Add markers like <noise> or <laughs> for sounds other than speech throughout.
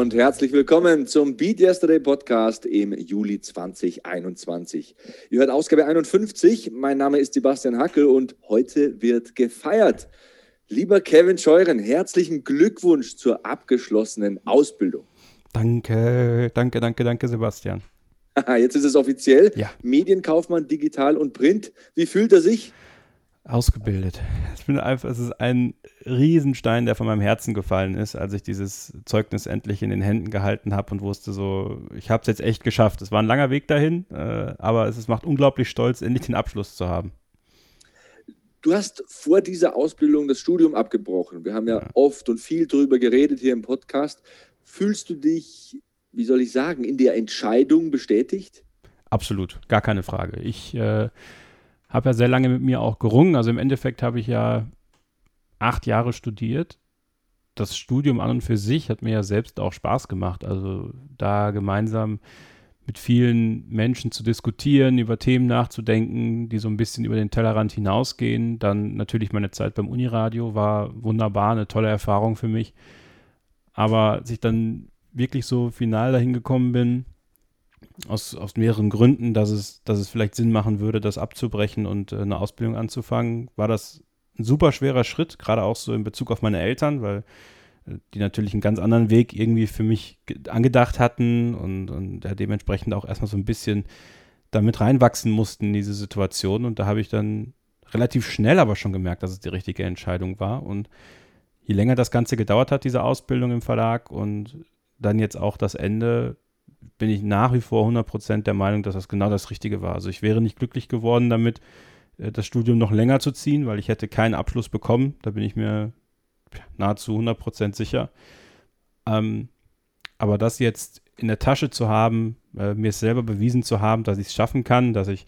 Und herzlich willkommen zum Beat Yesterday Podcast im Juli 2021. Ihr hört Ausgabe 51. Mein Name ist Sebastian Hackel und heute wird gefeiert. Lieber Kevin Scheuren, herzlichen Glückwunsch zur abgeschlossenen Ausbildung. Danke, danke, danke, danke, Sebastian. <laughs> Jetzt ist es offiziell. Ja. Medienkaufmann, digital und print. Wie fühlt er sich? Ausgebildet. Ich bin einfach, es ist ein Riesenstein, der von meinem Herzen gefallen ist, als ich dieses Zeugnis endlich in den Händen gehalten habe und wusste so, ich habe es jetzt echt geschafft. Es war ein langer Weg dahin, äh, aber es, es macht unglaublich stolz, endlich den Abschluss zu haben. Du hast vor dieser Ausbildung das Studium abgebrochen. Wir haben ja, ja. oft und viel darüber geredet hier im Podcast. Fühlst du dich, wie soll ich sagen, in der Entscheidung bestätigt? Absolut, gar keine Frage. Ich äh, habe ja sehr lange mit mir auch gerungen. Also im Endeffekt habe ich ja acht Jahre studiert. Das Studium an und für sich hat mir ja selbst auch Spaß gemacht. Also da gemeinsam mit vielen Menschen zu diskutieren, über Themen nachzudenken, die so ein bisschen über den Tellerrand hinausgehen. Dann natürlich meine Zeit beim Uniradio war wunderbar, eine tolle Erfahrung für mich. Aber als ich dann wirklich so final dahin gekommen bin, aus, aus mehreren Gründen, dass es, dass es vielleicht Sinn machen würde, das abzubrechen und äh, eine Ausbildung anzufangen, war das ein super schwerer Schritt, gerade auch so in Bezug auf meine Eltern, weil äh, die natürlich einen ganz anderen Weg irgendwie für mich angedacht hatten und, und ja, dementsprechend auch erstmal so ein bisschen damit reinwachsen mussten in diese Situation. Und da habe ich dann relativ schnell aber schon gemerkt, dass es die richtige Entscheidung war. Und je länger das Ganze gedauert hat, diese Ausbildung im Verlag und dann jetzt auch das Ende, bin ich nach wie vor 100% der Meinung, dass das genau das Richtige war. Also ich wäre nicht glücklich geworden damit, äh, das Studium noch länger zu ziehen, weil ich hätte keinen Abschluss bekommen. Da bin ich mir nahezu 100% sicher. Ähm, aber das jetzt in der Tasche zu haben, äh, mir selber bewiesen zu haben, dass ich es schaffen kann, dass ich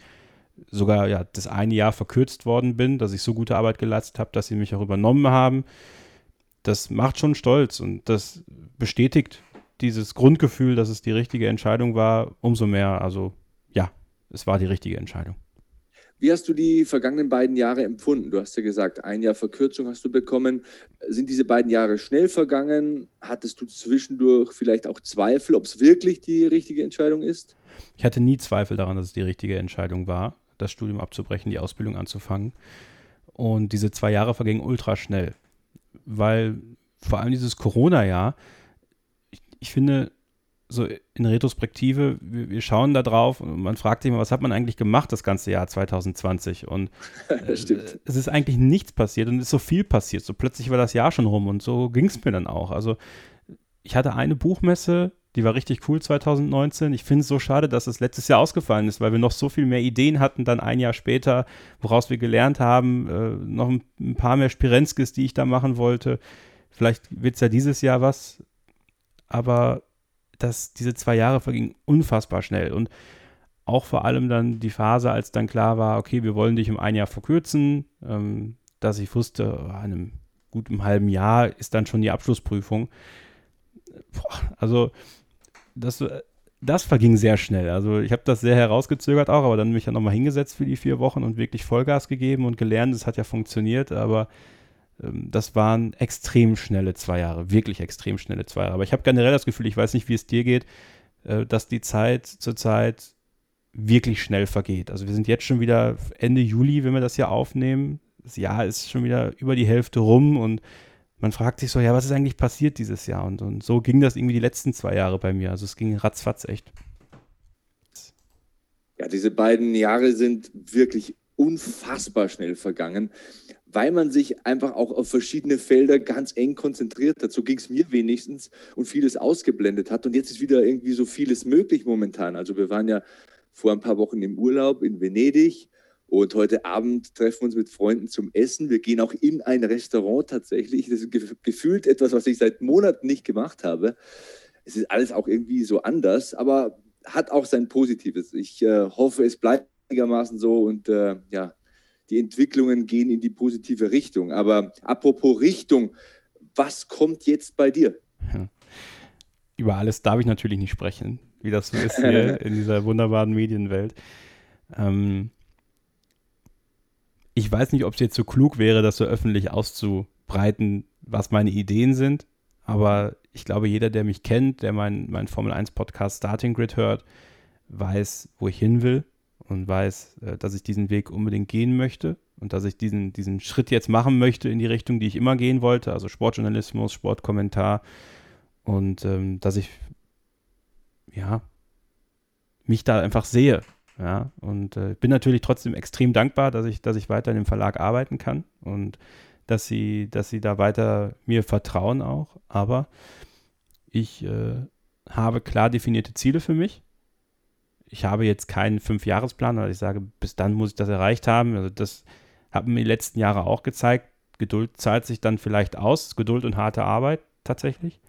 sogar ja, das eine Jahr verkürzt worden bin, dass ich so gute Arbeit geleistet habe, dass sie mich auch übernommen haben, das macht schon stolz und das bestätigt dieses Grundgefühl, dass es die richtige Entscheidung war, umso mehr. Also ja, es war die richtige Entscheidung. Wie hast du die vergangenen beiden Jahre empfunden? Du hast ja gesagt, ein Jahr Verkürzung hast du bekommen. Sind diese beiden Jahre schnell vergangen? Hattest du zwischendurch vielleicht auch Zweifel, ob es wirklich die richtige Entscheidung ist? Ich hatte nie Zweifel daran, dass es die richtige Entscheidung war, das Studium abzubrechen, die Ausbildung anzufangen. Und diese zwei Jahre vergingen ultra schnell, weil vor allem dieses Corona-Jahr, ich, finde, so in Retrospektive, wir, wir, schauen da drauf und man fragt sich immer, was hat man eigentlich gemacht das ganze Jahr 2020? Und <laughs> äh, es ist eigentlich nichts passiert und es ist so viel passiert. So plötzlich war das Jahr schon rum und so ging es mir dann auch. Also ich hatte eine Buchmesse, die war richtig cool 2019. Ich finde es so schade, dass es letztes Jahr ausgefallen ist, weil wir noch so viel mehr Ideen hatten, dann ein Jahr später, woraus wir gelernt haben, äh, noch ein, ein paar mehr Spirenskis, die ich da machen wollte. Vielleicht wird es ja dieses Jahr was, aber dass diese zwei Jahre vergingen unfassbar schnell. Und auch vor allem dann die Phase, als dann klar war, okay, wir wollen dich um ein Jahr verkürzen, ähm, dass ich wusste, oh, einem guten halben Jahr ist dann schon die Abschlussprüfung. Boah, also das, das verging sehr schnell. Also ich habe das sehr herausgezögert auch, aber dann mich ja nochmal hingesetzt für die vier Wochen und wirklich Vollgas gegeben und gelernt, es hat ja funktioniert, aber das waren extrem schnelle zwei Jahre, wirklich extrem schnelle zwei Jahre. Aber ich habe generell das Gefühl, ich weiß nicht, wie es dir geht, äh, dass die Zeit zurzeit wirklich schnell vergeht. Also wir sind jetzt schon wieder Ende Juli, wenn wir das hier aufnehmen. Das Jahr ist schon wieder über die Hälfte rum und man fragt sich so, ja, was ist eigentlich passiert dieses Jahr? Und, und so ging das irgendwie die letzten zwei Jahre bei mir. Also es ging ratzfatz echt. Ja, diese beiden Jahre sind wirklich unfassbar schnell vergangen weil man sich einfach auch auf verschiedene Felder ganz eng konzentriert hat. So ging es mir wenigstens und vieles ausgeblendet hat. Und jetzt ist wieder irgendwie so vieles möglich momentan. Also wir waren ja vor ein paar Wochen im Urlaub in Venedig und heute Abend treffen wir uns mit Freunden zum Essen. Wir gehen auch in ein Restaurant tatsächlich. Das ist gefühlt etwas, was ich seit Monaten nicht gemacht habe. Es ist alles auch irgendwie so anders, aber hat auch sein Positives. Ich äh, hoffe, es bleibt einigermaßen so und äh, ja, die Entwicklungen gehen in die positive Richtung. Aber apropos Richtung, was kommt jetzt bei dir? Ja. <laughs> Über alles darf ich natürlich nicht sprechen, wie das so ist hier <laughs> in dieser wunderbaren Medienwelt. Ähm, ich weiß nicht, ob es jetzt so klug wäre, das so öffentlich auszubreiten, was meine Ideen sind. Aber ich glaube, jeder, der mich kennt, der meinen mein Formel 1 Podcast Starting Grid hört, weiß, wo ich hin will und weiß, äh, dass ich diesen Weg unbedingt gehen möchte und dass ich diesen, diesen Schritt jetzt machen möchte in die Richtung, die ich immer gehen wollte, also Sportjournalismus, Sportkommentar und ähm, dass ich ja mich da einfach sehe. Ja, und äh, bin natürlich trotzdem extrem dankbar, dass ich, dass ich weiter in dem Verlag arbeiten kann und dass sie, dass sie da weiter mir vertrauen auch. Aber ich äh, habe klar definierte Ziele für mich ich habe jetzt keinen Fünfjahresplan, weil ich sage, bis dann muss ich das erreicht haben. Also das haben mir die letzten Jahre auch gezeigt. Geduld zahlt sich dann vielleicht aus, Geduld und harte Arbeit tatsächlich.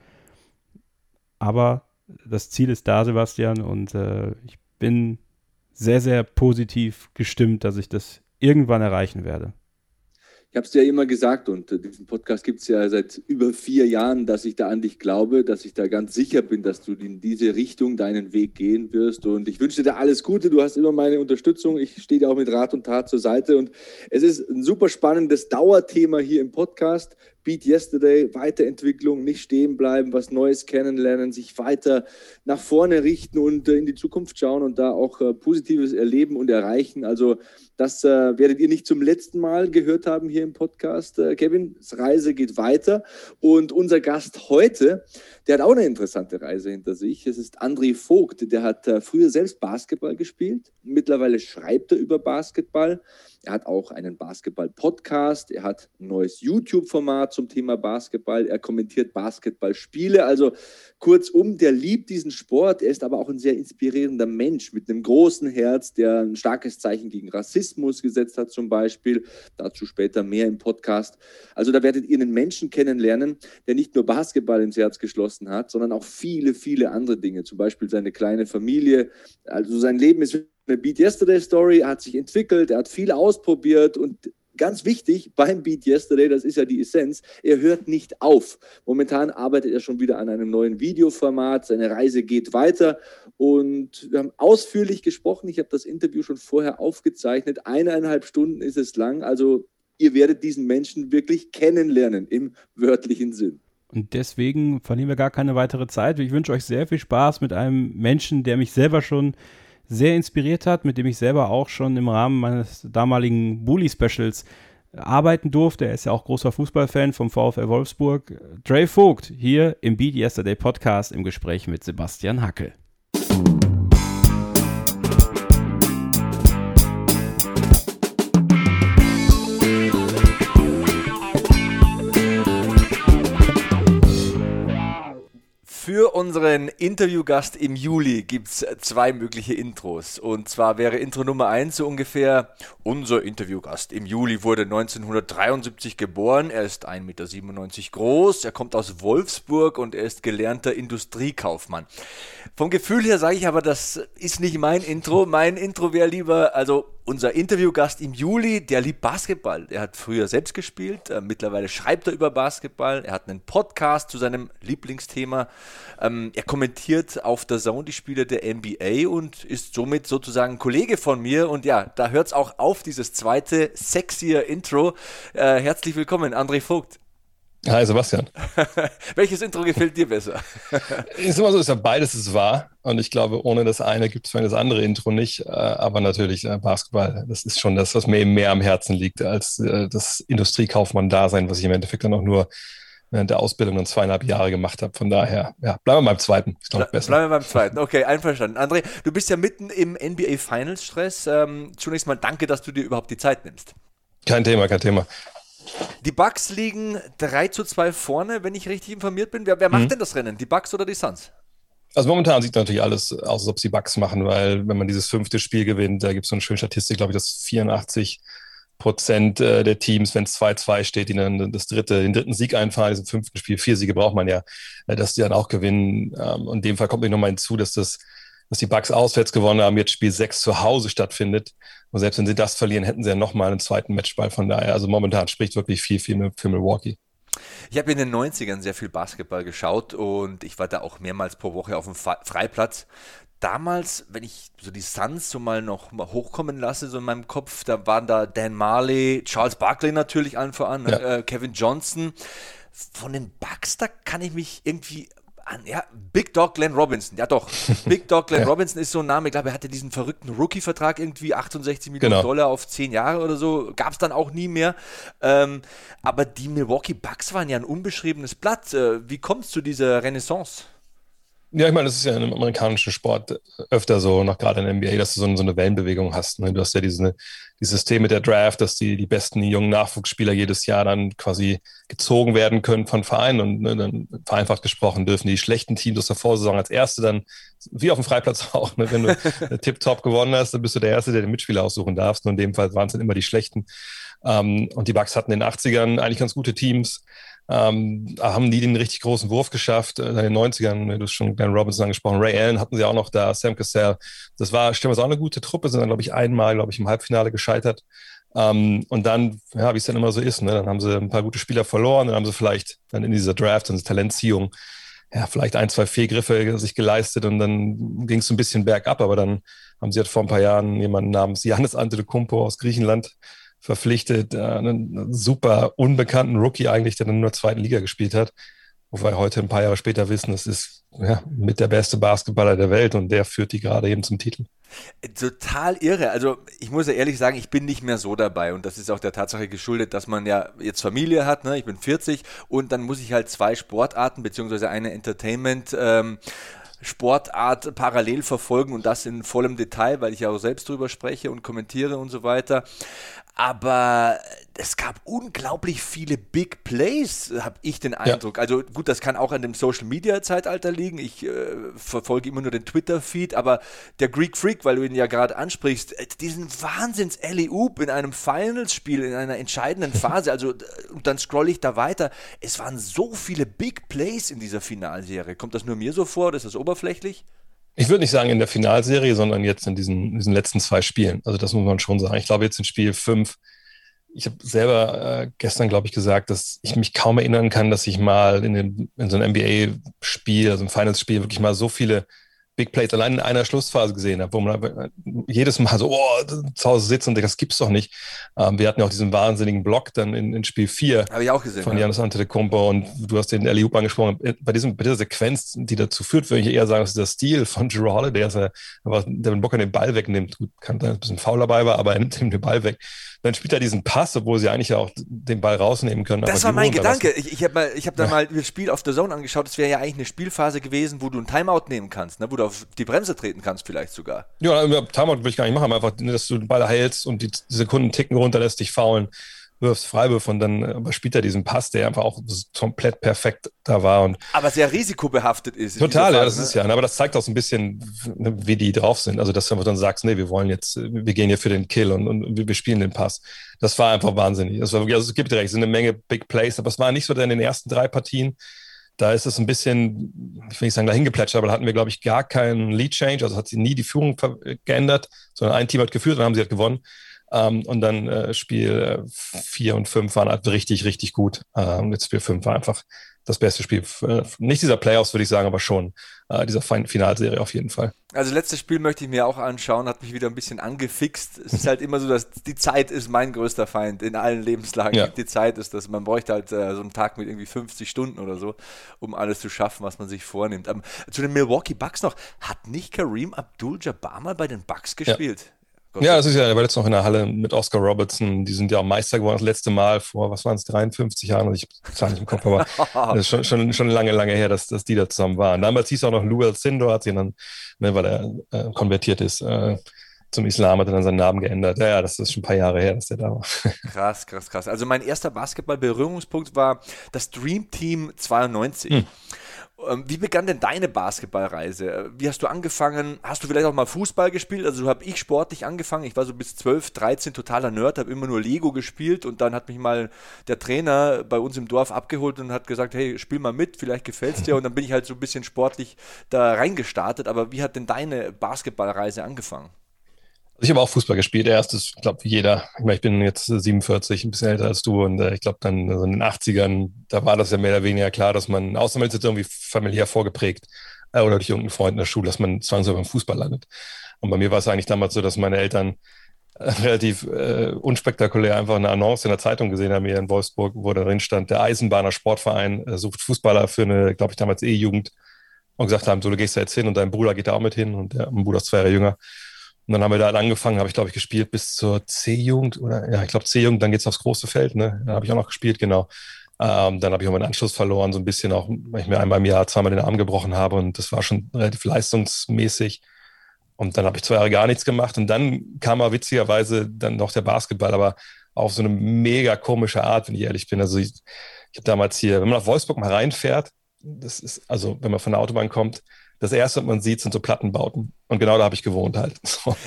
Aber das Ziel ist da, Sebastian, und äh, ich bin sehr, sehr positiv gestimmt, dass ich das irgendwann erreichen werde. Ich habe es dir ja immer gesagt und äh, diesen Podcast gibt es ja seit über vier Jahren, dass ich da an dich glaube, dass ich da ganz sicher bin, dass du in diese Richtung deinen Weg gehen wirst. Und ich wünsche dir alles Gute. Du hast immer meine Unterstützung. Ich stehe dir auch mit Rat und Tat zur Seite. Und es ist ein super spannendes Dauerthema hier im Podcast. Beat Yesterday, Weiterentwicklung, nicht stehen bleiben, was Neues kennenlernen, sich weiter nach vorne richten und äh, in die Zukunft schauen und da auch äh, Positives erleben und erreichen. Also das äh, werdet ihr nicht zum letzten Mal gehört haben hier im Podcast, äh, Kevin. Das Reise geht weiter und unser Gast heute, der hat auch eine interessante Reise hinter sich. Es ist André Vogt, der hat äh, früher selbst Basketball gespielt. Mittlerweile schreibt er über Basketball. Er hat auch einen Basketball-Podcast. Er hat ein neues YouTube-Format zum Thema Basketball. Er kommentiert Basketballspiele. Also kurzum, der liebt diesen Sport. Er ist aber auch ein sehr inspirierender Mensch mit einem großen Herz, der ein starkes Zeichen gegen Rassismus gesetzt hat, zum Beispiel. Dazu später mehr im Podcast. Also da werdet ihr einen Menschen kennenlernen, der nicht nur Basketball ins Herz geschlossen hat, sondern auch viele, viele andere Dinge. Zum Beispiel seine kleine Familie. Also sein Leben ist eine Beat Yesterday Story, er hat sich entwickelt, er hat viel ausprobiert und ganz wichtig beim Beat Yesterday, das ist ja die Essenz, er hört nicht auf. Momentan arbeitet er schon wieder an einem neuen Videoformat, seine Reise geht weiter und wir haben ausführlich gesprochen. Ich habe das Interview schon vorher aufgezeichnet. Eineinhalb Stunden ist es lang, also ihr werdet diesen Menschen wirklich kennenlernen im wörtlichen Sinn. Und deswegen verlieren wir gar keine weitere Zeit. Ich wünsche euch sehr viel Spaß mit einem Menschen, der mich selber schon sehr inspiriert hat, mit dem ich selber auch schon im Rahmen meines damaligen Bully-Specials arbeiten durfte. Er ist ja auch großer Fußballfan vom VfL Wolfsburg. Dre Vogt hier im Beat Yesterday Podcast im Gespräch mit Sebastian Hackel. Für unseren Interviewgast im Juli gibt es zwei mögliche Intros. Und zwar wäre Intro Nummer 1 so ungefähr, unser Interviewgast im Juli wurde 1973 geboren, er ist 1,97 Meter groß, er kommt aus Wolfsburg und er ist gelernter Industriekaufmann. Vom Gefühl her sage ich aber, das ist nicht mein Intro. Mein Intro wäre lieber, also unser Interviewgast im Juli, der liebt Basketball. Er hat früher selbst gespielt, äh, mittlerweile schreibt er über Basketball. Er hat einen Podcast zu seinem Lieblingsthema. Ähm, er kommentiert auf der Zone die Spiele der NBA und ist somit sozusagen Kollege von mir. Und ja, da hört es auch auf, dieses zweite, sexier Intro. Äh, herzlich willkommen, André Vogt. Hi Sebastian. <laughs> Welches Intro gefällt dir besser? ist immer so, ist ja beides ist wahr. Und ich glaube, ohne das eine gibt es das andere Intro nicht. Äh, aber natürlich, äh, Basketball, das ist schon das, was mir eben mehr am Herzen liegt, als äh, das Industriekaufmann-Dasein, was ich im Endeffekt dann auch nur während der Ausbildung dann zweieinhalb Jahre gemacht habe. Von daher, ja, bleiben wir beim zweiten. Ist noch besser. Bleiben wir beim zweiten. Okay, einverstanden. André, du bist ja mitten im NBA Finals Stress. Ähm, zunächst mal danke, dass du dir überhaupt die Zeit nimmst. Kein Thema, kein Thema. Die Bucks liegen 3 zu 2 vorne, wenn ich richtig informiert bin. Wer, wer macht mhm. denn das Rennen? Die Bucks oder die Suns? Also momentan sieht natürlich alles aus, als ob sie Bucks machen, weil wenn man dieses fünfte Spiel gewinnt, da gibt es so eine schöne Statistik, glaube ich, dass 84 Prozent äh, der Teams, wenn es 2-2 steht, die dann das dritte, den dritten Sieg einfahren, diesem fünften Spiel, vier Siege braucht man ja, äh, dass die dann auch gewinnen. Ähm, und in dem Fall kommt mir nochmal hinzu, dass das dass die Bucks auswärts gewonnen haben, jetzt Spiel 6 zu Hause stattfindet. Und selbst wenn sie das verlieren, hätten sie ja nochmal einen zweiten Matchball. Von daher, also momentan spricht wirklich viel, viel für Milwaukee. Ich habe in den 90ern sehr viel Basketball geschaut und ich war da auch mehrmals pro Woche auf dem Freiplatz. Damals, wenn ich so die Suns so mal noch mal hochkommen lasse, so in meinem Kopf, da waren da Dan Marley, Charles Barkley natürlich allen voran, ja. äh, Kevin Johnson. Von den Bucks, da kann ich mich irgendwie ja, Big Dog Glenn Robinson, ja doch. <laughs> Big Dog Glenn ja. Robinson ist so ein Name. Ich glaube, er hatte diesen verrückten Rookie-Vertrag irgendwie 68 Millionen genau. Dollar auf 10 Jahre oder so. Gab es dann auch nie mehr. Ähm, aber die Milwaukee Bucks waren ja ein unbeschriebenes Blatt. Äh, wie kommt es zu dieser Renaissance? Ja, ich meine, das ist ja im amerikanischen Sport öfter so, noch gerade in der NBA, dass du so, so eine Wellenbewegung hast. Ne? Du hast ja diese, dieses System mit der Draft, dass die, die besten jungen Nachwuchsspieler jedes Jahr dann quasi gezogen werden können von Vereinen und ne, dann vereinfacht gesprochen dürfen die schlechten Teams aus der Vorsaison als Erste dann, wie auf dem Freiplatz <laughs> auch, ne? wenn du Tip-Top gewonnen hast, dann bist du der Erste, der den Mitspieler aussuchen darfst. Und in dem Fall waren es dann immer die Schlechten. Ähm, und die Bucks hatten in den 80ern eigentlich ganz gute Teams ähm, haben die den richtig großen Wurf geschafft äh, in den 90ern. Du hast schon Glenn Robinson angesprochen. Ray Allen hatten sie auch noch da, Sam Cassell. Das war, stimmt, auch eine gute Truppe, sind dann, glaube ich, einmal, glaube ich, im Halbfinale gescheitert. Ähm, und dann, ja, wie es dann immer so ist, ne, dann haben sie ein paar gute Spieler verloren, dann haben sie vielleicht dann in dieser Draft und Talentziehung ja, vielleicht ein, zwei Fehlgriffe sich geleistet und dann ging es ein bisschen bergab, aber dann haben sie halt vor ein paar Jahren jemanden namens Janis Antetokounmpo aus Griechenland verpflichtet, äh, einen super unbekannten Rookie eigentlich, der dann nur zweiten Liga gespielt hat. Wobei heute ein paar Jahre später wissen, das ist ja, mit der beste Basketballer der Welt und der führt die gerade eben zum Titel. Total irre. Also ich muss ja ehrlich sagen, ich bin nicht mehr so dabei und das ist auch der Tatsache geschuldet, dass man ja jetzt Familie hat. Ne? Ich bin 40 und dann muss ich halt zwei Sportarten beziehungsweise eine Entertainment. Ähm, Sportart parallel verfolgen und das in vollem Detail, weil ich ja auch selbst drüber spreche und kommentiere und so weiter aber es gab unglaublich viele Big Plays, habe ich den Eindruck. Ja. Also gut, das kann auch an dem Social Media Zeitalter liegen. Ich äh, verfolge immer nur den Twitter Feed, aber der Greek Freak, weil du ihn ja gerade ansprichst, äh, diesen Wahnsinns Ellie Oop in einem Finals Spiel in einer entscheidenden <laughs> Phase, also äh, und dann scrolle ich da weiter. Es waren so viele Big Plays in dieser Finalserie. Kommt das nur mir so vor oder ist das oberflächlich? Ich würde nicht sagen in der Finalserie, sondern jetzt in diesen, diesen letzten zwei Spielen. Also das muss man schon sagen. Ich glaube jetzt in Spiel 5, ich habe selber äh, gestern, glaube ich, gesagt, dass ich mich kaum erinnern kann, dass ich mal in, den, in so einem NBA-Spiel, also im Finals-Spiel, wirklich mal so viele Big Plays allein in einer Schlussphase gesehen habe, wo man jedes Mal so, oh, zu Hause sitzt und denkt, das gibt's doch nicht. Ähm, wir hatten ja auch diesen wahnsinnigen Block dann in, in Spiel 4 Habe ich auch gesehen, von ja. Janis Antetokounmpo und du hast den Eliup angesprochen. Bei, diesem, bei dieser Sequenz, die dazu führt, würde ich eher sagen, das ist der Stil von Drew Holiday, dass er einfach Devin Booker den Ball wegnimmt. Gut, kann sein, dass ein bisschen faul dabei war, aber er nimmt ihm den Ball weg dann spielt er diesen Pass, obwohl sie eigentlich auch den Ball rausnehmen können. Das war mein Gedanke. Ich, ich habe hab da ja. mal das Spiel auf der Zone angeschaut. Das wäre ja eigentlich eine Spielphase gewesen, wo du ein Timeout nehmen kannst, ne? wo du auf die Bremse treten kannst, vielleicht sogar. Ja, Timeout würde ich gar nicht machen, einfach, dass du den Ball hältst und die Sekunden ticken runter, lässt dich faulen wirfst Freiwürfe und dann überspielt er diesen Pass, der einfach auch komplett perfekt da war. Und aber sehr risikobehaftet ist. Total, ja, das ne? ist ja. Aber das zeigt auch so ein bisschen, ne, wie die drauf sind. Also, dass du einfach dann sagst, nee, wir wollen jetzt, wir gehen hier für den Kill und, und wir spielen den Pass. Das war einfach wahnsinnig. Das war also es gibt es sind eine Menge Big Plays, aber es war nicht so in den ersten drei Partien. Da ist es ein bisschen, ich will nicht sagen, dahin geplätschert, aber da hatten wir, glaube ich, gar keinen Lead Change. Also hat sie nie die Führung geändert, sondern ein Team hat geführt und haben sie halt gewonnen. Ähm, und dann äh, Spiel 4 äh, und 5 waren halt richtig, richtig gut. Ähm, jetzt Spiel 5 war einfach das beste Spiel. Äh, nicht dieser Playoffs, würde ich sagen, aber schon äh, dieser Finalserie auf jeden Fall. Also letztes Spiel möchte ich mir auch anschauen, hat mich wieder ein bisschen angefixt. Es ist halt immer so, dass die Zeit ist mein größter Feind in allen Lebenslagen. Ja. Die Zeit ist das. Man bräuchte halt äh, so einen Tag mit irgendwie 50 Stunden oder so, um alles zu schaffen, was man sich vornimmt. Ähm, zu den Milwaukee Bucks noch. Hat nicht Kareem Abdul-Jabbar mal bei den Bucks gespielt? Ja. Gott ja, das ist ja, der war jetzt noch in der Halle mit Oscar Robertson. Die sind ja auch Meister geworden das letzte Mal vor, was waren es, 53 Jahren? Ich habe nicht im Kopf, aber <laughs> das ist schon, schon, schon lange, lange her, dass, dass die da zusammen waren. Damals hieß auch noch Lou Alcindor, hat sich dann, ne, weil er äh, konvertiert ist, äh, zum Islam, hat er dann seinen Namen geändert. Ja, ja, das ist schon ein paar Jahre her, dass der da war. <laughs> Krass, krass, krass. Also mein erster Basketball-Berührungspunkt war das Dream Team 92. Hm. Ähm, wie begann denn deine Basketballreise? Wie hast du angefangen? Hast du vielleicht auch mal Fußball gespielt? Also so habe ich sportlich angefangen. Ich war so bis 12, 13 totaler Nerd, habe immer nur Lego gespielt und dann hat mich mal der Trainer bei uns im Dorf abgeholt und hat gesagt, hey, spiel mal mit, vielleicht gefällt es dir. Und dann bin ich halt so ein bisschen sportlich da reingestartet. Aber wie hat denn deine Basketballreise angefangen? Ich habe auch Fußball gespielt. Erstes, ich glaube, jeder. Ich, mein, ich bin jetzt 47, ein bisschen älter als du. Und äh, ich glaube, dann so in den 80ern, da war das ja mehr oder weniger klar, dass man, außer man ist irgendwie familiär vorgeprägt äh, oder durch irgendeinen Freund in der Schule, dass man zwangsläufig beim Fußball landet. Und bei mir war es eigentlich damals so, dass meine Eltern <laughs> relativ äh, unspektakulär einfach eine Annonce in der Zeitung gesehen haben hier in Wolfsburg, wo drin stand, der Eisenbahner Sportverein äh, sucht Fußballer für eine, glaube ich, damals E-Jugend und gesagt haben, so, du gehst da jetzt hin und dein Bruder geht da auch mit hin und der, mein Bruder ist zwei Jahre jünger. Und dann haben wir da halt angefangen, habe ich, glaube ich, gespielt bis zur C-Jugend oder ja, ich glaube C-Jugend, dann geht's aufs große Feld, ne? Da habe ich auch noch gespielt, genau. Ähm, dann habe ich auch meinen Anschluss verloren, so ein bisschen auch, weil ich mir einmal im Jahr zweimal den Arm gebrochen habe und das war schon relativ leistungsmäßig. Und dann habe ich zwei Jahre gar nichts gemacht und dann kam aber witzigerweise dann noch der Basketball, aber auf so eine mega komische Art, wenn ich ehrlich bin. Also ich, ich habe damals hier, wenn man nach Wolfsburg mal reinfährt, das ist, also wenn man von der Autobahn kommt, das erste, was man sieht, sind so Plattenbauten. Und genau da habe ich gewohnt halt. <laughs> So.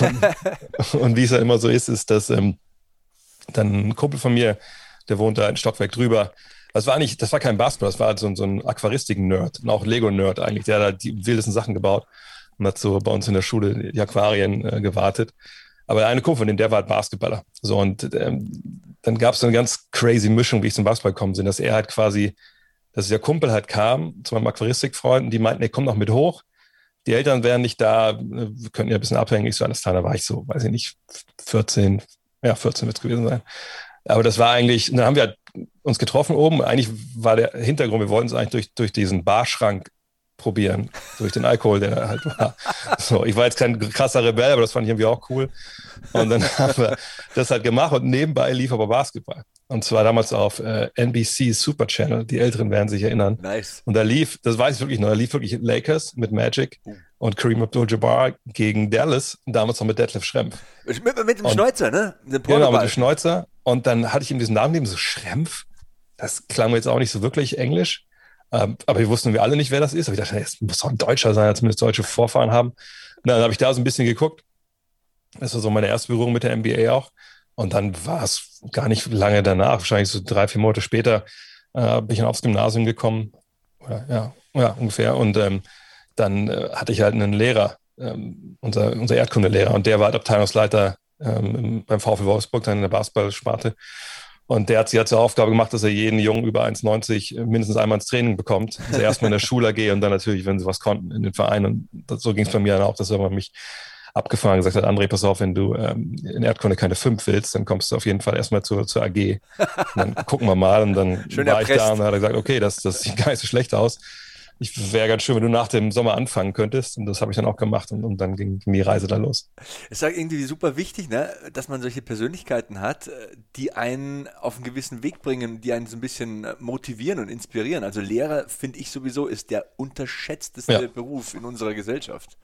Und, und wie es ja immer so ist, ist, dass ähm, dann ein Kumpel von mir, der wohnt da ein Stockwerk drüber, das war nicht, das war kein Basketball, das war halt so, so ein Aquaristiken-Nerd und auch Lego-Nerd eigentlich, der hat da die wildesten Sachen gebaut und hat so bei uns in der Schule die Aquarien äh, gewartet. Aber der eine Kumpel von dem, der war halt Basketballer. So, und ähm, dann gab es so eine ganz crazy Mischung, wie ich zum Basketball gekommen bin, dass er halt quasi, dass der Kumpel halt kam zu meinem Aquaristikfreund und die meinten, er kommt noch mit hoch. Die Eltern wären nicht da, wir könnten ja ein bisschen abhängig sein. Das da war ich so, weiß ich nicht, 14, ja, 14 wird es gewesen sein. Aber das war eigentlich, dann haben wir halt uns getroffen oben. Eigentlich war der Hintergrund, wir wollten es eigentlich durch, durch diesen Barschrank probieren, durch den Alkohol, der halt war. So, ich war jetzt kein krasser Rebell, aber das fand ich irgendwie auch cool. Und dann <laughs> haben wir das halt gemacht und nebenbei lief aber Basketball. Und zwar damals auf äh, NBC Super Channel. Die Älteren werden sich erinnern. Nice. Und da lief, das weiß ich wirklich noch, da lief wirklich Lakers mit Magic uh. und Kareem Abdul-Jabbar gegen Dallas, damals noch mit Detlef Schrempf. Mit, mit dem und, Schneuzer, ne? Genau, mit dem Schneuzer. Und dann hatte ich ihm diesen Namen gegeben, so Schrempf. Das klang mir jetzt auch nicht so wirklich englisch. Ähm, aber wir wussten wir alle nicht, wer das ist. Aber ich dachte, es muss doch ein Deutscher sein, zumindest deutsche Vorfahren haben. Und dann habe ich da so ein bisschen geguckt. Das war so meine erste Berührung mit der NBA auch. Und dann war es gar nicht lange danach, wahrscheinlich so drei, vier Monate später, äh, bin ich dann aufs Gymnasium gekommen. Oder, ja, ja, ungefähr. Und ähm, dann äh, hatte ich halt einen Lehrer, ähm, unser, unser Erdkundelehrer, und der war halt Abteilungsleiter ähm, beim VfL Wolfsburg, dann in der Basketballsparte. Und der hat sich halt zur Aufgabe gemacht, dass er jeden Jungen über 1,90 mindestens einmal ins Training bekommt. Also erstmal in der <laughs> Schule gehe und dann natürlich, wenn sie was konnten, in den Verein. Und so ging es bei mir dann auch, dass er mich abgefahren gesagt hat, André, pass auf, wenn du ähm, in Erdkunde keine 5 willst, dann kommst du auf jeden Fall erstmal zur, zur AG. Und dann gucken wir mal. Und dann <laughs> Schön war erpresst. ich da und dann hat er gesagt, okay, das, das sieht gar nicht so schlecht aus ich wäre ganz schön, wenn du nach dem Sommer anfangen könntest. Und das habe ich dann auch gemacht und, und dann ging, ging die Reise da los. Es ist irgendwie super wichtig, ne, dass man solche Persönlichkeiten hat, die einen auf einen gewissen Weg bringen, die einen so ein bisschen motivieren und inspirieren. Also Lehrer, finde ich sowieso, ist der unterschätzteste ja. Beruf in unserer Gesellschaft.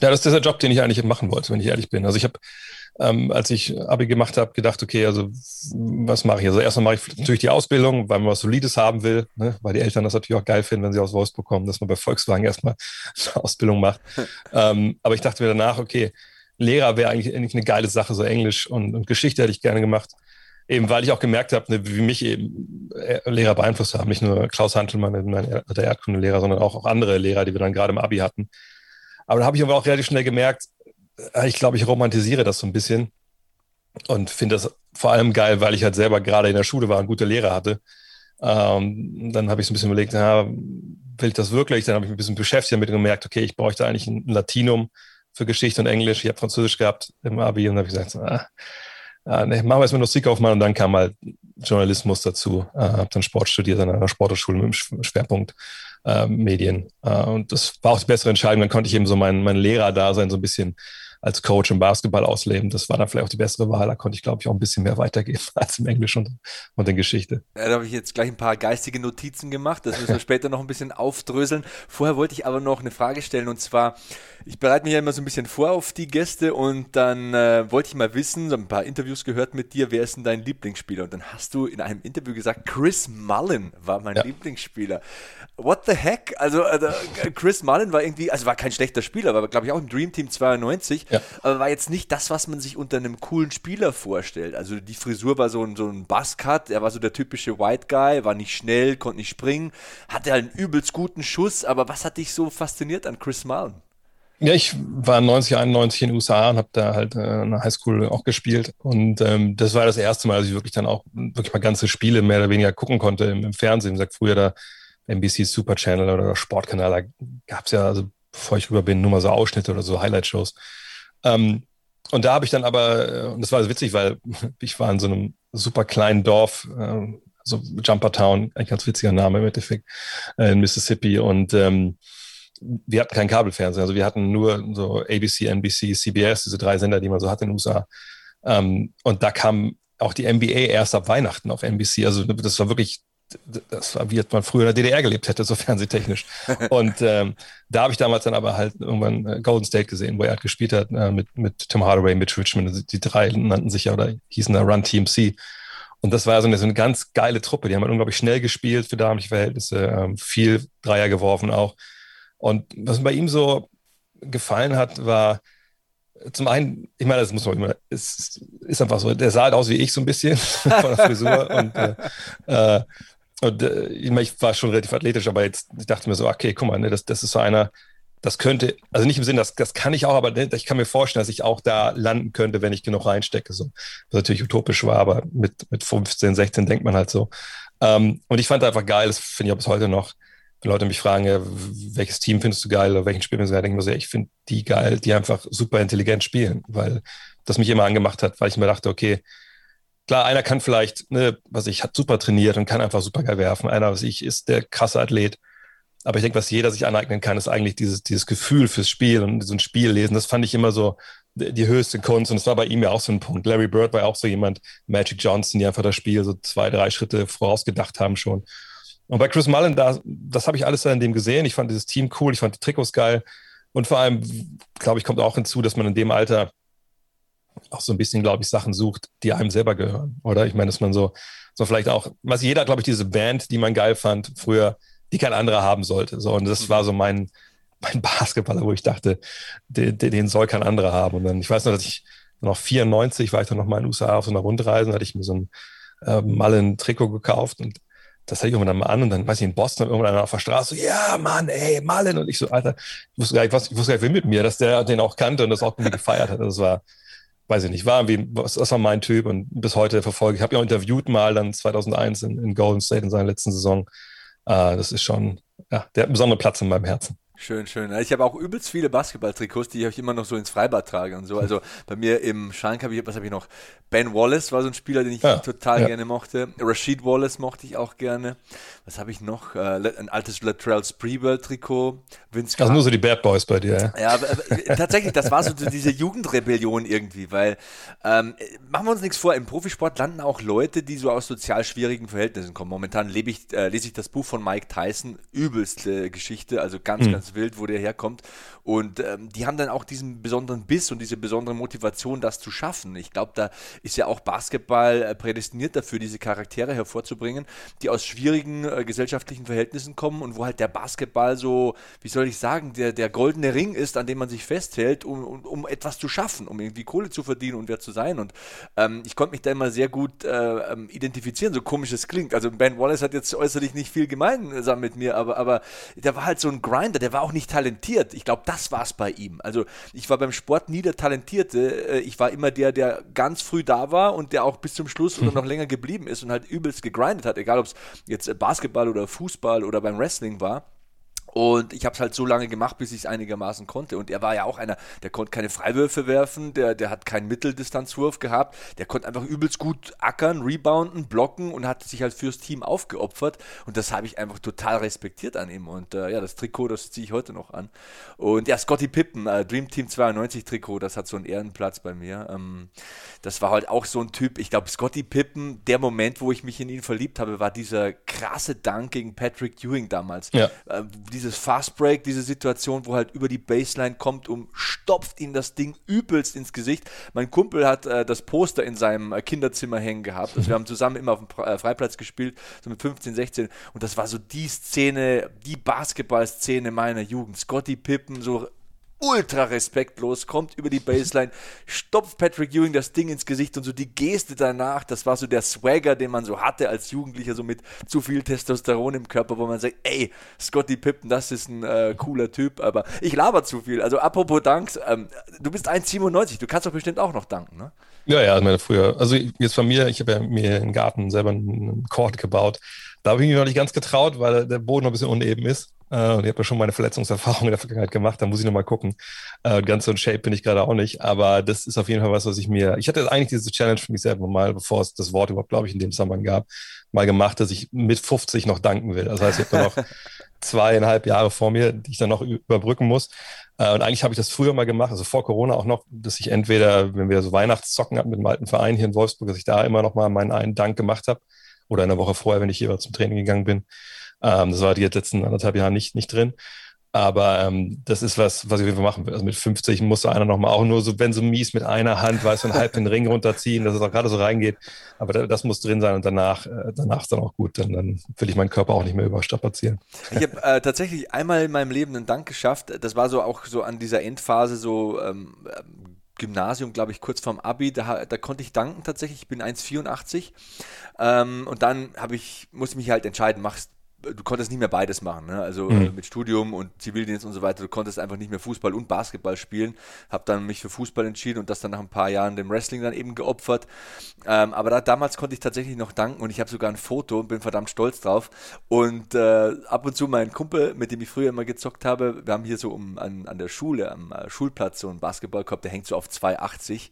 Ja, das ist der Job, den ich eigentlich machen wollte, wenn ich ehrlich bin. Also ich habe, ähm, als ich Abi gemacht habe, gedacht, okay, also was mache ich? Also erstmal mache ich natürlich die Ausbildung, weil man was Solides haben will, ne? weil die Eltern das natürlich auch geil finden, wenn sie aus Wolfsburg kommen, dass man bei Volkswagen erstmal <laughs> eine Ausbildung macht. <laughs> ähm, aber ich dachte mir danach, okay, Lehrer wäre eigentlich, eigentlich eine geile Sache, so Englisch und, und Geschichte hätte ich gerne gemacht. Eben weil ich auch gemerkt habe, ne, wie mich eben äh, Lehrer beeinflusst haben. Nicht nur Klaus Hantelmann, der Erdkundelehrer, sondern auch, auch andere Lehrer, die wir dann gerade im Abi hatten aber da habe ich aber auch relativ schnell gemerkt, ich glaube, ich romantisiere das so ein bisschen und finde das vor allem geil, weil ich halt selber gerade in der Schule war und gute Lehrer hatte. Ähm, dann habe ich so ein bisschen überlegt, ja, will ich das wirklich? Dann habe ich mich ein bisschen beschäftigt damit und gemerkt, okay, ich bräuchte eigentlich ein Latinum für Geschichte und Englisch. Ich habe Französisch gehabt im Abi und habe gesagt, ah, ah, nee, machen wir erstmal Musikaufmann und dann kam halt Journalismus dazu. Äh, habe dann Sport studiert an einer Sporthochschule mit dem Schwerpunkt äh, Medien. Äh, und das war auch die bessere Entscheidung. Dann konnte ich eben so mein, mein Lehrer-Dasein so ein bisschen als Coach im Basketball ausleben. Das war dann vielleicht auch die bessere Wahl. Da konnte ich, glaube ich, auch ein bisschen mehr weitergeben <laughs> als im Englisch und, und in Geschichte. Ja, da habe ich jetzt gleich ein paar geistige Notizen gemacht. Das müssen wir <laughs> später noch ein bisschen aufdröseln. Vorher wollte ich aber noch eine Frage stellen und zwar, ich bereite mich ja immer so ein bisschen vor auf die Gäste und dann äh, wollte ich mal wissen, so ein paar Interviews gehört mit dir, wer ist denn dein Lieblingsspieler? Und dann hast du in einem Interview gesagt, Chris Mullen war mein ja. Lieblingsspieler. What the heck? Also, also, Chris Mullen war irgendwie, also war kein schlechter Spieler, war glaube ich auch im Dream Team 92, ja. aber war jetzt nicht das, was man sich unter einem coolen Spieler vorstellt. Also die Frisur war so ein, so ein Buzzcut, er war so der typische White Guy, war nicht schnell, konnte nicht springen, hatte halt einen übelst guten Schuss, aber was hat dich so fasziniert an Chris Mullen? Ja, ich war 90, 91 in den USA und habe da halt äh, eine Highschool auch gespielt. Und ähm, das war das erste Mal, dass ich wirklich dann auch wirklich mal ganze Spiele mehr oder weniger gucken konnte im, im Fernsehen. Ich sag früher da NBC Super Channel oder Sportkanal, da gab es ja, also bevor ich rüber bin, nur mal so Ausschnitte oder so Highlight-Shows. Ähm, und da habe ich dann aber, äh, und das war witzig, weil <laughs> ich war in so einem super kleinen Dorf, äh, so Jumper Town, ein ganz witziger Name im Endeffekt, äh, in Mississippi. Und ähm, wir hatten kein Kabelfernsehen, also wir hatten nur so ABC, NBC, CBS, diese drei Sender, die man so hat in den USA. Ähm, und da kam auch die NBA erst ab Weihnachten auf NBC. Also das war wirklich, das war wie man früher in der DDR gelebt hätte, so fernsehtechnisch. <laughs> und ähm, da habe ich damals dann aber halt irgendwann äh, Golden State gesehen, wo er halt gespielt hat äh, mit, mit Tim Hardaway, mit Richmond. Also die drei nannten sich ja oder hießen da Run TMC. Und das war so eine, so eine ganz geile Truppe. Die haben halt unglaublich schnell gespielt für damalige Verhältnisse, ähm, viel Dreier geworfen auch. Und was mir bei ihm so gefallen hat, war zum einen, ich meine, das muss man immer, es ist einfach so, der sah halt aus wie ich so ein bisschen <laughs> von der Frisur und, äh, äh, und äh, ich, war schon relativ athletisch, aber jetzt ich dachte mir so, okay, guck mal, ne, das, das ist so einer, das könnte, also nicht im Sinn, das, das kann ich auch, aber ne, ich kann mir vorstellen, dass ich auch da landen könnte, wenn ich genug reinstecke. So. Was natürlich utopisch war, aber mit, mit 15, 16 denkt man halt so. Ähm, und ich fand einfach geil, das finde ich auch bis heute noch, wenn Leute mich fragen, ja, welches Team findest du geil oder welchen Spiel findest du geil, denke ich mir so, ich finde die geil, die einfach super intelligent spielen, weil das mich immer angemacht hat, weil ich mir dachte, okay, klar, einer kann vielleicht, ne, was ich, hat super trainiert und kann einfach super geil werfen. Einer, was ich, ist der krasse Athlet. Aber ich denke, was jeder sich aneignen kann, ist eigentlich dieses, dieses Gefühl fürs Spiel und so ein Spiel lesen. Das fand ich immer so die höchste Kunst. Und das war bei ihm ja auch so ein Punkt. Larry Bird war auch so jemand, Magic Johnson, die einfach das Spiel so zwei, drei Schritte vorausgedacht haben schon. Und bei Chris Mullen, da, das habe ich alles in dem gesehen. Ich fand dieses Team cool, ich fand die Trikots geil. Und vor allem, glaube ich, kommt auch hinzu, dass man in dem Alter auch so ein bisschen, glaube ich, Sachen sucht, die einem selber gehören. Oder ich meine, dass man so, so vielleicht auch, was jeder, glaube ich, diese Band, die man geil fand, früher, die kein anderer haben sollte. So, und das war so mein, mein <laughs> Basketballer, wo ich dachte, den, den soll kein anderer haben. Und dann, ich weiß noch, dass ich noch 94 war ich dann noch mal in den USA auf so einer Rundreise, hatte ich mir so ein äh, Mullen-Trikot gekauft und das hatte ich irgendwann mal an und dann weiß ich in Boston irgendwann auf der Straße, ja, Mann, ey, Malen. Und ich so, Alter, ich wusste gar nicht, was, ich wusste gar nicht, wer mit mir, dass der den auch kannte und das auch irgendwie gefeiert hat. Das war, weiß ich nicht, war irgendwie, das war mein Typ und bis heute verfolge ich. habe ihn auch interviewt mal dann 2001 in, in Golden State in seiner letzten Saison. Uh, das ist schon, ja, der hat einen besonderen Platz in meinem Herzen. Schön, schön. Ich habe auch übelst viele Basketball-Trikots, die ich immer noch so ins Freibad trage und so. Also <laughs> bei mir im Schrank habe ich, was habe ich noch? Ben Wallace war so ein Spieler, den ich ja, total ja. gerne mochte. Rashid Wallace mochte ich auch gerne. Was habe ich noch? Äh, ein altes Latrell Sprewell-Trikot. Vince also nur so die Bad Boys bei dir, ja? Ja, aber, aber, tatsächlich, das war so diese Jugendrebellion irgendwie, weil ähm, machen wir uns nichts vor, im Profisport landen auch Leute, die so aus sozial schwierigen Verhältnissen kommen. Momentan ich, äh, lese ich das Buch von Mike Tyson, übelste Geschichte, also ganz, mhm. ganz wild, wo der herkommt. Und ähm, die haben dann auch diesen besonderen Biss und diese besondere Motivation, das zu schaffen. Ich glaube, da ist ja auch Basketball äh, prädestiniert dafür, diese Charaktere hervorzubringen, die aus schwierigen äh, gesellschaftlichen Verhältnissen kommen und wo halt der Basketball so, wie soll ich sagen, der, der goldene Ring ist, an dem man sich festhält, um, um, um etwas zu schaffen, um irgendwie Kohle zu verdienen und wer zu sein. Und ähm, ich konnte mich da immer sehr gut äh, ähm, identifizieren, so komisch es klingt. Also Ben Wallace hat jetzt äußerlich nicht viel gemeinsam mit mir, aber, aber der war halt so ein Grinder, der war auch nicht talentiert. Ich glaube, das war es bei ihm. Also ich war beim Sport nie der Talentierte. Äh, ich war immer der, der ganz früh da war und der auch bis zum Schluss oder noch länger geblieben ist und halt übelst gegrindet hat, egal ob es jetzt Basketball oder Fußball oder beim Wrestling war. Und ich habe es halt so lange gemacht, bis ich es einigermaßen konnte. Und er war ja auch einer, der konnte keine Freiwürfe werfen, der, der hat keinen Mitteldistanzwurf gehabt, der konnte einfach übelst gut ackern, rebounden, blocken und hat sich halt fürs Team aufgeopfert. Und das habe ich einfach total respektiert an ihm. Und äh, ja, das Trikot, das ziehe ich heute noch an. Und ja, Scotty Pippen, äh, Dream Team 92 Trikot, das hat so einen Ehrenplatz bei mir. Ähm, das war halt auch so ein Typ, ich glaube, Scotty Pippen, der Moment, wo ich mich in ihn verliebt habe, war dieser krasse Dank gegen Patrick Ewing damals. Ja. Äh, dieses Fast Break, diese Situation, wo halt über die Baseline kommt und stopft ihm das Ding übelst ins Gesicht. Mein Kumpel hat äh, das Poster in seinem äh, Kinderzimmer hängen gehabt. Also wir haben zusammen immer auf dem äh, Freiplatz gespielt, so mit 15, 16. Und das war so die Szene, die Basketball-Szene meiner Jugend. Scotty Pippen, so ultra respektlos, kommt über die Baseline, stopft Patrick Ewing das Ding ins Gesicht und so die Geste danach, das war so der Swagger, den man so hatte als Jugendlicher, so mit zu viel Testosteron im Körper, wo man sagt, ey, Scotty Pippen, das ist ein äh, cooler Typ, aber ich laber zu viel. Also apropos Danks, ähm, du bist 1,97, du kannst doch bestimmt auch noch danken, ne? Ja, ja, meine früher. Also jetzt von mir, ich habe ja mir im Garten selber einen Court gebaut. Da habe ich mich noch nicht ganz getraut, weil der Boden noch ein bisschen uneben ist. Äh, und ich habe ja schon meine Verletzungserfahrung in der Vergangenheit gemacht, da muss ich nochmal gucken. Äh, ganz so in Shape bin ich gerade auch nicht, aber das ist auf jeden Fall was, was ich mir, ich hatte eigentlich diese Challenge für mich selber mal, bevor es das Wort überhaupt, glaube ich, in dem Zusammenhang gab, mal gemacht, dass ich mit 50 noch danken will. Das heißt, ich habe noch <laughs> zweieinhalb Jahre vor mir, die ich dann noch überbrücken muss. Äh, und eigentlich habe ich das früher mal gemacht, also vor Corona auch noch, dass ich entweder, wenn wir so Weihnachtszocken hatten mit dem alten Verein hier in Wolfsburg, dass ich da immer noch mal meinen einen Dank gemacht habe. Oder in der Woche vorher, wenn ich hier zum Training gegangen bin. Ähm, das war die letzten anderthalb Jahre nicht, nicht drin. Aber ähm, das ist was, was ich machen will. Also mit 50 muss einer nochmal auch nur so, wenn so mies mit einer Hand, weiß so halb den Ring runterziehen, dass es auch gerade so reingeht. Aber das muss drin sein und danach, äh, danach ist dann auch gut. Dann, dann will ich meinen Körper auch nicht mehr überstrapazieren. Ich habe äh, tatsächlich einmal in meinem Leben einen Dank geschafft. Das war so auch so an dieser Endphase so ähm, Gymnasium, glaube ich, kurz vorm Abi, da, da konnte ich danken tatsächlich. Ich bin 1,84 ähm, und dann habe ich, ich mich halt entscheiden, machst du konntest nicht mehr beides machen, ne? also mhm. äh, mit Studium und Zivildienst und so weiter, du konntest einfach nicht mehr Fußball und Basketball spielen, habe dann mich für Fußball entschieden und das dann nach ein paar Jahren dem Wrestling dann eben geopfert, ähm, aber da, damals konnte ich tatsächlich noch danken und ich habe sogar ein Foto und bin verdammt stolz drauf und äh, ab und zu mein Kumpel, mit dem ich früher immer gezockt habe, wir haben hier so um, an, an der Schule, am äh, Schulplatz so einen Basketballkorb, der hängt so auf 2,80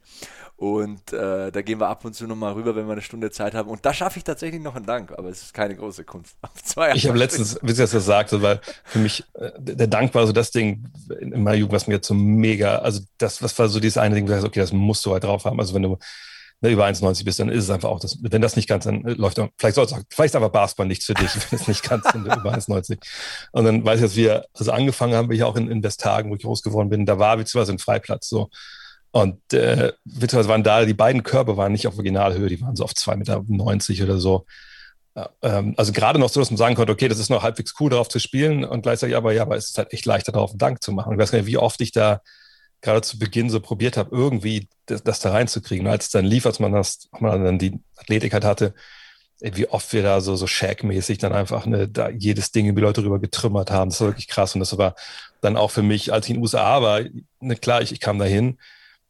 und äh, da gehen wir ab und zu nochmal rüber, wenn wir eine Stunde Zeit haben. Und da schaffe ich tatsächlich noch einen Dank, aber es ist keine große Kunst. <laughs> ich habe letztens, wie sie das sagt, weil für mich äh, der Dank war so das Ding in meiner Jugend, was mir jetzt so mega, also das, was war so dieses eine Ding, wo ich okay, das musst du halt drauf haben. Also wenn du ne, über 1,90 bist, dann ist es einfach auch das, wenn das nicht ganz, dann läuft vielleicht soll es auch, vielleicht ist aber Basketball nichts für dich, <laughs> wenn es nicht ganz über 1,90. Und dann weiß ich, dass wir, also angefangen haben wir hier auch in, in Westhagen, wo ich groß geworden bin, da war beziehungsweise ein Freiplatz so. Und äh, witzigerweise waren da, die beiden Körbe waren nicht auf Originalhöhe, die waren so auf 2,90 Meter oder so. Ähm, also gerade noch so, dass man sagen konnte, okay, das ist noch halbwegs cool, darauf zu spielen und gleichzeitig aber, ja, aber es ist halt echt leichter, darauf einen Dank zu machen. Ich weiß gar nicht, wie oft ich da gerade zu Beginn so probiert habe, irgendwie das, das da reinzukriegen. Und als es dann lief, als man das, man dann die Athletik halt hatte, wie oft wir da so, so Shaq-mäßig dann einfach ne, da jedes Ding über die Leute rüber getrümmert haben. Das war wirklich krass. Und das war dann auch für mich, als ich in den USA war, ne, klar, ich, ich kam da hin,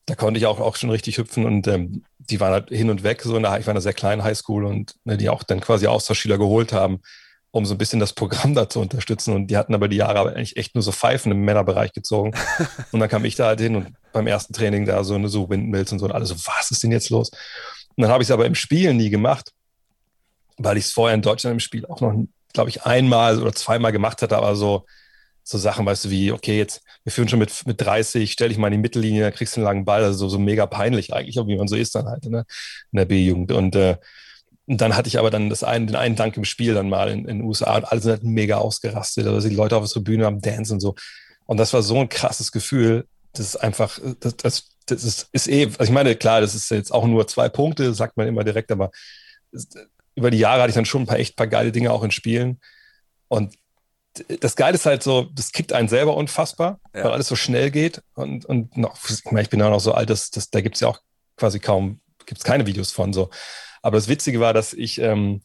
da konnte ich auch, auch schon richtig hüpfen und ähm, die waren halt hin und weg, so in der, ich war in einer sehr kleinen Highschool und ne, die auch dann quasi Austauschschüler geholt haben, um so ein bisschen das Programm da zu unterstützen und die hatten aber die Jahre aber eigentlich echt nur so Pfeifen im Männerbereich gezogen <laughs> und dann kam ich da halt hin und beim ersten Training da so eine so Windmills und so und alle so, was ist denn jetzt los? Und dann habe ich es aber im Spiel nie gemacht, weil ich es vorher in Deutschland im Spiel auch noch, glaube ich, einmal oder zweimal gemacht hatte, aber so so Sachen, weißt du, wie, okay, jetzt, wir führen schon mit, mit 30, stell dich mal in die Mittellinie, dann kriegst du einen langen Ball, also so, so mega peinlich eigentlich, wie man so ist dann halt ne, in der B-Jugend. Und, äh, und dann hatte ich aber dann das einen, den einen Dank im Spiel dann mal in, in den USA und alle sind halt mega ausgerastet, also die Leute auf der Tribüne am Dance und so. Und das war so ein krasses Gefühl, das ist einfach, das, das, das ist, ist eh, also ich meine, klar, das ist jetzt auch nur zwei Punkte, sagt man immer direkt, aber über die Jahre hatte ich dann schon ein paar echt paar geile Dinge auch in Spielen. Und das Geile ist halt so, das kickt einen selber unfassbar, ja. weil alles so schnell geht. Und, und noch, ich, meine, ich bin ja noch so alt, dass, dass da gibt es ja auch quasi kaum, gibt es keine Videos von so. Aber das Witzige war, dass ich, ähm,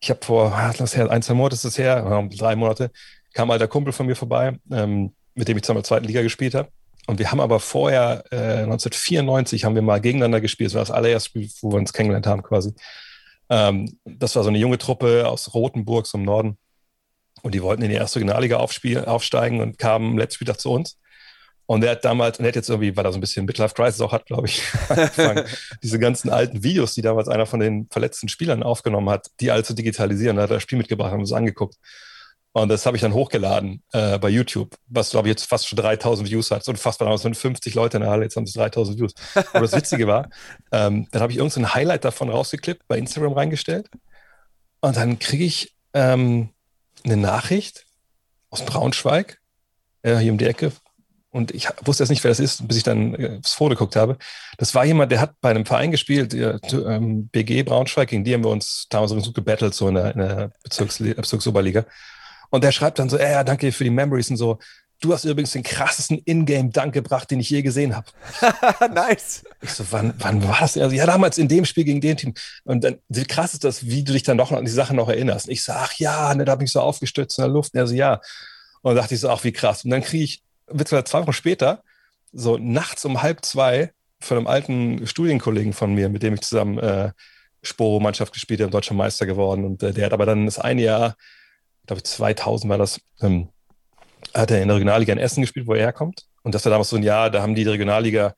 ich habe vor, das her, ein, zwei Monate ist das her, drei Monate, kam halt der Kumpel von mir vorbei, ähm, mit dem ich zusammen in der zweiten Liga gespielt habe. Und wir haben aber vorher, äh, 1994, haben wir mal gegeneinander gespielt. Das war das allererste Spiel, wo wir uns kennengelernt haben quasi. Ähm, das war so eine junge Truppe aus Rothenburg, so im Norden. Und die wollten in die erste Regionalliga aufsteigen und kamen letzten Spieltag zu uns. Und er hat damals, und er hat jetzt irgendwie, weil er so ein bisschen Midlife Crisis auch hat, glaube ich, <laughs> angefangen, <laughs> diese ganzen alten Videos, die damals einer von den verletzten Spielern aufgenommen hat, die alle zu digitalisieren. Da hat er das Spiel mitgebracht und uns angeguckt. Und das habe ich dann hochgeladen äh, bei YouTube, was, glaube ich, jetzt fast schon 3000 Views hat. Und fast damals sind 50 Leute in der Halle, jetzt haben es 3000 Views. Aber das Witzige war, <laughs> ähm, dann habe ich irgendein Highlight davon rausgeklippt, bei Instagram reingestellt. Und dann kriege ich ähm, eine Nachricht aus Braunschweig, äh, hier um die Ecke. Und ich wusste jetzt nicht, wer das ist, bis ich dann äh, das Foto geguckt habe. Das war jemand, der hat bei einem Verein gespielt, ähm, BG Braunschweig, gegen die haben wir uns damals so gebettelt, so in der, in der Bezirks Bezirksoberliga. Und der schreibt dann so, äh, ja, danke für die Memories und so. Du hast übrigens den krassesten Ingame-Dank gebracht, den ich je gesehen habe. <laughs> nice. Ich so, wann, wann war das? Also, ja, damals in dem Spiel gegen den Team. Und dann, wie krass ist das, wie du dich dann noch an die Sachen noch erinnerst. Ich so, ach ja, ne, da habe ich so aufgestützt in der Luft. Und er so, ja. Und dann dachte ich so, ach, wie krass. Und dann kriege ich, zwei Wochen später, so nachts um halb zwei, von einem alten Studienkollegen von mir, mit dem ich zusammen äh, Sporo-Mannschaft gespielt habe, deutscher Meister geworden. Und äh, der hat aber dann das eine Jahr glaube ich 2000 war das, ähm, hat er in der Regionalliga in Essen gespielt, wo er herkommt. Und das war damals so ein Jahr, da haben die, die Regionalliga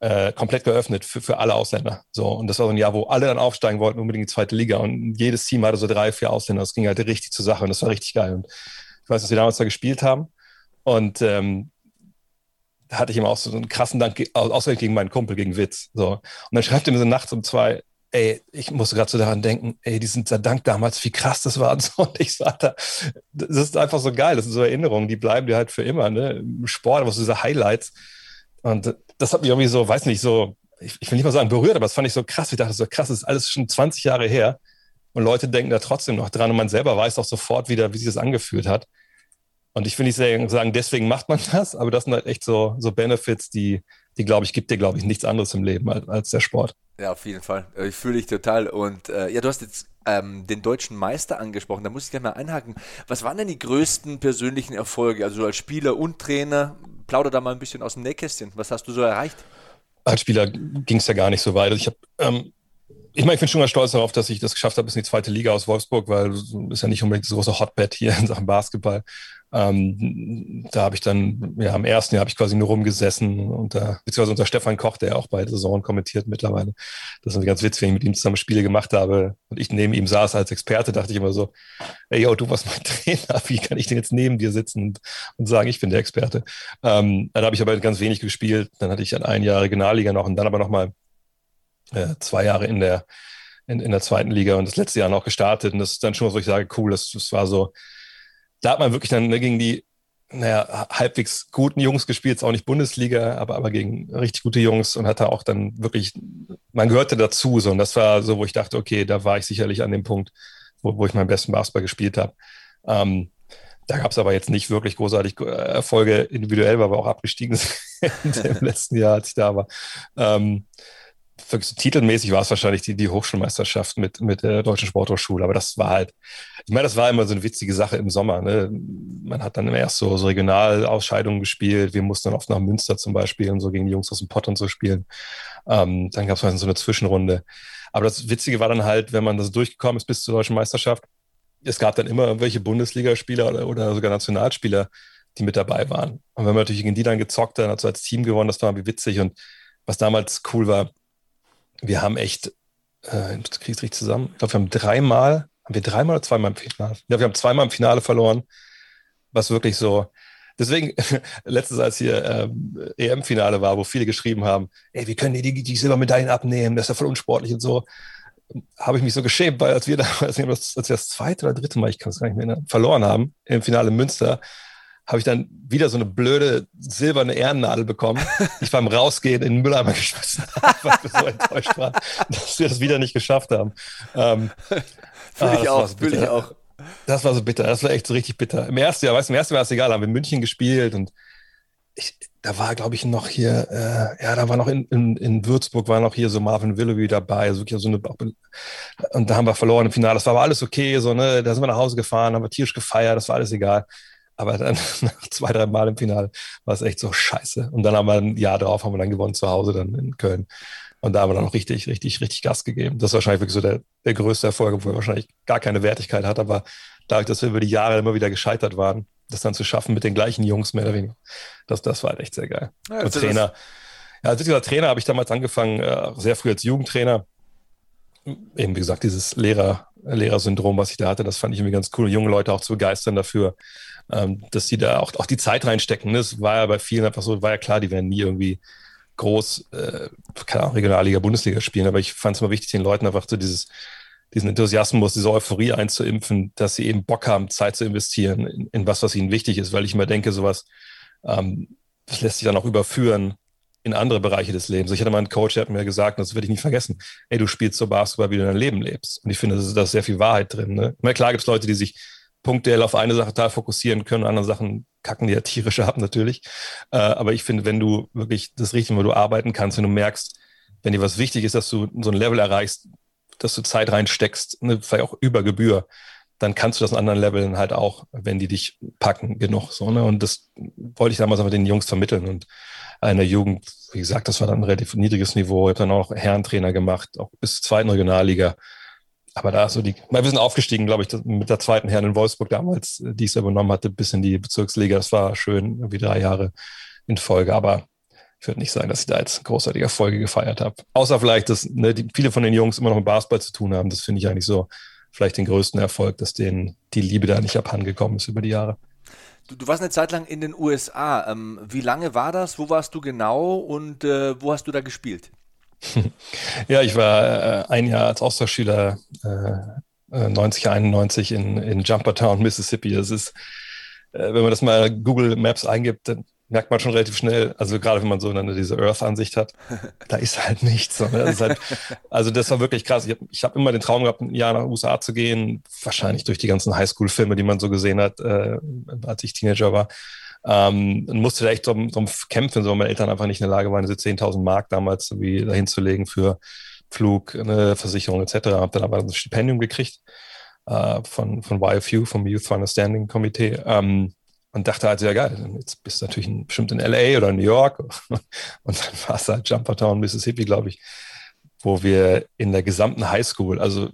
äh, komplett geöffnet für, für alle Ausländer. So, und das war so ein Jahr, wo alle dann aufsteigen wollten, unbedingt in die zweite Liga. Und jedes Team hatte so drei, vier Ausländer. Das ging halt richtig zur Sache und das war richtig geil. Und ich weiß, dass wir damals da gespielt haben. Und ähm, da hatte ich immer auch so einen krassen Dank, außer gegen meinen Kumpel, gegen Witz. So. Und dann schreibt er mir so nachts um zwei, ey, ich musste gerade so daran denken, ey, diesen Dank damals, wie krass das war und <laughs> so. Und ich sagte, das ist einfach so geil. Das sind so Erinnerungen, die bleiben dir halt für immer, ne? Im Sport, aber so diese Highlights. Und das hat mich irgendwie so, weiß nicht, so, ich, ich will nicht mal sagen berührt, aber das fand ich so krass. Ich dachte so, krass, das ist alles schon 20 Jahre her. Und Leute denken da trotzdem noch dran und man selber weiß auch sofort wieder, wie sich das angefühlt hat. Und ich will nicht sagen, deswegen macht man das, aber das sind halt echt so, so Benefits, die, die glaube ich, gibt dir, glaube ich, nichts anderes im Leben als, als der Sport. Ja, auf jeden Fall. Äh, ich fühle dich total. Und äh, ja, du hast jetzt ähm, den deutschen Meister angesprochen. Da muss ich gleich mal einhaken. Was waren denn die größten persönlichen Erfolge? Also als Spieler und Trainer, plauder da mal ein bisschen aus dem Nähkästchen. Was hast du so erreicht? Als Spieler ging es ja gar nicht so weit. Also ich habe ähm, ich meine, ich bin schon mal stolz darauf, dass ich das geschafft habe bis in die zweite Liga aus Wolfsburg, weil es ist ja nicht unbedingt das große Hotbed hier in Sachen Basketball. Ähm, da habe ich dann, ja, im ersten Jahr habe ich quasi nur rumgesessen unter, beziehungsweise unter Stefan Koch, der auch bei der Saison kommentiert mittlerweile. Das ist ganz witzig, wenn ich mit ihm zusammen Spiele gemacht habe und ich neben ihm saß als Experte, dachte ich immer so, ey, yo, du warst mein <laughs> Trainer, wie kann ich denn jetzt neben dir sitzen und, und sagen, ich bin der Experte? Ähm, dann habe ich aber ganz wenig gespielt, dann hatte ich ein Jahr Regionalliga noch und dann aber nochmal äh, zwei Jahre in der, in, in der zweiten Liga und das letzte Jahr noch gestartet und das ist dann schon was, wo ich sage, cool, das, das war so, da hat man wirklich dann ne, gegen die naja, halbwegs guten Jungs gespielt, ist auch nicht Bundesliga, aber, aber gegen richtig gute Jungs und hatte auch dann wirklich, man gehörte dazu. So, und das war so, wo ich dachte, okay, da war ich sicherlich an dem Punkt, wo, wo ich meinen besten Basketball gespielt habe. Ähm, da gab es aber jetzt nicht wirklich großartig äh, Erfolge individuell, weil wir auch abgestiegen <laughs> sind im letzten Jahr, als ich da war. Ähm, titelmäßig war es wahrscheinlich die, die Hochschulmeisterschaft mit, mit der Deutschen Sporthochschule, aber das war halt, ich meine, das war immer so eine witzige Sache im Sommer. Ne? Man hat dann erst so, so Regionalausscheidungen gespielt. Wir mussten dann oft nach Münster zum Beispiel und so gegen die Jungs aus dem Pott und so spielen. Ähm, dann gab es so eine Zwischenrunde. Aber das Witzige war dann halt, wenn man das durchgekommen ist bis zur Deutschen Meisterschaft, es gab dann immer irgendwelche Bundesligaspieler oder, oder sogar Nationalspieler, die mit dabei waren. Und wenn man natürlich gegen die dann gezockt hat, also als Team gewonnen, das war irgendwie witzig. Und was damals cool war, wir haben echt, äh, das kriegst richtig zusammen, ich glaube, wir haben dreimal, haben wir dreimal oder zweimal im Finale? Ja, wir haben zweimal im Finale verloren, was wirklich so, deswegen, <laughs> letztes als hier ähm, EM-Finale war, wo viele geschrieben haben, ey, wie können die die, die Silbermedaillen abnehmen, das ist ja voll unsportlich und so, habe ich mich so geschämt, weil als wir da, <laughs> als wir das, als wir das zweite oder dritte Mal, ich kann es gar nicht mehr erinnern, verloren haben im Finale in Münster, habe ich dann wieder so eine blöde silberne Ehrennadel bekommen. Ich beim Rausgehen in den Mülleimer geschmissen habe, <laughs> weil wir so enttäuscht waren, dass wir das wieder nicht geschafft haben. Ähm, fühle ah, ich auch, so fühle ich auch. Das war so bitter, das war echt so richtig bitter. Im ersten Jahr, weißt du, im ersten Jahr war es egal, haben wir in München gespielt und ich, da war, glaube ich, noch hier, äh, ja, da war noch in, in, in Würzburg, war noch hier so Marvin Willoughby dabei, also so eine, und da haben wir verloren im Finale. Das war aber alles okay, so, ne, da sind wir nach Hause gefahren, haben wir tierisch gefeiert, das war alles egal. Aber dann <laughs> nach zwei, drei Mal im Finale war es echt so scheiße. Und dann haben wir ein Jahr darauf haben wir dann gewonnen zu Hause dann in Köln. Und da haben wir dann noch richtig, richtig, richtig Gas gegeben. Das ist wahrscheinlich wirklich so der, der größte Erfolg, obwohl er wahrscheinlich gar keine Wertigkeit hat. Aber dadurch, dass wir über die Jahre immer wieder gescheitert waren, das dann zu schaffen mit den gleichen Jungs mehr oder weniger, das, das war halt echt sehr geil. Ja, und Trainer, ja, als dieser Trainer habe ich damals angefangen, äh, sehr früh als Jugendtrainer. Eben wie gesagt, dieses Lehrer, Lehrersyndrom, was ich da hatte, das fand ich irgendwie ganz cool, junge Leute auch zu begeistern dafür, ähm, dass die da auch, auch die Zeit reinstecken. Das war ja bei vielen einfach so, war ja klar, die werden nie irgendwie groß, äh, keine Ahnung, Regionalliga, Bundesliga spielen, aber ich fand es immer wichtig, den Leuten einfach so dieses, diesen Enthusiasmus, diese Euphorie einzuimpfen, dass sie eben Bock haben, Zeit zu investieren in, in was, was ihnen wichtig ist, weil ich immer denke, sowas, ähm, das lässt sich dann auch überführen in andere Bereiche des Lebens. Ich hatte mal einen Coach, der hat mir gesagt, das werde ich nicht vergessen, ey, du spielst so Basketball, wie du dein Leben lebst. Und ich finde, da ist, sehr viel Wahrheit drin. Ne? Ich klar gibt es Leute, die sich punktuell auf eine Sache total fokussieren können, andere Sachen kacken die ja tierisch ab natürlich. Äh, aber ich finde, wenn du wirklich das Richtige, wo du arbeiten kannst, wenn du merkst, wenn dir was wichtig ist, dass du so ein Level erreichst, dass du Zeit reinsteckst, ne, vielleicht auch über Gebühr, dann kannst du das an anderen Leveln halt auch, wenn die dich packen, genug. So, ne? Und das wollte ich damals aber den Jungs vermitteln. Und in der Jugend, wie gesagt, das war dann ein relativ niedriges Niveau. Ich habe dann auch Herrentrainer gemacht, auch bis zweiten Regionalliga aber da so die, wir sind aufgestiegen, glaube ich, mit der zweiten Herren in Wolfsburg damals, die es übernommen hatte, bis in die Bezirksliga. Das war schön, wie drei Jahre in Folge. Aber ich würde nicht sagen, dass ich da jetzt großartige Erfolge gefeiert habe. Außer vielleicht, dass ne, die, viele von den Jungs immer noch mit Basketball zu tun haben. Das finde ich eigentlich so vielleicht den größten Erfolg, dass denen die Liebe da nicht abhandengekommen ist über die Jahre. Du, du, warst eine Zeit lang in den USA. Ähm, wie lange war das? Wo warst du genau und äh, wo hast du da gespielt? <laughs> ja, ich war äh, ein Jahr als Austauschschüler äh, 90, 91 in, in Jumpertown, Mississippi. Das ist, äh, wenn man das mal Google Maps eingibt, dann merkt man schon relativ schnell, also gerade wenn man so eine, diese Earth-Ansicht hat, <laughs> da ist halt nichts. Das halt, also das war wirklich krass. Ich habe hab immer den Traum gehabt, ein Jahr nach USA zu gehen, wahrscheinlich durch die ganzen Highschool-Filme, die man so gesehen hat, äh, als ich Teenager war. Ähm, und musste da echt drum, drum kämpfen, so weil meine Eltern einfach nicht in der Lage waren, diese 10.000 Mark damals irgendwie dahin zu legen für Flug, eine Versicherung etc. Habe dann aber ein Stipendium gekriegt äh, von, von YFU, vom Youth Understanding Committee. Ähm, und dachte halt, ja geil, jetzt bist du natürlich bestimmt in LA oder New York. <laughs> Und dann war es halt Jumpertown, Mississippi, glaube ich, wo wir in der gesamten Highschool, also,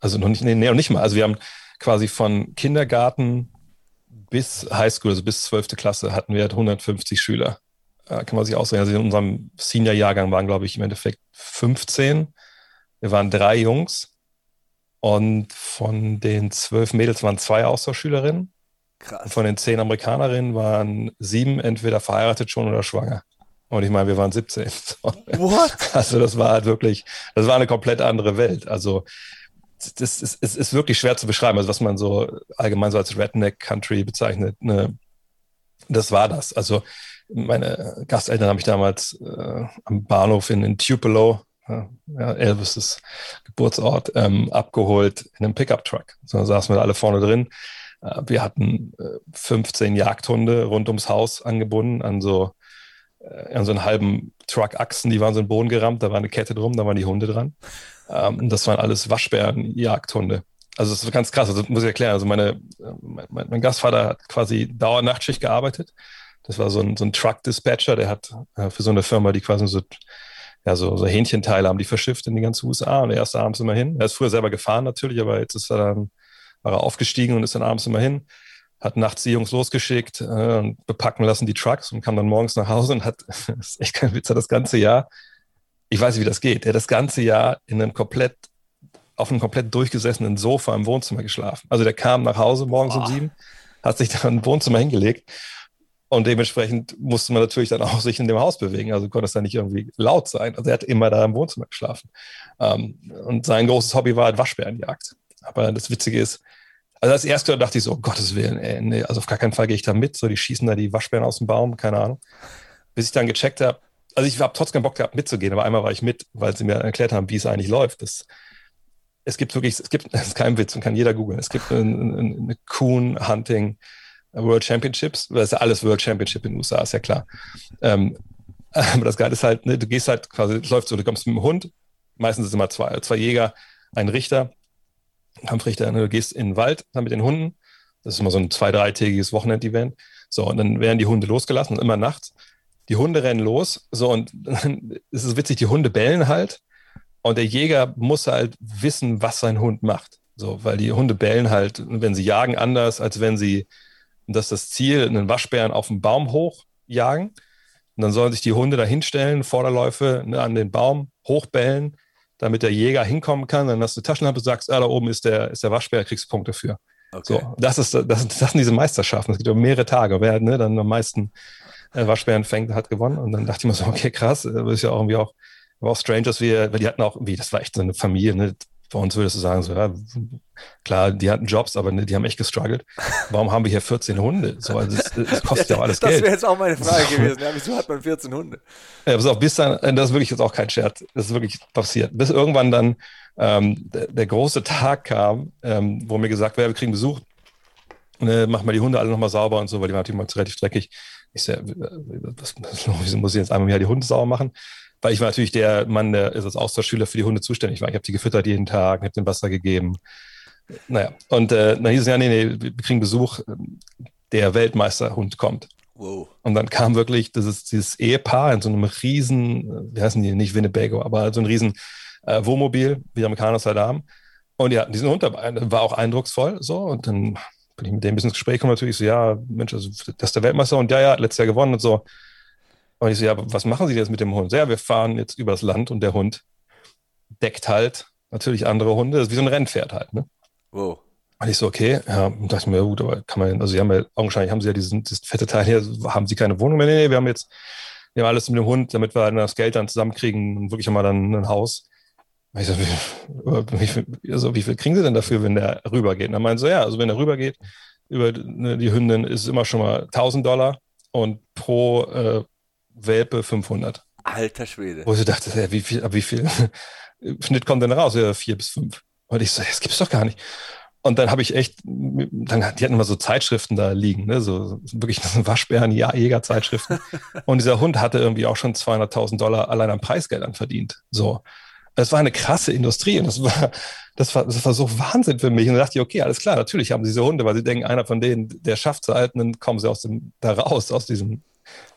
also noch nicht, nee, nee, nicht mal, also wir haben quasi von Kindergarten bis Highschool, also bis 12. Klasse, hatten wir 150 halt Schüler. Äh, kann man sich ausrechnen. Also in unserem Senior-Jahrgang waren, glaube ich, im Endeffekt 15. Wir waren drei Jungs und von den zwölf Mädels waren zwei Austauschschülerinnen Krass. Von den zehn Amerikanerinnen waren sieben entweder verheiratet schon oder schwanger. Und ich meine, wir waren 17. <laughs> What? Also das war halt wirklich, das war eine komplett andere Welt. Also das ist, ist, ist wirklich schwer zu beschreiben. Also was man so allgemein so als Redneck Country bezeichnet, ne, das war das. Also meine Gasteltern haben mich damals äh, am Bahnhof in, in Tupelo, ja, Elvis' Geburtsort, ähm, abgeholt in einem Pickup-Truck. So da saßen wir alle vorne drin äh, wir hatten 15 äh, Jagdhunde rund ums Haus angebunden an so, äh, an so einen halben Truck-Achsen, die waren so in den Boden gerammt, da war eine Kette drum, da waren die Hunde dran. Ähm, das waren alles Waschbären-Jagdhunde. Also das ist ganz krass, also das muss ich erklären. Also meine, mein, mein Gastvater hat quasi Dauernachtschicht gearbeitet. Das war so ein, so ein Truck-Dispatcher, der hat für so eine Firma, die quasi so ja, so, so Hähnchenteile haben die verschifft in die ganze USA und er ist abends immer hin. Er ist früher selber gefahren natürlich, aber jetzt ist er dann war er aufgestiegen und ist dann abends immer hin, hat nachts die Jungs losgeschickt äh, und bepacken lassen die Trucks und kam dann morgens nach Hause und hat, das <laughs> ist echt kein Witz, das ganze Jahr, ich weiß nicht, wie das geht, der hat das ganze Jahr in einem komplett, auf einem komplett durchgesessenen Sofa im Wohnzimmer geschlafen. Also der kam nach Hause morgens Boah. um sieben, hat sich dann im Wohnzimmer hingelegt und dementsprechend musste man natürlich dann auch sich in dem Haus bewegen. Also konnte es dann nicht irgendwie laut sein. Also er hat immer da im Wohnzimmer geschlafen. Ähm, und sein großes Hobby war halt Waschbärenjagd. Aber das Witzige ist, also als erstes dachte ich so, um Gottes Willen, ey, nee, also auf gar keinen Fall gehe ich da mit. So, die schießen da die Waschbären aus dem Baum, keine Ahnung. Bis ich dann gecheckt habe, also ich habe trotzdem Bock gehabt mitzugehen, aber einmal war ich mit, weil sie mir erklärt haben, wie es eigentlich läuft. Das, es gibt wirklich, es gibt, <laughs> das ist kein Witz und kann jeder googeln. Es gibt eine, eine Coon Hunting World Championships, das ist ja alles World Championship in den USA, ist ja klar. Ähm, <laughs> aber das Geile ist halt, ne, du gehst halt quasi, es läuft so, du kommst mit dem Hund, meistens sind es immer zwei, zwei Jäger, ein Richter, Kampfrichter, ne, du gehst in den Wald dann mit den Hunden. Das ist immer so ein zwei-, dreitägiges Wochenend-Event. So, und dann werden die Hunde losgelassen, immer nachts. Die Hunde rennen los. So, und dann <laughs> ist es witzig, die Hunde bellen halt. Und der Jäger muss halt wissen, was sein Hund macht. So, weil die Hunde bellen halt, wenn sie jagen, anders, als wenn sie, das ist das Ziel, einen Waschbären auf den Baum hochjagen. Und dann sollen sich die Hunde da hinstellen, Vorderläufe ne, an den Baum, hochbellen damit der Jäger hinkommen kann. Dann hast du Taschenlampe, sagst, ah, da oben ist der, ist der Waschbär, kriegst Punkte für. Okay. So, das, ist, das, das sind diese Meisterschaften. Es geht über mehrere Tage. Wer ne, dann am meisten äh, Waschbären fängt, hat gewonnen. Und dann dachte ich mir so, okay, krass, das ist ja auch irgendwie auch, war auch strange, dass wir, weil die hatten auch irgendwie, das war echt so eine Familie, ne? Bei uns würdest du sagen, so, ja, klar, die hatten Jobs, aber ne, die haben echt gestruggelt. Warum haben wir hier 14 Hunde? So, also das, das kostet ja auch alles <laughs> das Geld. Das wäre jetzt auch meine Frage so. gewesen. Ja, wieso hat man 14 Hunde? Ja, pass auf, bis dann, äh, das ist wirklich jetzt auch kein Scherz, das ist wirklich passiert. Bis irgendwann dann ähm, der, der, große Tag kam, ähm, wo mir gesagt wurde, wir kriegen Besuch, ne, mach mal die Hunde alle nochmal sauber und so, weil die waren natürlich mal relativ dreckig. Ich was, was, <laughs> wieso muss ich jetzt einmal mehr die Hunde sauber machen? weil ich war natürlich der Mann, der ist als Austauschschüler für die Hunde zuständig war. Ich habe die gefüttert jeden Tag, habe dem Wasser gegeben. Naja, und äh, dann hieß es ja, nee, nee, wir kriegen Besuch, der Weltmeisterhund kommt. Wow. Und dann kam wirklich dieses, dieses Ehepaar in so einem riesen, wie heißen die, nicht Winnebago, aber so ein riesen äh, Wohnmobil, wie die Amerikaner es halt haben. Und ja, diesen Hund dabei, war auch eindrucksvoll, so. Und dann bin ich mit dem ein bisschen ins Gespräch gekommen, natürlich so, ja, Mensch, also, das ist der Weltmeister und ja, ja, letztes Jahr gewonnen und so. Und ich so, ja, was machen Sie jetzt mit dem Hund? So, ja, wir fahren jetzt übers Land und der Hund deckt halt natürlich andere Hunde. Das ist wie so ein Rennpferd halt, ne? Wow. Und ich so, okay, ja, und dachte mir, gut, aber kann man, also sie haben ja, augenscheinlich haben sie ja diesen, dieses fette Teil hier, haben sie keine Wohnung mehr? Nee, nee, wir haben jetzt, wir haben alles mit dem Hund, damit wir das Geld dann zusammenkriegen und wirklich mal dann ein Haus. Ich so, wie, viel, also wie viel kriegen sie denn dafür, wenn der rübergeht? Und dann meinen so, ja, also wenn er rübergeht, über ne, die Hündin ist es immer schon mal 1000 Dollar und pro äh, Welpe 500. Alter Schwede. Wo ich dachte, ja, wie viel, ab wie viel <laughs> Schnitt kommt denn raus? Ja, vier bis fünf. Und ich so, das gibt's doch gar nicht. Und dann habe ich echt, dann, die hatten immer so Zeitschriften da liegen, ne? so wirklich <laughs> Waschbären, ja, Jägerzeitschriften. <laughs> und dieser Hund hatte irgendwie auch schon 200.000 Dollar allein an Preisgeldern verdient. So. Das war eine krasse Industrie und das war, das war, das war so Wahnsinn für mich. Und da dachte ich, okay, alles klar, natürlich haben sie diese Hunde, weil sie denken, einer von denen, der schafft es halt, und dann kommen sie aus dem, da raus, aus diesem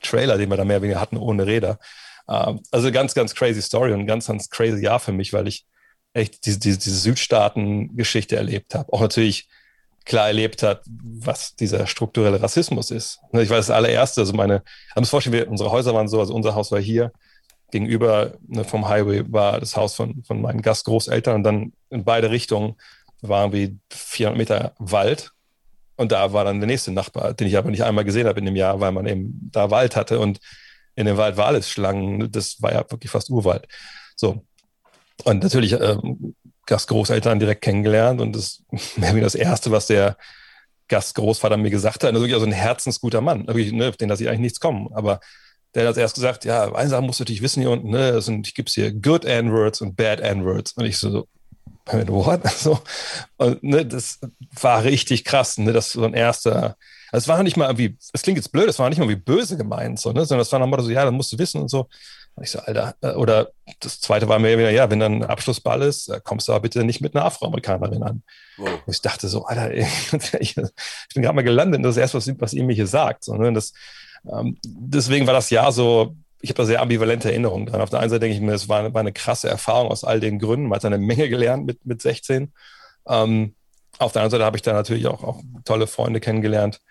Trailer, den wir da mehr oder weniger hatten, ohne Räder. Ähm, also ganz, ganz crazy Story und ganz, ganz crazy Jahr für mich, weil ich echt diese, diese, diese Südstaaten-Geschichte erlebt habe. Auch natürlich klar erlebt hat, was dieser strukturelle Rassismus ist. Ich war das allererste, also meine, ich muss vorstellen, wir, unsere Häuser waren so, also unser Haus war hier, gegenüber ne, vom Highway war das Haus von, von meinen Gastgroßeltern und dann in beide Richtungen waren wie 400 Meter Wald und da war dann der nächste Nachbar, den ich aber nicht einmal gesehen habe in dem Jahr, weil man eben da Wald hatte und in dem Wald war alles Schlangen, das war ja wirklich fast Urwald. So, und natürlich ähm, Gastgroßeltern direkt kennengelernt und das <laughs> wäre das Erste, was der Gastgroßvater mir gesagt hat. Also wirklich also ein herzensguter Mann, wirklich, ne, auf den lasse ich eigentlich nichts kommen. Aber der hat erst gesagt, ja, eine Sache musst du natürlich wissen hier unten, ne, es gibt hier good N-Words und bad N-Words. Und ich so, what? <laughs> So, und, ne, das war richtig krass, ne, das so ein erster, also es war nicht mal irgendwie, es klingt jetzt blöd, es war nicht mal wie böse gemeint, so, ne, sondern es war nochmal so, ja, das musst du wissen und so. Und ich so, Alter, äh, oder das zweite war mir wieder, ja, wenn dann ein Abschlussball ist, äh, kommst du aber bitte nicht mit einer Afroamerikanerin an. Wow. Und ich dachte so, Alter, ey, <laughs> ich, bin gerade mal gelandet, das ist erst, was, was ihr mir hier sagt. So, ne? das, ähm, deswegen war das Jahr so, ich habe da sehr ambivalente Erinnerungen dran. Auf der einen Seite denke ich mir, es war, war, eine krasse Erfahrung aus all den Gründen. Man hat eine Menge gelernt mit, mit 16. Ähm, auf der anderen Seite habe ich da natürlich auch, auch tolle Freunde kennengelernt.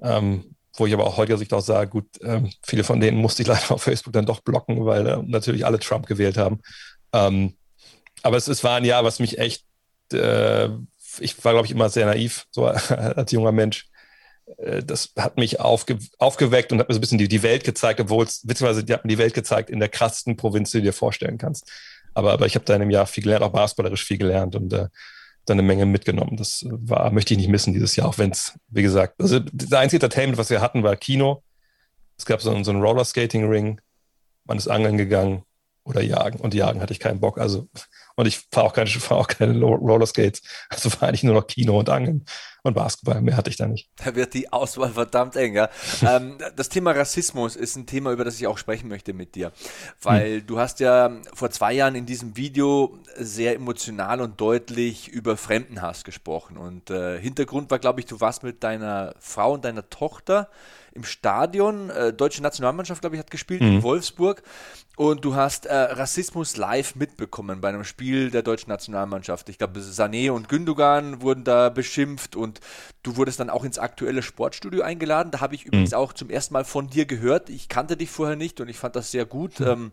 Ähm, wo ich aber auch heutiger Sicht auch sage, gut, ähm, viele von denen musste ich <laughs> leider auf Facebook dann doch blocken, weil äh, natürlich alle Trump gewählt haben. Ähm, aber es, es war ein Jahr, was mich echt, äh, ich war, glaube ich, immer sehr naiv, so <laughs> als junger Mensch. Äh, das hat mich aufge aufgeweckt und hat mir so ein bisschen die, die Welt gezeigt, obwohl es, beziehungsweise die hat mir die Welt gezeigt in der krassesten Provinz, die du dir vorstellen kannst. Aber, aber ich habe da in dem Jahr viel gelernt, auch basketballerisch viel gelernt und äh, dann eine Menge mitgenommen. Das war, möchte ich nicht missen dieses Jahr, auch wenn es, wie gesagt, also das einzige Entertainment, was wir hatten, war Kino. Es gab so, so einen Rollerskating-Ring, man ist angeln gegangen oder jagen. Und jagen hatte ich keinen Bock. Also, und ich fahre auch keine, fahr auch keine Rollerskates. Also <laughs> war eigentlich nur noch Kino und Angeln und Basketball. Mehr hatte ich da nicht. Da wird die Auswahl verdammt enger. ähm, das Thema Rassismus ist ein Thema, über das ich auch sprechen möchte mit dir. Weil hm. du hast ja vor zwei Jahren in diesem Video sehr emotional und deutlich über Fremdenhass gesprochen. Und äh, Hintergrund war, glaube ich, du warst mit deiner Frau und deiner Tochter im Stadion. Äh, deutsche Nationalmannschaft, glaube ich, hat gespielt mhm. in Wolfsburg. Und du hast äh, Rassismus live mitbekommen bei einem Spiel der deutschen Nationalmannschaft. Ich glaube, Sané und Gündogan wurden da beschimpft und du wurdest dann auch ins aktuelle Sportstudio eingeladen. Da habe ich übrigens mhm. auch zum ersten Mal von dir gehört. Ich kannte dich vorher nicht und ich fand das sehr gut. Mhm. Ähm,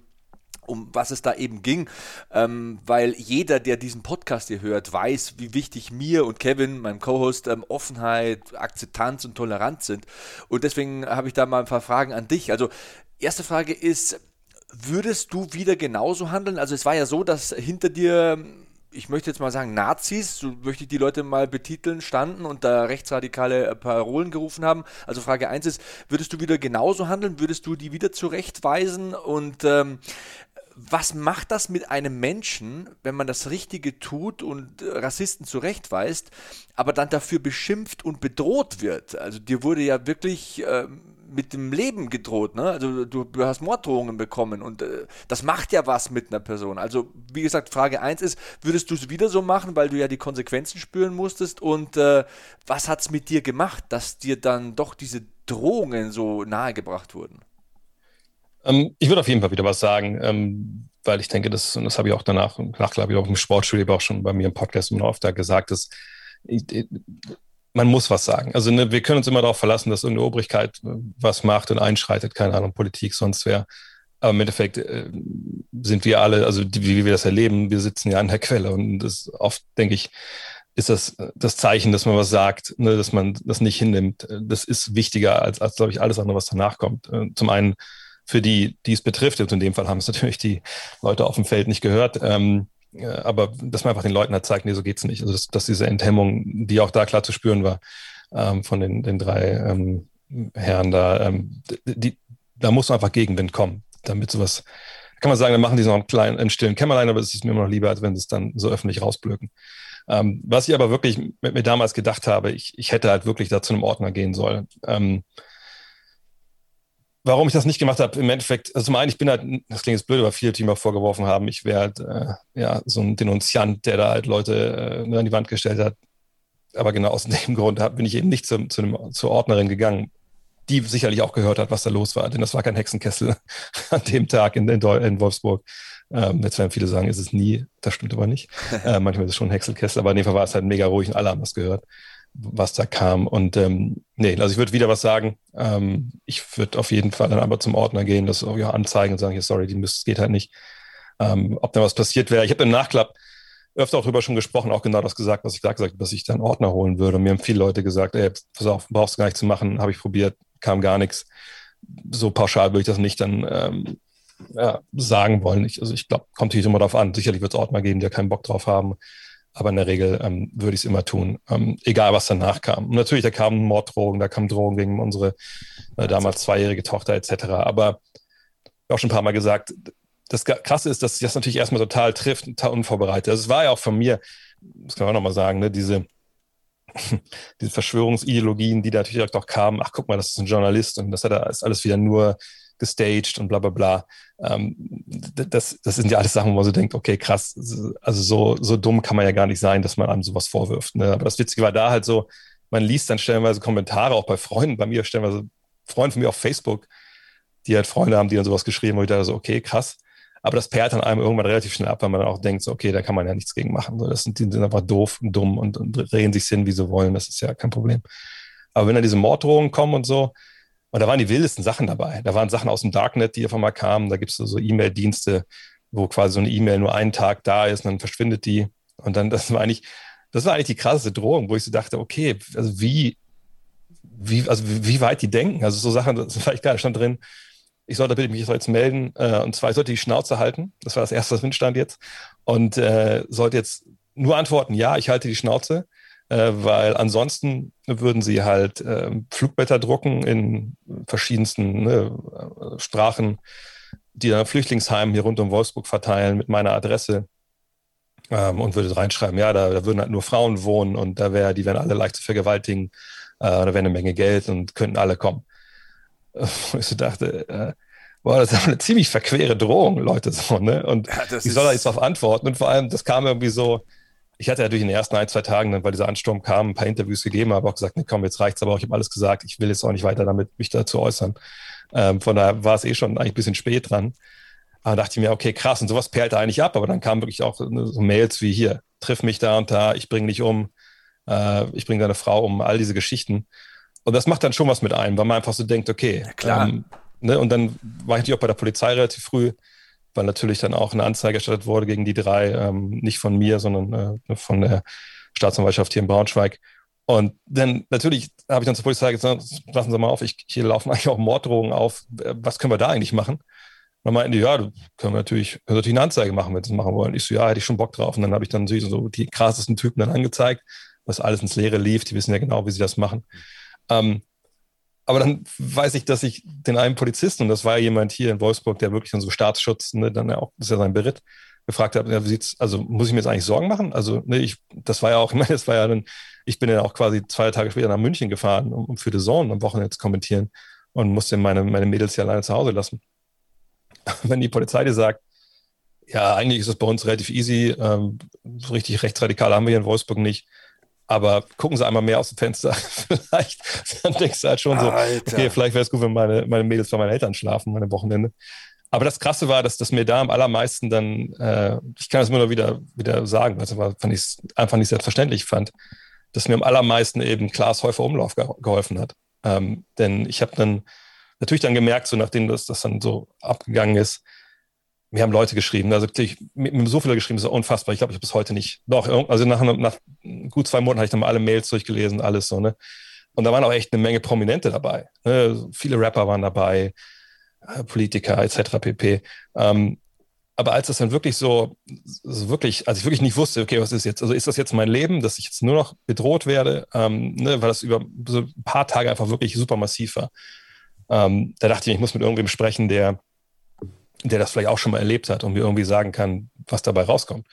um was es da eben ging, ähm, weil jeder, der diesen Podcast hier hört, weiß, wie wichtig mir und Kevin, meinem Co-Host, ähm, Offenheit, Akzeptanz und Toleranz sind. Und deswegen habe ich da mal ein paar Fragen an dich. Also, erste Frage ist, Würdest du wieder genauso handeln? Also es war ja so, dass hinter dir, ich möchte jetzt mal sagen, Nazis, so möchte ich die Leute mal betiteln, standen und da rechtsradikale Parolen gerufen haben. Also Frage 1 ist, würdest du wieder genauso handeln? Würdest du die wieder zurechtweisen? Und ähm, was macht das mit einem Menschen, wenn man das Richtige tut und Rassisten zurechtweist, aber dann dafür beschimpft und bedroht wird? Also dir wurde ja wirklich... Ähm, mit dem Leben gedroht, ne? Also du, du hast Morddrohungen bekommen und äh, das macht ja was mit einer Person. Also wie gesagt, Frage 1 ist, würdest du es wieder so machen, weil du ja die Konsequenzen spüren musstest und äh, was hat es mit dir gemacht, dass dir dann doch diese Drohungen so nahegebracht wurden? Ähm, ich würde auf jeden Fall wieder was sagen, ähm, weil ich denke, das, und das habe ich auch danach, nach, glaube ich, auch im Sportstudio, aber auch schon bei mir im Podcast immer oft da gesagt, dass ich, man muss was sagen. Also ne, wir können uns immer darauf verlassen, dass irgendeine Obrigkeit äh, was macht und einschreitet, keine Ahnung, Politik, sonst wer. Aber im Endeffekt äh, sind wir alle, also die, wie wir das erleben, wir sitzen ja an der Quelle und das oft, denke ich, ist das das Zeichen, dass man was sagt, ne, dass man das nicht hinnimmt. Das ist wichtiger als, als glaube ich, alles andere, was danach kommt. Äh, zum einen für die, die es betrifft, und in dem Fall haben es <laughs> natürlich die Leute auf dem Feld nicht gehört, ähm, aber dass man einfach den Leuten halt zeigt, nee, so geht's nicht. Also dass, dass diese Enthemmung, die auch da klar zu spüren war, ähm, von den, den drei ähm, Herren da, ähm, die, da muss einfach Gegenwind kommen, damit sowas, kann man sagen, dann machen die so einen kleinen, einen stillen Kämmerlein, aber es ist mir immer noch lieber, als wenn sie es dann so öffentlich rausblöken. Ähm, was ich aber wirklich mit mir damals gedacht habe, ich, ich hätte halt wirklich da zu einem Ordner gehen sollen. Warum ich das nicht gemacht habe, im Endeffekt, also zum einen, ich bin halt, das klingt jetzt blöd, aber viele Teamer vorgeworfen haben, ich wäre halt, äh, ja, so ein Denunziant, der da halt Leute äh, an die Wand gestellt hat. Aber genau aus <laughs> dem Grund bin ich eben nicht zu, zu einem, zur Ordnerin gegangen, die sicherlich auch gehört hat, was da los war, denn das war kein Hexenkessel <laughs> an dem Tag in, in, in Wolfsburg. Ähm, jetzt werden viele sagen, ist es nie, das stimmt aber nicht. <laughs> äh, manchmal ist es schon ein Hexenkessel, aber in dem Fall war es halt mega ruhig und alle haben das gehört was da kam. Und ähm, nee, also ich würde wieder was sagen. Ähm, ich würde auf jeden Fall dann aber zum Ordner gehen, das ja anzeigen und sagen, ja, sorry, die müsst, geht halt nicht. Ähm, ob da was passiert wäre. Ich habe im Nachklapp öfter auch darüber schon gesprochen, auch genau das gesagt, was ich da gesagt habe, dass ich dann Ordner holen würde. Und mir haben viele Leute gesagt, ey, pass auf, brauchst du gar nicht zu machen, habe ich probiert, kam gar nichts. So pauschal würde ich das nicht dann ähm, ja, sagen wollen. Ich, also ich glaube, kommt natürlich immer darauf an. Sicherlich wird es Ordner geben, die ja keinen Bock drauf haben. Aber in der Regel ähm, würde ich es immer tun, ähm, egal was danach kam. Und natürlich, da kamen Morddrogen, da kamen Drogen gegen unsere äh, damals zweijährige Tochter etc. Aber auch schon ein paar Mal gesagt, das Krasse ist, dass sich das natürlich erstmal total trifft, total unvorbereitet. Also es war ja auch von mir, das kann man auch nochmal sagen, ne, diese, <laughs> diese Verschwörungsideologien, die da natürlich auch kamen, ach guck mal, das ist ein Journalist und das hat er, ist alles wieder nur gestaged und bla bla bla. Ähm, das, das sind ja alles Sachen, wo man so denkt, okay, krass, also so, so dumm kann man ja gar nicht sein, dass man einem sowas vorwirft. Ne? Aber das Witzige war da halt so, man liest dann stellenweise Kommentare, auch bei Freunden, bei mir stellenweise Freunde von mir auf Facebook, die halt Freunde haben, die dann sowas geschrieben, wo ich dachte so, okay, krass. Aber das perlt dann einem irgendwann relativ schnell ab, weil man dann auch denkt, so, okay, da kann man ja nichts gegen machen. das sind, die sind einfach doof und dumm und, und drehen sich hin, wie sie wollen. Das ist ja kein Problem. Aber wenn dann diese Morddrohungen kommen und so, und da waren die wildesten Sachen dabei. Da waren Sachen aus dem Darknet, die einfach mal kamen. Da gibt es so E-Mail-Dienste, wo quasi so eine E-Mail nur einen Tag da ist und dann verschwindet die. Und dann, das war eigentlich, das war eigentlich die krasseste Drohung, wo ich so dachte, okay, also wie, wie, also wie weit die denken. Also so Sachen, das war ich gerade stand drin. Ich sollte bitte mich jetzt melden. Äh, und zwar, ich sollte die Schnauze halten. Das war das erste, was drin stand jetzt. Und äh, sollte jetzt nur antworten, ja, ich halte die Schnauze äh, weil ansonsten würden sie halt äh, Flugblätter drucken in verschiedensten ne, Sprachen, die dann Flüchtlingsheimen hier rund um Wolfsburg verteilen mit meiner Adresse ähm, und würde reinschreiben, ja, da, da, würden halt nur Frauen wohnen und da wäre, die wären alle leicht zu vergewaltigen, äh, da wäre eine Menge Geld und könnten alle kommen. <laughs> ich so dachte, äh, boah, das ist eine ziemlich verquere Drohung, Leute, so, ne? Und ja, wie soll er jetzt darauf antworten? Und vor allem, das kam irgendwie so, ich hatte ja durch den ersten ein, zwei Tagen, weil dieser Ansturm kam, ein paar Interviews gegeben, aber auch gesagt, nee, komm, jetzt reicht's aber auch, ich habe alles gesagt, ich will jetzt auch nicht weiter damit mich dazu äußern. Ähm, von daher war es eh schon eigentlich ein bisschen spät dran. Aber dachte ich mir, okay, krass, und sowas perlte eigentlich ab, aber dann kamen wirklich auch so Mails wie hier, triff mich da und da, ich bringe dich um, äh, ich bringe deine Frau um, all diese Geschichten. Und das macht dann schon was mit einem, weil man einfach so denkt, okay, ja, klar. Ähm, ne, und dann war ich natürlich auch bei der Polizei relativ früh, weil natürlich dann auch eine Anzeige erstattet wurde gegen die drei, ähm, nicht von mir, sondern äh, von der Staatsanwaltschaft hier in Braunschweig. Und dann natürlich habe ich dann zur Polizei gesagt, lassen Sie mal auf, ich, hier laufen <laughs> eigentlich auch Morddrohungen auf. Was können wir da eigentlich machen? Und dann meinten die, ja, können wir natürlich, können natürlich eine Anzeige machen, wenn Sie das machen wollen. Ich so, ja, hätte ich schon Bock drauf. Und dann habe ich dann so die krassesten Typen dann angezeigt, was alles ins Leere lief. Die wissen ja genau, wie sie das machen. Ähm, aber dann weiß ich, dass ich den einen Polizisten, und das war jemand hier in Wolfsburg, der wirklich unsere Staatsschutz, ne, dann auch, das ist ja sein Beritt, gefragt habe, ja, wie sieht's, also muss ich mir jetzt eigentlich Sorgen machen? Also, ne, ich, das war ja auch, ich <laughs> meine, das war ja dann, ich bin ja auch quasi zwei Tage später nach München gefahren, um, um für The Zone am Wochenende zu kommentieren und musste meine, meine Mädels ja alleine zu Hause lassen. <laughs> Wenn die Polizei dir sagt, ja, eigentlich ist es bei uns relativ easy, ähm, so richtig rechtsradikal haben wir hier in Wolfsburg nicht, aber gucken Sie einmal mehr aus dem Fenster, <laughs> vielleicht, dann denkst du halt schon so, Alter. okay, vielleicht wäre es gut, wenn meine, meine Mädels bei meinen Eltern schlafen, meine Wochenende. Aber das Krasse war, dass das mir da am allermeisten dann, äh, ich kann das immer nur wieder, wieder sagen, weil ich es einfach nicht selbstverständlich fand, dass mir am allermeisten eben Klaas Häufer Umlauf ge geholfen hat. Ähm, denn ich habe dann natürlich dann gemerkt, so nachdem das, das dann so abgegangen ist, mir haben Leute geschrieben, also ich, mir, mir so viele geschrieben, das ist unfassbar. Ich glaube, ich habe bis heute nicht. Doch, also nach, nach gut zwei Monaten habe ich dann mal alle Mails durchgelesen, alles so, ne? Und da waren auch echt eine Menge Prominente dabei. Ne? Viele Rapper waren dabei, äh, Politiker etc. pp. Ähm, aber als das dann wirklich so, so, wirklich, als ich wirklich nicht wusste, okay, was ist jetzt? Also ist das jetzt mein Leben, dass ich jetzt nur noch bedroht werde, ähm, ne, weil das über so ein paar Tage einfach wirklich super massiv war. Ähm, da dachte ich, ich muss mit irgendwem sprechen, der, der das vielleicht auch schon mal erlebt hat und mir irgendwie sagen kann, was dabei rauskommt.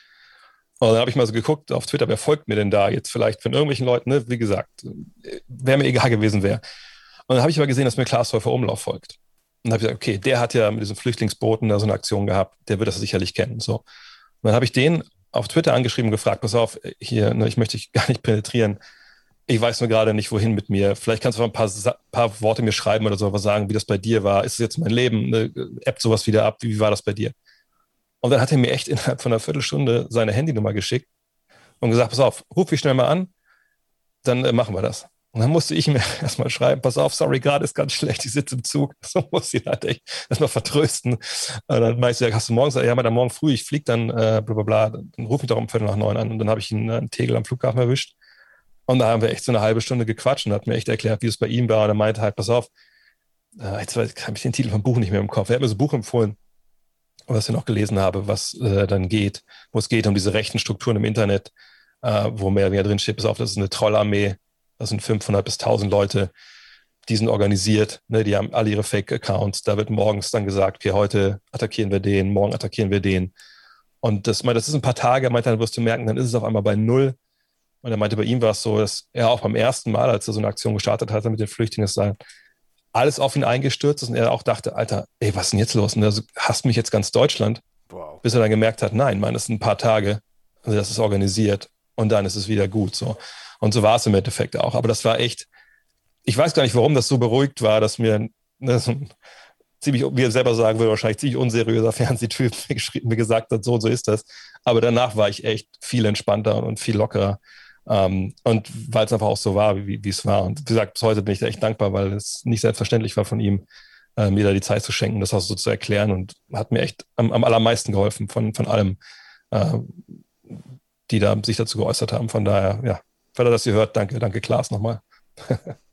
Und dann habe ich mal so geguckt auf Twitter, wer folgt mir denn da jetzt vielleicht von irgendwelchen Leuten, ne? wie gesagt, wäre mir egal gewesen wäre. Und dann habe ich aber gesehen, dass mir Klaas Häufer Umlauf folgt. Und habe ich gesagt, okay, der hat ja mit diesen Flüchtlingsbooten da so eine Aktion gehabt, der wird das sicherlich kennen. So. Und dann habe ich den auf Twitter angeschrieben gefragt, pass auf, hier, ne, ich möchte dich gar nicht penetrieren. Ich weiß nur gerade nicht, wohin mit mir. Vielleicht kannst du ein paar, paar Worte mir schreiben oder so, was sagen, wie das bei dir war. Ist es jetzt mein Leben? Ne? Appt sowas wieder ab? Wie, wie war das bei dir? Und dann hat er mir echt <laughs> innerhalb von einer Viertelstunde seine Handynummer geschickt und gesagt, pass auf, ruf mich schnell mal an, dann äh, machen wir das. Und dann musste ich <laughs> mir erstmal schreiben, pass auf, sorry, gerade ist ganz schlecht, ich sitze im Zug. <laughs> So muss ich halt echt erstmal vertrösten. Und dann meinte ich, hast du morgens, ja, aber dann morgen früh, ich fliege dann, äh, bla bla bla, dann ruf mich doch um Viertel nach neun an. Und dann habe ich äh, einen Tegel am Flughafen erwischt. Und da haben wir echt so eine halbe Stunde gequatscht und hat mir echt erklärt, wie es bei ihm war. Und er meinte halt, pass auf, äh, jetzt habe ich den Titel vom Buch nicht mehr im Kopf. Er hat mir so ein Buch empfohlen, was ich noch gelesen habe, was äh, dann geht, wo es geht um diese rechten Strukturen im Internet, äh, wo mehr oder weniger drin steht, pass auf, das ist eine Trollarmee, das sind 500 bis 1000 Leute, die sind organisiert, ne, die haben alle ihre Fake-Accounts. Da wird morgens dann gesagt, okay, heute attackieren wir den, morgen attackieren wir den. Und das, das ist ein paar Tage, meinte, dann wirst du merken, dann ist es auf einmal bei null. Und er meinte, bei ihm war es so, dass er auch beim ersten Mal, als er so eine Aktion gestartet hatte mit den Flüchtlingen, dann alles auf ihn eingestürzt ist und er auch dachte, Alter, ey, was ist denn jetzt los? Und er so, hasst mich jetzt ganz Deutschland. Wow. Bis er dann gemerkt hat, nein, man, das sind ein paar Tage, also das ist organisiert und dann ist es wieder gut. So. Und so war es im Endeffekt auch. Aber das war echt, ich weiß gar nicht, warum das so beruhigt war, dass mir ne, ein ziemlich, wie er selber sagen würde, wahrscheinlich ziemlich unseriöser <laughs> Fernsehtyp mir gesagt hat, so und so ist das. Aber danach war ich echt viel entspannter und viel lockerer. Ähm, und weil es einfach auch so war, wie, es war. Und wie gesagt, bis heute bin ich da echt dankbar, weil es nicht selbstverständlich war von ihm, äh, mir da die Zeit zu schenken, das auch so zu erklären und hat mir echt am, am allermeisten geholfen von, von allem, äh, die da sich dazu geäußert haben. Von daher, ja, Falls er das hier hört, danke, danke Klaas nochmal. <laughs>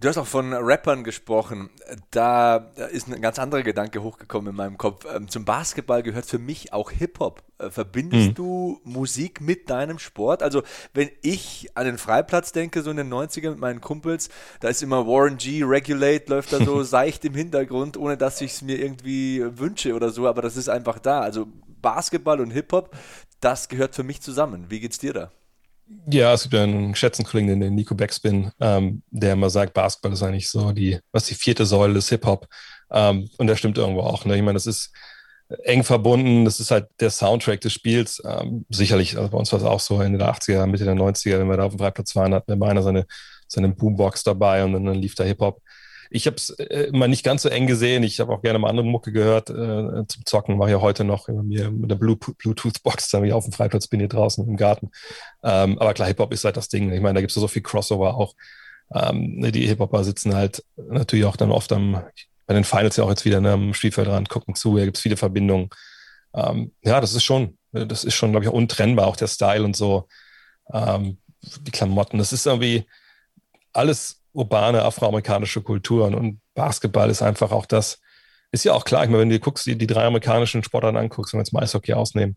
Du hast auch von Rappern gesprochen. Da ist ein ganz anderer Gedanke hochgekommen in meinem Kopf. Ähm, zum Basketball gehört für mich auch Hip-Hop. Äh, verbindest mhm. du Musik mit deinem Sport? Also, wenn ich an den Freiplatz denke, so in den 90ern mit meinen Kumpels, da ist immer Warren G, Regulate, läuft da so <laughs> seicht im Hintergrund, ohne dass ich es mir irgendwie wünsche oder so, aber das ist einfach da. Also, Basketball und Hip-Hop, das gehört für mich zusammen. Wie geht's dir da? Ja, es gibt einen geschätzten Kollegen, den Nico Backspin, ähm, der immer sagt, Basketball ist eigentlich so die, was die vierte Säule des Hip-Hop. Ähm, und der stimmt irgendwo auch. Ne? Ich meine, das ist eng verbunden, das ist halt der Soundtrack des Spiels. Ähm, sicherlich, also bei uns war es auch so in den 80er, Mitte der 90er, wenn wir da auf dem Freiplatz waren, hatten wir immer einer seine, seine Boombox dabei und dann, dann lief da Hip-Hop. Ich habe es äh, immer nicht ganz so eng gesehen. Ich habe auch gerne mal andere Mucke gehört. Äh, zum Zocken mache ich ja heute noch immer mir mit der Bluetooth-Box, dann ich auf dem Freiplatz bin hier draußen im Garten. Ähm, aber klar, Hip-Hop ist halt das Ding. Ich meine, da gibt es so viel Crossover auch. Ähm, ne, die Hip-Hopper sitzen halt natürlich auch dann oft am, bei den Finals ja auch jetzt wieder ne, am Spielfeldrand, gucken zu. Da gibt es viele Verbindungen. Ähm, ja, das ist schon, das ist schon, glaube ich, auch untrennbar, auch der Style und so. Ähm, die Klamotten. Das ist irgendwie alles urbane afroamerikanische Kulturen und Basketball ist einfach auch das, ist ja auch klar, ich meine, wenn du guckst, die, die drei amerikanischen Sportarten anguckst, wenn wir jetzt mal Eishockey ausnehmen,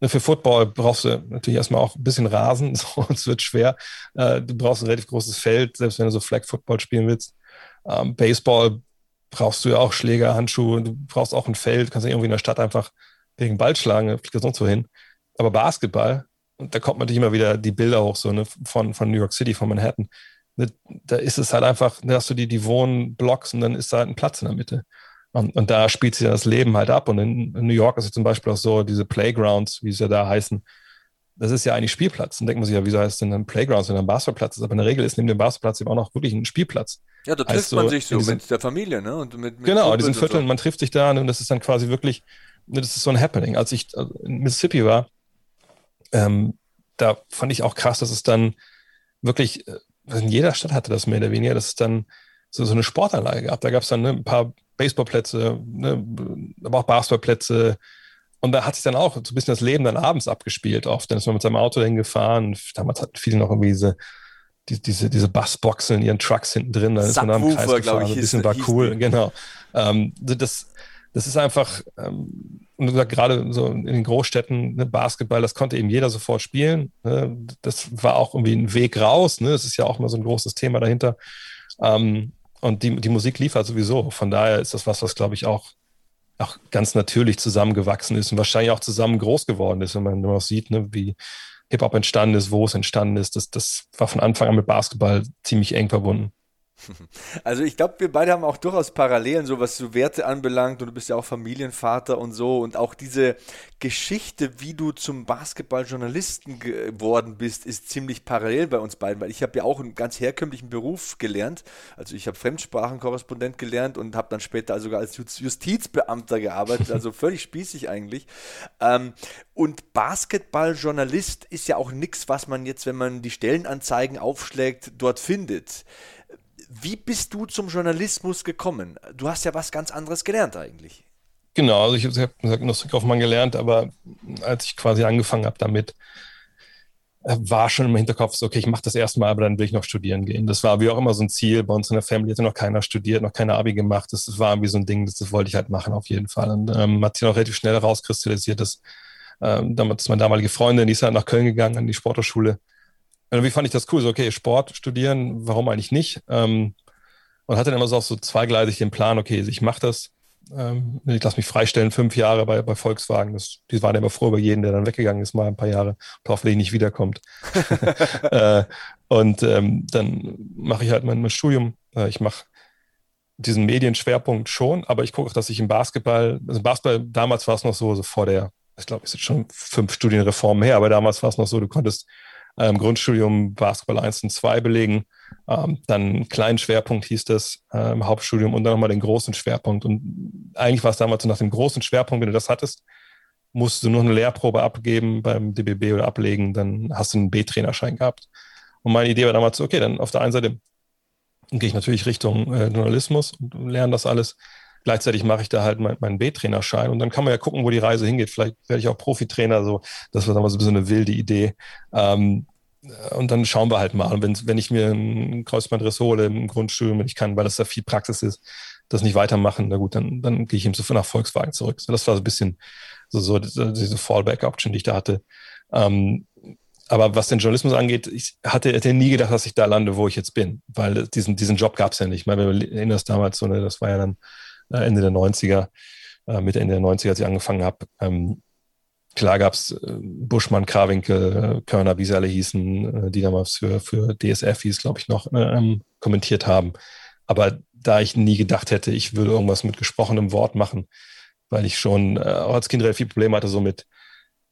ne, für Football brauchst du natürlich erstmal auch ein bisschen Rasen, <laughs> so, es wird schwer. Äh, du brauchst ein relativ großes Feld, selbst wenn du so Flag Football spielen willst. Ähm, Baseball brauchst du ja auch Schläger, Handschuhe, du brauchst auch ein Feld, kannst ja irgendwie in der Stadt einfach gegen Ball schlagen, fliegt ja sonst wo hin. Aber Basketball, und da kommt natürlich immer wieder die Bilder hoch, so ne, von, von New York City, von Manhattan Ne, da ist es halt einfach, da hast du die, die Wohnblocks und dann ist da halt ein Platz in der Mitte. Und, und da spielt sich das Leben halt ab. Und in, in, New York ist es zum Beispiel auch so, diese Playgrounds, wie sie ja da heißen, das ist ja eigentlich Spielplatz. Dann denkt man sich ja, wieso heißt es denn ein Playground, wenn ein Basketballplatz ist? Aber in der Regel ist neben dem Basketballplatz eben auch noch wirklich ein Spielplatz. Ja, da trifft man sich so diesen, mit der Familie, ne? Und mit, mit genau, in diesen Vierteln, so. man trifft sich da und das ist dann quasi wirklich, das ist so ein Happening. Als ich in Mississippi war, ähm, da fand ich auch krass, dass es dann wirklich, äh, in jeder Stadt hatte das mehr oder weniger, dass es dann so, so eine Sportanlage gab. Da gab es dann ne, ein paar Baseballplätze, ne, aber auch Basketballplätze, und da hat sich dann auch so ein bisschen das Leben dann abends abgespielt. Oft dann ist man mit seinem Auto hingefahren. Damals hatten viele noch irgendwie diese, die, diese, diese Bassboxen in ihren Trucks hinten drin. Dann ist man da im Kreis gefahren. Ich, ein bisschen war cool, genau. Ähm, das, das ist einfach, ähm, gerade so in den Großstädten, ne, Basketball, das konnte eben jeder sofort spielen. Ne? Das war auch irgendwie ein Weg raus. Ne? Das ist ja auch immer so ein großes Thema dahinter. Ähm, und die, die Musik liefert sowieso. Von daher ist das was, was, glaube ich, auch auch ganz natürlich zusammengewachsen ist und wahrscheinlich auch zusammen groß geworden ist, wenn man nur noch sieht, ne, wie Hip-Hop entstanden ist, wo es entstanden ist. Das, das war von Anfang an mit Basketball ziemlich eng verbunden. <laughs> Also ich glaube, wir beide haben auch durchaus Parallelen, so was so Werte anbelangt und du bist ja auch Familienvater und so und auch diese Geschichte, wie du zum Basketballjournalisten geworden bist, ist ziemlich parallel bei uns beiden, weil ich habe ja auch einen ganz herkömmlichen Beruf gelernt. Also ich habe Fremdsprachenkorrespondent gelernt und habe dann später also sogar als Justizbeamter gearbeitet, also <laughs> völlig spießig eigentlich. Ähm, und Basketballjournalist ist ja auch nichts, was man jetzt, wenn man die Stellenanzeigen aufschlägt, dort findet. Wie bist du zum Journalismus gekommen? Du hast ja was ganz anderes gelernt eigentlich. Genau, also ich habe Industriekaufmann gelernt, aber als ich quasi angefangen habe damit, äh, war schon im Hinterkopf so, okay, ich mache das erstmal, aber dann will ich noch studieren gehen. Das war wie auch immer so ein Ziel. Bei uns in der Family hatte noch keiner studiert, noch keine Abi gemacht. Das, war irgendwie so ein Ding, das, das, wollte ich halt machen auf jeden Fall. Und ähm, hat sich auch relativ schnell herauskristallisiert, dass ähm, damals meine damalige Freundin, die ist halt nach Köln gegangen an die Sporthochschule irgendwie fand ich das cool, so okay, Sport studieren, warum eigentlich nicht? Ähm, und hatte dann immer so auch so zweigleisig den Plan, okay, ich mache das, ähm, ich lasse mich freistellen, fünf Jahre bei, bei Volkswagen. Das, die waren immer froh über jeden, der dann weggegangen ist, mal ein paar Jahre, und hoffentlich nicht wiederkommt. <laughs> <laughs> äh, und ähm, dann mache ich halt mein, mein Studium. Äh, ich mache diesen Medienschwerpunkt schon, aber ich gucke auch, dass ich im Basketball, also im Basketball, damals war es noch so, so vor der, ich glaube, es ist jetzt schon fünf Studienreformen her, aber damals war es noch so, du konntest ähm, Grundstudium Basketball 1 und 2 belegen. Ähm, dann einen kleinen Schwerpunkt hieß das äh, im Hauptstudium und dann nochmal den großen Schwerpunkt. Und eigentlich war es damals so nach dem großen Schwerpunkt, wenn du das hattest, musst du nur eine Lehrprobe abgeben beim DBB oder ablegen, dann hast du einen B-Trainerschein gehabt. Und meine Idee war damals okay, dann auf der einen Seite gehe ich natürlich Richtung äh, Journalismus und lerne das alles. Gleichzeitig mache ich da halt mein, meinen B-Trainerschein und dann kann man ja gucken, wo die Reise hingeht. Vielleicht werde ich auch Profitrainer, so. Das war damals so eine wilde Idee. Ähm, und dann schauen wir halt mal. Und wenn, wenn ich mir einen Kreuzbandriss hole im Grundstudium, wenn ich kann, weil das da viel Praxis ist, das nicht weitermachen, na gut, dann, dann gehe ich eben so nach Volkswagen zurück. So, das war so ein bisschen so, so diese Fallback-Option, die ich da hatte. Ähm, aber was den Journalismus angeht, ich hatte, hätte nie gedacht, dass ich da lande, wo ich jetzt bin, weil diesen, diesen Job gab es ja nicht. Ich meine, wenn du erinnerst damals, so, ne, das war ja dann äh, Ende der 90er, äh, Mitte Ende der 90er, als ich angefangen habe. Ähm, klar gab es äh, Buschmann, Krawinkel, Körner, wie sie alle hießen, die damals für, für DSF, hieß glaube ich, noch ähm, kommentiert haben. Aber da ich nie gedacht hätte, ich würde irgendwas mit gesprochenem Wort machen, weil ich schon äh, als Kind relativ viel Probleme hatte, so mit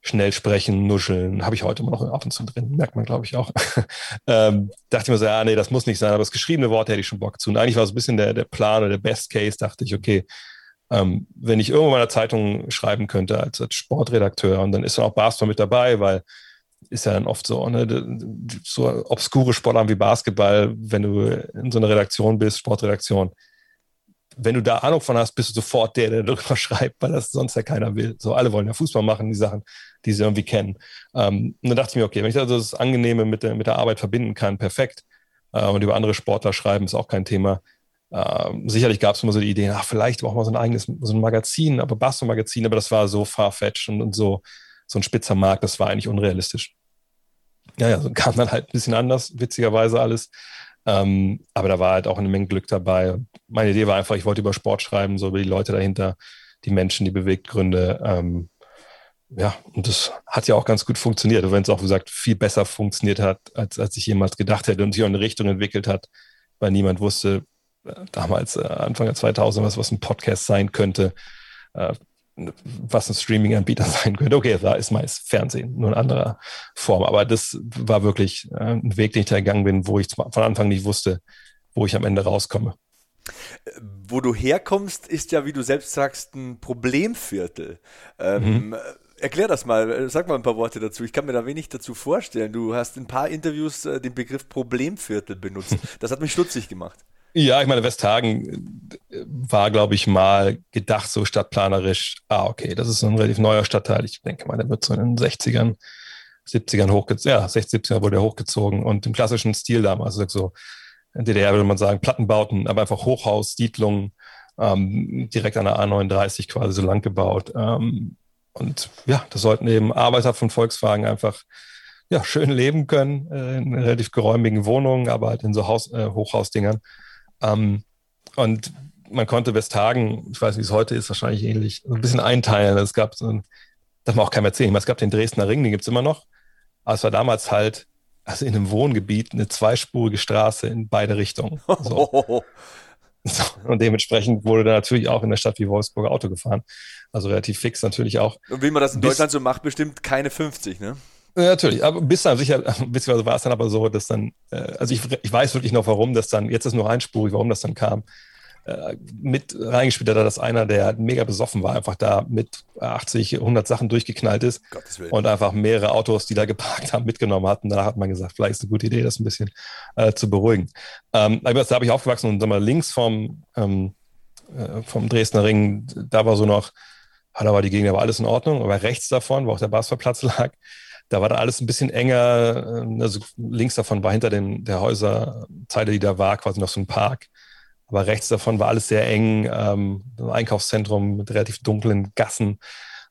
schnell sprechen, nuscheln, habe ich heute immer noch ab und zu drin, merkt man, glaube ich, auch. <laughs> ähm, dachte ich mir so, ja, nee, das muss nicht sein, aber das geschriebene Wort hätte ich schon Bock zu. Und eigentlich war so ein bisschen der, der Plan oder der Best Case, dachte ich, okay, ähm, wenn ich irgendwo in einer Zeitung schreiben könnte als, als Sportredakteur und dann ist dann auch Basketball mit dabei, weil ist ja dann oft so, ne, so obskure Sportarten wie Basketball, wenn du in so einer Redaktion bist, Sportredaktion, wenn du da Ahnung von hast, bist du sofort der, der darüber <laughs> schreibt, weil das sonst ja keiner will. So, alle wollen ja Fußball machen, die Sachen, die sie irgendwie kennen. Ähm, und dann dachte ich mir, okay, wenn ich also das Angenehme mit der, mit der Arbeit verbinden kann, perfekt. Äh, und über andere Sportler schreiben, ist auch kein Thema. Äh, sicherlich gab es immer so die Ideen, ach, vielleicht brauchen wir so ein eigenes, so ein Magazin, aber Basketball-Magazin, aber das war so farfetched und, und so, so ein spitzer Markt, das war eigentlich unrealistisch. Ja, ja, so kam dann halt ein bisschen anders, witzigerweise alles. Ähm, aber da war halt auch eine Menge Glück dabei. Meine Idee war einfach, ich wollte über Sport schreiben, so über die Leute dahinter, die Menschen, die Bewegtgründe. Ähm, ja, und das hat ja auch ganz gut funktioniert, wenn es auch, wie gesagt, viel besser funktioniert hat, als, als ich jemals gedacht hätte und sich auch eine Richtung entwickelt hat, weil niemand wusste äh, damals, äh, Anfang der 2000, was, was ein Podcast sein könnte. Äh, was ein Streaming-Anbieter <laughs> sein könnte. Okay, da ist meist Fernsehen, nur in anderer Form. Aber das war wirklich äh, ein Weg, den ich da gegangen bin, wo ich von Anfang nicht wusste, wo ich am Ende rauskomme. Wo du herkommst, ist ja, wie du selbst sagst, ein Problemviertel. Ähm, mhm. Erklär das mal, sag mal ein paar Worte dazu. Ich kann mir da wenig dazu vorstellen. Du hast in ein paar Interviews äh, den Begriff Problemviertel benutzt. <laughs> Das hat mich stutzig gemacht. Ja, ich meine, Westhagen äh, war, glaube ich, mal gedacht, so stadtplanerisch. Ah, okay, das ist ein relativ neuer Stadtteil. Ich denke mal, der wird so in den 60ern, 70ern hochgezogen. Ja, 60, 70er wurde er hochgezogen und im klassischen Stil damals, also so in DDR würde man sagen, Plattenbauten, aber einfach Hochhaus, Siedlungen, ähm, direkt an der A39 quasi so lang gebaut. Ähm, und ja, das sollten eben Arbeiter von Volkswagen einfach ja, schön leben können, äh, in relativ geräumigen Wohnungen, aber halt in so Haus, äh, Hochhausdingern. Ähm, und man konnte Westhagen, ich weiß nicht, wie es heute ist, wahrscheinlich ähnlich, so ein bisschen einteilen. Es gab so ein, darf man auch keinem erzählen, es gab den Dresdner Ring, den gibt es immer noch. Aber es war damals halt, also in einem Wohngebiet, eine zweispurige Straße in beide Richtungen. <laughs> So. so. Und dementsprechend wurde da natürlich auch in der Stadt wie Wolfsburg Auto gefahren. Also relativ fix natürlich auch. Und wie man das in Deutschland so macht, bestimmt keine 50, ne? Ja, natürlich, aber bis dann sicher, <laughs> beziehungsweise war es dann aber so, dass dann, äh, also ich, ich weiß wirklich noch, warum das dann, jetzt ist nur einspurig, warum das dann kam. Äh, mit reingespielt hat, dass einer, der mega besoffen war, einfach da mit 80, 100 Sachen durchgeknallt ist und einfach mehrere Autos, die da geparkt haben, mitgenommen hatten. Danach hat man gesagt, vielleicht ist eine gute Idee, das ein bisschen äh, zu beruhigen. Ähm, aber da habe ich aufgewachsen und sag mal, links vom, ähm, äh, vom Dresdner Ring, da war so noch, da war die Gegend, da war alles in Ordnung, aber rechts davon, wo auch der Basketballplatz <laughs> lag, da war da alles ein bisschen enger. Äh, also links davon war hinter den, der Häuserzeile, die da war, quasi noch so ein Park. Aber rechts davon war alles sehr eng, ähm, ein Einkaufszentrum mit relativ dunklen Gassen.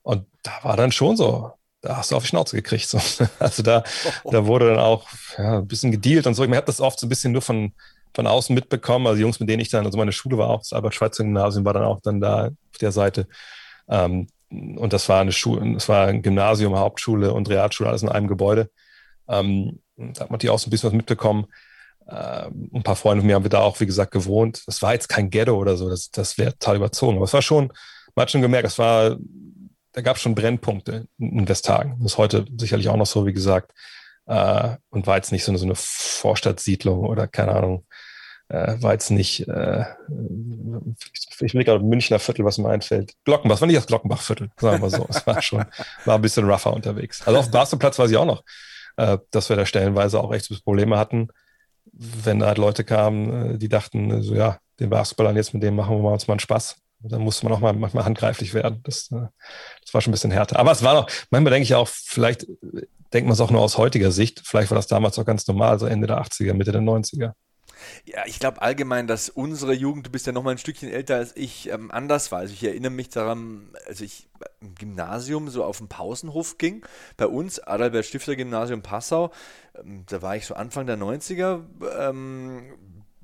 Und da war dann schon so, da hast du auf die Schnauze gekriegt. So. <laughs> Also da, da wurde dann auch ja, ein bisschen gedealt und so. Ich habe das oft so ein bisschen nur von, von außen mitbekommen. Also Jungs, mit denen ich dann, also meine Schule war auch, das Albert-Schweitzer-Gymnasium war dann auch dann da auf der Seite. Ähm, und das war eine Schule, das war ein Gymnasium, Hauptschule und Realschule, alles in einem Gebäude. Ähm, da hat man die auch so ein bisschen was mitbekommen. Ähm, ein paar Freunde von mir haben wir da auch, wie gesagt, gewohnt. Das war jetzt kein Ghetto oder so, das, das wäre total überzogen. Aber es war schon, man hat schon gemerkt, es war, da gab es schon Brennpunkte in Westhagen. Das ist heute sicherlich auch noch so, wie gesagt. Äh, und war jetzt nicht so eine, so eine Vorstadtsiedlung oder keine Ahnung, äh, war jetzt nicht, äh, ich, will gerade Münchner Viertel, was mir einfällt. Glockenbach, war nicht das Glockenbach-Viertel, sagen wir so. es war schon, war ein bisschen rougher unterwegs. Also auf dem Basketballplatz weiß ich auch noch, äh, dass wir da stellenweise auch echt Probleme hatten, wenn da halt Leute kamen, äh, die dachten, so ja, den Basketballern jetzt mit dem machen wir uns mal einen Spaß. Dann musste man auch mal manchmal handgreiflich werden. Das, äh, das war schon ein bisschen härter. Aber es war noch, manchmal denke ich auch, vielleicht denkt man es auch nur aus heutiger Sicht. Vielleicht war das damals auch ganz normal, so Ende der 80er, Mitte der 90er. Ja, ich glaube allgemein, dass unsere Jugend, du bist ja noch mal ein Stückchen älter als ich, ähm, anders war. Also ich erinnere mich daran, als ich im Gymnasium so auf den Pausenhof ging, bei uns, Adalbert Stifter Gymnasium Passau, ähm, da war ich so Anfang der 90er, ähm,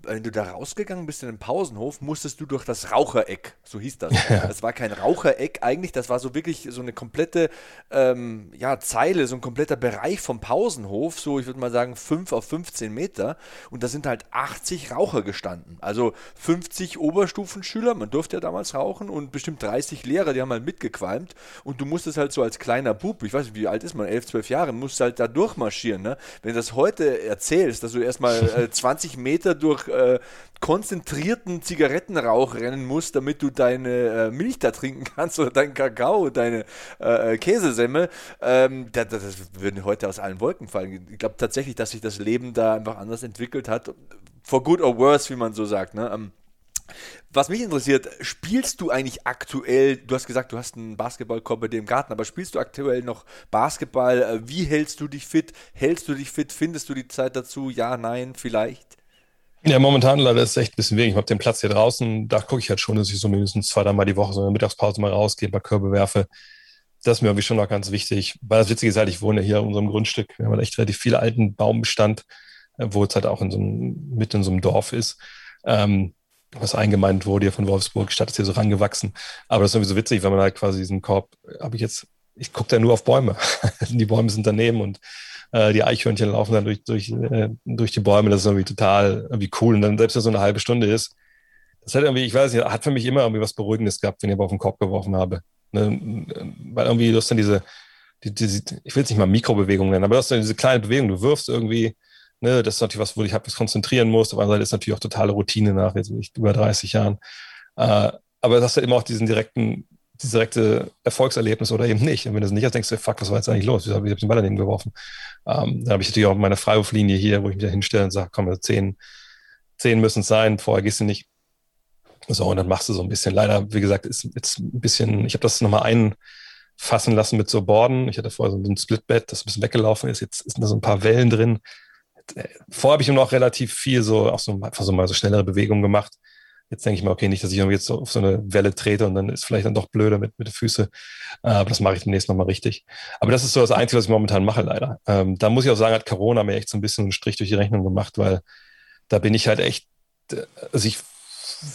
wenn du da rausgegangen bist in den Pausenhof, musstest du durch das Rauchereck, so hieß das. Ja. Das war kein Rauchereck eigentlich, das war so wirklich so eine komplette ähm, ja, Zeile, so ein kompletter Bereich vom Pausenhof, so ich würde mal sagen 5 auf 15 Meter. Und da sind halt 80 Raucher gestanden. Also 50 Oberstufenschüler, man durfte ja damals rauchen, und bestimmt 30 Lehrer, die haben halt mitgequalmt. Und du musstest halt so als kleiner Bub, ich weiß nicht, wie alt ist man, 11, 12 Jahre, musst halt da durchmarschieren. Ne? Wenn du das heute erzählst, dass du erstmal äh, <laughs> 20 Meter durch äh, konzentrierten Zigarettenrauch rennen musst, damit du deine äh, Milch da trinken kannst oder deinen Kakao, deine äh, äh Käsesemmel, ähm, das, das würden heute aus allen Wolken fallen. Ich glaube tatsächlich, dass sich das Leben da einfach anders entwickelt hat. For good or worse, wie man so sagt. Ne? Ähm, was mich interessiert, spielst du eigentlich aktuell, du hast gesagt, du hast einen Basketballkorb bei dir im Garten, aber spielst du aktuell noch Basketball? Äh, wie hältst du dich fit? Hältst du dich fit? Findest du die Zeit dazu? Ja, nein, vielleicht? Ja, momentan leider ist es echt ein bisschen wenig. Ich habe den Platz hier draußen, da gucke ich halt schon, dass ich so mindestens zwei, dreimal die Woche so in der Mittagspause mal rausgehe, ein paar Körbe werfe. Das ist mir irgendwie schon noch ganz wichtig. Weil das Witzige ist halt, ich wohne hier in unserem Grundstück. Wir haben halt echt relativ viel alten Baumbestand, äh, wo es halt auch in so einem, mitten in so einem Dorf ist. Ähm, was eingemeint wurde hier von Wolfsburg, Stadt ist hier so rangewachsen. Aber das ist irgendwie so witzig, wenn man halt quasi diesen Korb, habe ich jetzt, ich gucke da nur auf Bäume. <laughs> die Bäume sind daneben und äh, die Eichhörnchen laufen dann durch, durch, äh, durch die Bäume. Das ist irgendwie total irgendwie cool. Und dann selbst wenn es so eine halbe Stunde ist, das hat irgendwie, ich weiß nicht, hat für mich immer irgendwie was Beruhigendes gehabt, wenn ich aber auf den Kopf geworfen habe. Ne? Weil irgendwie, du hast dann diese, die, die, ich will es nicht mal Mikrobewegungen nennen, aber du hast dann diese kleine Bewegung, du wirfst irgendwie, ne, das ist natürlich was, wo ich halbwegs konzentrieren muss. Auf der anderen Seite ist natürlich auch totale Routine nach jetzt über 30 Jahren. Äh, aber du hast halt immer auch diesen direkten, dieses direkte Erfolgserlebnis oder eben nicht. Und wenn du es nicht hast, denkst du, fuck, was war jetzt eigentlich los? Wieso habe ich den Ball daneben geworfen? Ähm, dann habe ich natürlich auch meine Freiwurflinie hier, wo ich mich da hinstelle und sage, komm, zehn, zehn müssen es sein, vorher gehst du nicht. So, und dann machst du so ein bisschen. Leider, wie gesagt, ist jetzt ein bisschen, ich habe das nochmal einfassen lassen mit so Borden. Ich hatte vorher so ein Splitbett, das ein bisschen weggelaufen ist. Jetzt sind da so ein paar Wellen drin. Vorher habe ich noch relativ viel so, auch so, einfach so mal so schnellere Bewegungen gemacht. Jetzt denke ich mir, okay, nicht, dass ich jetzt auf so eine Welle trete und dann ist vielleicht dann doch blöder mit, mit den Füßen. Äh, aber das mache ich demnächst nochmal richtig. Aber das ist so das Einzige, was ich momentan mache, leider. Ähm, da muss ich auch sagen, hat Corona mir echt so ein bisschen einen Strich durch die Rechnung gemacht, weil da bin ich halt echt, äh, also ich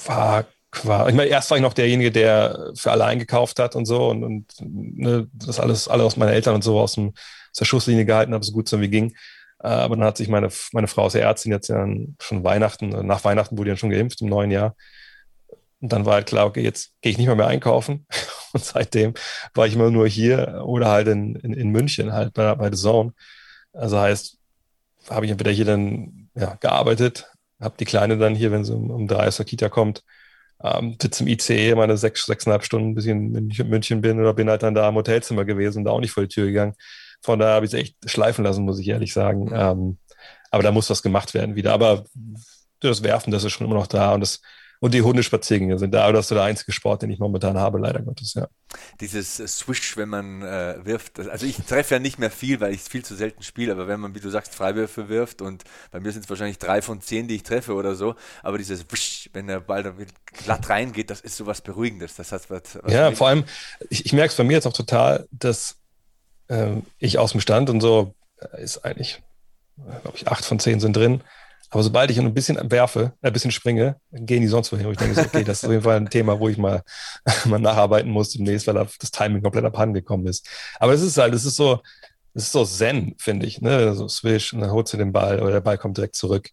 war quasi, ich meine, erst war ich noch derjenige, der für alle eingekauft hat und so und, und ne, das alles, alle aus meinen Eltern und so aus, dem, aus der Schusslinie gehalten habe, so gut es wie ging. Äh, aber dann hat sich meine, meine Frau aus der Ärztin jetzt ja schon Weihnachten, äh, nach Weihnachten wurde ja schon geimpft im neuen Jahr. Und dann war halt klar, okay, jetzt gehe ich nicht mehr mehr einkaufen. <laughs> Und seitdem war ich immer nur hier oder halt in, in, in München, halt bei, bei The Zone. Also heißt, habe ich entweder hier dann ja, gearbeitet, habe die Kleine dann hier, wenn sie um, um drei aus der Kita kommt, ähm, sitze im ICE meine sechs, sechseinhalb Stunden, bis ich in München bin oder bin halt dann da im Hotelzimmer gewesen und da auch nicht vor die Tür gegangen. Von daher habe ich es echt schleifen lassen, muss ich ehrlich sagen. Mhm. Ähm, aber da muss was gemacht werden wieder. Aber das Werfen, das ist schon immer noch da und das und die Hundespaziergänge sind da, aber das ist so der einzige Sport, den ich momentan habe, leider Gottes, ja. Dieses äh, Swish, wenn man äh, wirft, also ich treffe ja nicht mehr viel, weil ich es viel zu selten spiele, aber wenn man, wie du sagst, Freiwürfe wirft und bei mir sind es wahrscheinlich drei von zehn, die ich treffe oder so, aber dieses Wisch, wenn der Ball dann glatt reingeht, das ist so was Beruhigendes. Das hat was, was ja, vor allem, ich, ich merke es bei mir jetzt auch total, dass ähm, ich aus dem Stand und so äh, ist eigentlich, glaube ich, acht von zehn sind drin. Aber sobald ich ein bisschen werfe, ein bisschen springe, gehen die sonst wohin. Wo ich denke, okay, das ist auf jeden Fall ein Thema, wo ich mal, <laughs> mal nacharbeiten muss demnächst, weil das Timing komplett abhanden gekommen ist. Aber es ist halt, es ist so, es ist so Zen, finde ich, ne? So Swish und dann holst du den Ball oder der Ball kommt direkt zurück.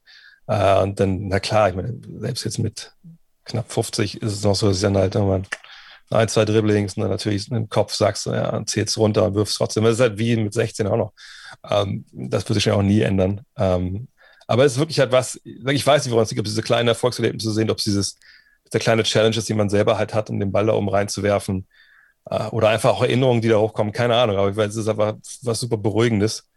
Äh, und dann, na klar, ich meine, selbst jetzt mit knapp 50 ist es noch so, dass ich dann halt irgendwann ein, zwei Dribblings und dann natürlich im Kopf sagst du, ja, zählst runter und wirfst trotzdem. Das ist halt wie mit 16 auch noch. Ähm, das würde sich ja auch nie ändern. Ähm, aber es ist wirklich halt was, ich weiß nicht, woran es liegt, ob diese kleinen Erfolgserlebnisse sehen, ob es dieses, der kleine Challenge ist, die man selber halt hat, um den Ball da oben reinzuwerfen. Äh, oder einfach auch Erinnerungen, die da hochkommen, keine Ahnung. Aber ich weiß, es ist einfach was super Beruhigendes.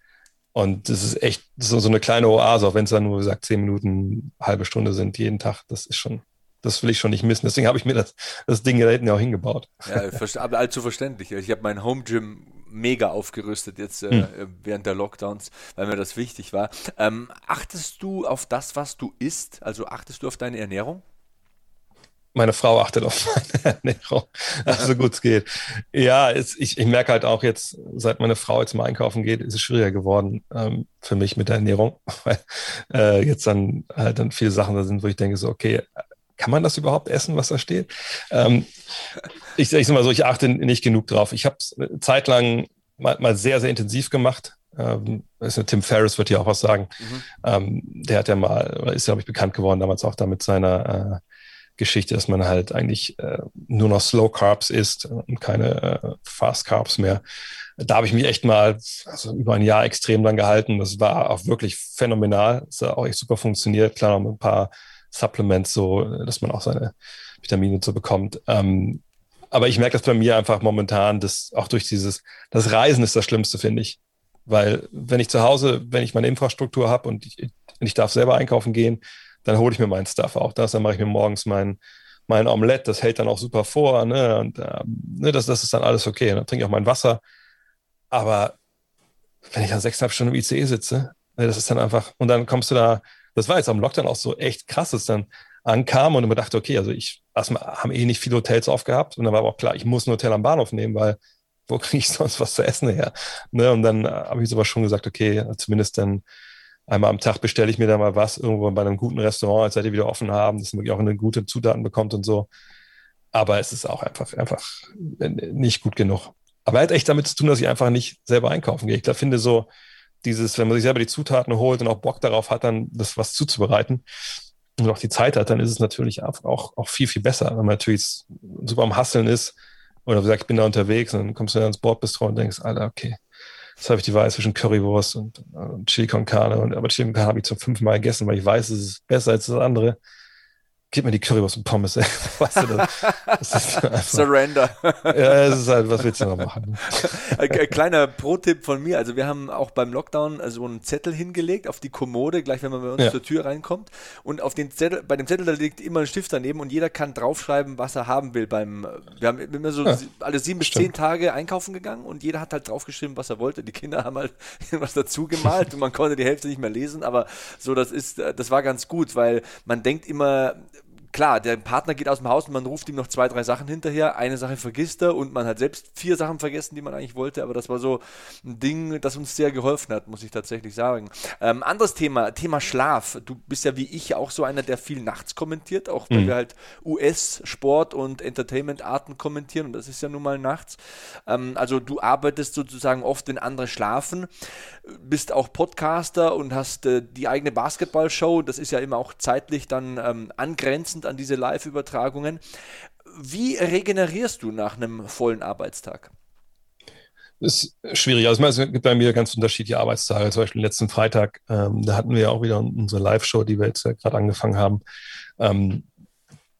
Und das ist echt so, so eine kleine Oase, auch wenn es dann nur, wie gesagt, zehn Minuten, halbe Stunde sind jeden Tag. Das ist schon, das will ich schon nicht missen. Deswegen habe ich mir das, das Ding da hinten ja auch hingebaut. Ja, aber allzu verständlich. Ich habe mein Home Gym mega aufgerüstet jetzt äh, hm. während der Lockdowns, weil mir das wichtig war. Ähm, achtest du auf das, was du isst? Also achtest du auf deine Ernährung? Meine Frau achtet auf meine <laughs> Ernährung, also gut es geht. Ja, es, ich, ich merke halt auch jetzt, seit meine Frau jetzt mal einkaufen geht, ist es schwieriger geworden ähm, für mich mit der Ernährung, <laughs> weil äh, jetzt dann halt dann viele Sachen da sind, wo ich denke so, okay, kann man das überhaupt essen, was da steht? Ähm, ich, ich sag mal so, ich achte nicht genug drauf. Ich habe es zeitlang mal, mal sehr, sehr intensiv gemacht. Ähm, Tim Ferriss wird ja auch was sagen. Mhm. Ähm, der hat ja mal, oder ist ja, glaube ich, bekannt geworden, damals auch da mit seiner äh, Geschichte, dass man halt eigentlich äh, nur noch Slow Carbs isst und keine äh, Fast Carbs mehr. Da habe ich mich echt mal also über ein Jahr extrem lang gehalten. Das war auch wirklich phänomenal. Das hat auch echt super funktioniert. Klar, noch mit ein paar Supplements, so, dass man auch seine Vitamine so bekommt. Ähm, aber ich merke das bei mir einfach momentan, dass auch durch dieses, das Reisen ist das Schlimmste, finde ich. Weil wenn ich zu Hause, wenn ich meine Infrastruktur habe und ich, ich darf selber einkaufen gehen, dann hole ich mir meinen Stuff auch. Das, dann mache ich mir morgens mein, mein Omelett, das hält dann auch super vor, ne? Und äh, ne, das, das ist dann alles okay. Dann trinke ich auch mein Wasser. Aber wenn ich dann sechseinhalb Stunden im ICE sitze, ne, das ist dann einfach, und dann kommst du da, das war jetzt am Lockdown auch so echt krass, dass dann ankam und immer dachte, okay, also ich, erstmal haben eh nicht viele Hotels aufgehabt und dann war aber auch klar, ich muss ein Hotel am Bahnhof nehmen, weil wo <laughs> kriege ich sonst was zu essen her? Ne? Und dann äh, habe ich aber schon gesagt, okay, zumindest dann einmal am Tag bestelle ich mir da mal was irgendwo bei einem guten Restaurant, als die wieder offen haben, dass man wirklich auch eine gute Zutaten bekommt und so. Aber es ist auch einfach, einfach nicht gut genug. Aber er hat echt damit zu tun, dass ich einfach nicht selber einkaufen gehe. Ich glaube, finde so, dieses, wenn man sich selber die Zutaten holt und auch Bock darauf hat, dann das was zuzubereiten, und auch die Zeit hat, dann ist es natürlich auch, auch viel, viel besser, wenn man natürlich super am Hasseln ist Oder gesagt, ich bin da unterwegs und dann kommst du dann ins Bordbistro und denkst, Alter, okay, jetzt habe ich die Wahl zwischen Currywurst und, und Chili con Carne. Und, aber Chili con Carne habe ich zum fünften Mal gegessen, weil ich weiß, es ist besser als das andere gib mir die Currywurst und Pommes. Ey. <laughs> Weißt du, das, das ist einfach, Surrender. ja, es ist halt, was willst du noch machen? <laughs> Ein kleiner Pro-Tipp von mir. Also wir haben auch beim Lockdown so einen Zettel hingelegt auf die Kommode, gleich wenn man bei uns ja. zur Tür reinkommt. Und auf den Zettel, bei dem Zettel, da liegt immer ein Stift daneben und jeder kann draufschreiben, was er haben will beim, wir haben immer so ja, alle sieben bis zehn Tage einkaufen gegangen und jeder hat halt draufgeschrieben, was er wollte. Die Kinder haben halt <laughs> was dazu gemalt und man konnte die Hälfte nicht mehr lesen, aber so, das ist, das war ganz gut, weil man denkt immer, klar, der Partner geht aus dem Haus und man ruft ihm noch zwei, drei Sachen hinterher. Eine Sache vergisst er und man hat selbst vier Sachen vergessen, die man eigentlich wollte. Aber das war so ein Ding, das uns sehr geholfen hat, muss ich tatsächlich sagen. Ähm, anderes Thema, Thema Schlaf. Du bist ja wie ich auch so einer, der viel nachts kommentiert, auch weil mhm. wir halt US-Sport und Entertainment-Arten kommentieren und das ist ja nun mal nachts. Ähm, also du arbeitest sozusagen oft, wenn andere schlafen, bist auch Podcaster und hast äh, die eigene Basketball-Show. Das ist ja immer auch zeitlich dann ähm, angrenzend an diese Live-Übertragungen. Wie regenerierst du nach einem vollen Arbeitstag? Das ist schwierig. Also es gibt bei mir ganz unterschiedliche Arbeitstage. Zum Beispiel letzten Freitag, ähm, da hatten wir ja auch wieder unsere Live-Show, die wir jetzt ja gerade angefangen haben. Ähm,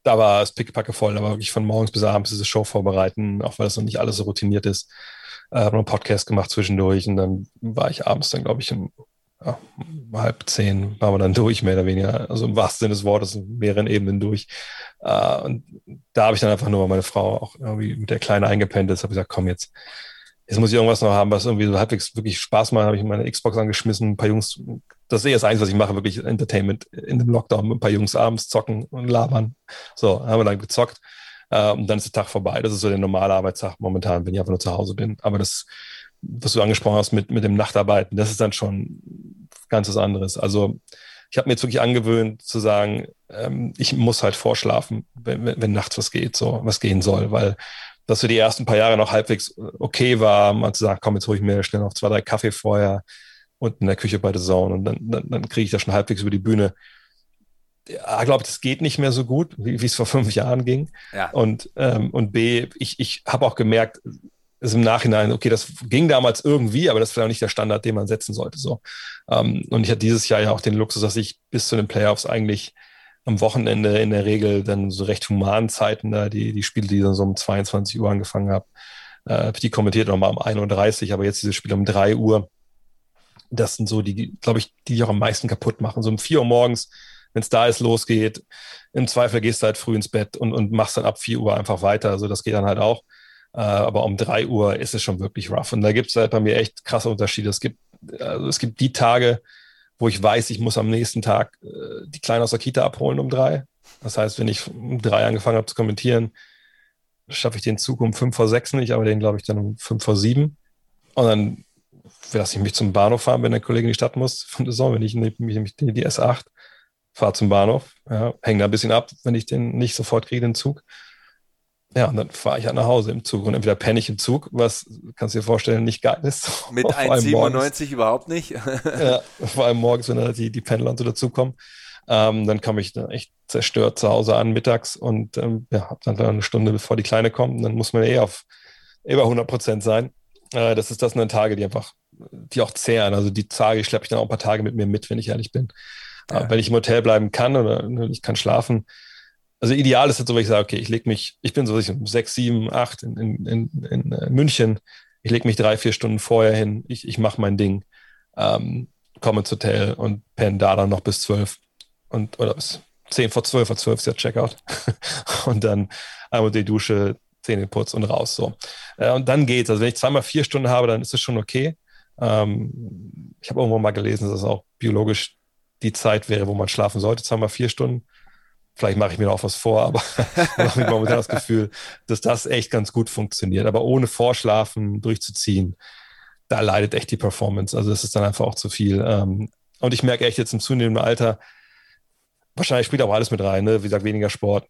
da war es pickepacke voll, da war wirklich von morgens bis abends diese Show vorbereiten, auch weil es noch nicht alles so routiniert ist. Äh, habe einen Podcast gemacht zwischendurch und dann war ich abends dann, glaube ich, um ja, halb zehn waren wir dann durch, mehr oder weniger. Also im wahrsten Sinne des Wortes, mehreren Ebenen durch. Uh, und da habe ich dann einfach nur meine Frau auch irgendwie mit der Kleine eingepennt ist, habe gesagt, komm jetzt, jetzt muss ich irgendwas noch haben, was irgendwie so halbwegs wirklich Spaß macht. Habe ich meine Xbox angeschmissen, ein paar Jungs, das ist eh das Einzige, was ich mache, wirklich Entertainment in dem Lockdown, ein paar Jungs abends zocken und labern. So, haben wir dann gezockt. Uh, und dann ist der Tag vorbei. Das ist so der normale Arbeitstag momentan, wenn ich einfach nur zu Hause bin. Aber das was du angesprochen hast mit, mit dem Nachtarbeiten, das ist dann schon ganz was anderes. Also ich habe mir jetzt wirklich angewöhnt zu sagen, ähm, ich muss halt vorschlafen, wenn, wenn, nachts was geht, so was gehen soll, weil das für die ersten paar Jahre noch halbwegs okay war, mal zu sagen, komm, jetzt hole ich mir schnell noch zwei, drei Kaffee vorher und in der Küche bei der Zone und dann, dann, dann kriege ich das schon halbwegs über die Bühne. Ja, glaube das geht nicht mehr so gut, wie, wie es vor fünf Jahren ging. Ja. Und, ähm, und B, ich, ich habe auch gemerkt, ist im Nachhinein, okay, das ging damals irgendwie, aber das war nicht der Standard, den man setzen sollte. So. Ähm, und ich hatte dieses Jahr ja auch den Luxus, dass ich bis zu den Playoffs eigentlich am Wochenende in der Regel dann so recht humanen Zeiten da, die, die Spiele, die dann so um 22 Uhr angefangen habe, äh, die kommentiert nochmal um 1.30 Uhr, aber jetzt diese Spiele um 3 Uhr, das sind so die, glaube ich, die, die auch am meisten kaputt machen. So um 4 Uhr morgens, wenn es da ist, losgeht. Im Zweifel gehst du halt früh ins Bett und, und machst dann ab 4 Uhr einfach weiter. Also das geht dann halt auch. Äh, aber um drei Uhr ist es schon wirklich rough. Und da gibt es halt bei mir echt krasse Unterschiede. Es gibt, also es gibt die Tage, wo ich weiß, ich muss am nächsten Tag äh, die Kleine aus der Kita abholen um drei. Das heißt, wenn ich um drei angefangen habe zu kommentieren, schaffe ich den Zug um fünf vor sechs nicht, aber den glaube ich dann um fünf vor sieben. Und dann lasse ich mich zum Bahnhof fahren, wenn der Kollege in die Stadt muss <laughs> von der Saison, wenn ich nämlich die, die S8 fahre zum Bahnhof, ja, hänge da ein bisschen ab, wenn ich den nicht sofort kriege, den Zug. Ja, und dann fahre ich halt nach Hause im Zug und entweder penne ich im Zug, was kannst du dir vorstellen, nicht geil ist. Mit 1,97 überhaupt nicht. <laughs> ja, vor allem morgens, wenn da die, die Pendler und so dazukommen. Ähm, dann komme ich dann echt zerstört zu Hause an mittags und ähm, ja, habe dann eine Stunde bevor die Kleine kommt. dann muss man eh auf über 100 Prozent sein. Äh, das ist das sind Tage, die einfach, die auch zehren. Also die Tage, ich schleppe ich dann auch ein paar Tage mit mir mit, wenn ich ehrlich bin. Ja. Äh, wenn ich im Hotel bleiben kann oder ich kann schlafen, also ideal ist jetzt so, wenn ich sage, okay, ich lege mich, ich bin so ich, um sechs, sieben, acht in, in, in, in äh, München, ich lege mich drei, vier Stunden vorher hin, ich, ich mache mein Ding, ähm, komme ins Hotel und penne da dann noch bis zwölf und oder bis zehn vor zwölf, vor zwölf ist ja Checkout <laughs> und dann einmal die Dusche, Zähne putz und raus so. Äh, und dann geht's. Also wenn ich zweimal vier Stunden habe, dann ist es schon okay. Ähm, ich habe irgendwo mal gelesen, dass es auch biologisch die Zeit wäre, wo man schlafen sollte, zweimal vier Stunden. Vielleicht mache ich mir auch was vor, aber <laughs> ich habe momentan das Gefühl, dass das echt ganz gut funktioniert. Aber ohne Vorschlafen durchzuziehen, da leidet echt die Performance. Also das ist dann einfach auch zu viel. Ähm, und ich merke echt jetzt im zunehmenden Alter, wahrscheinlich spielt auch alles mit rein, ne? wie gesagt, weniger Sport,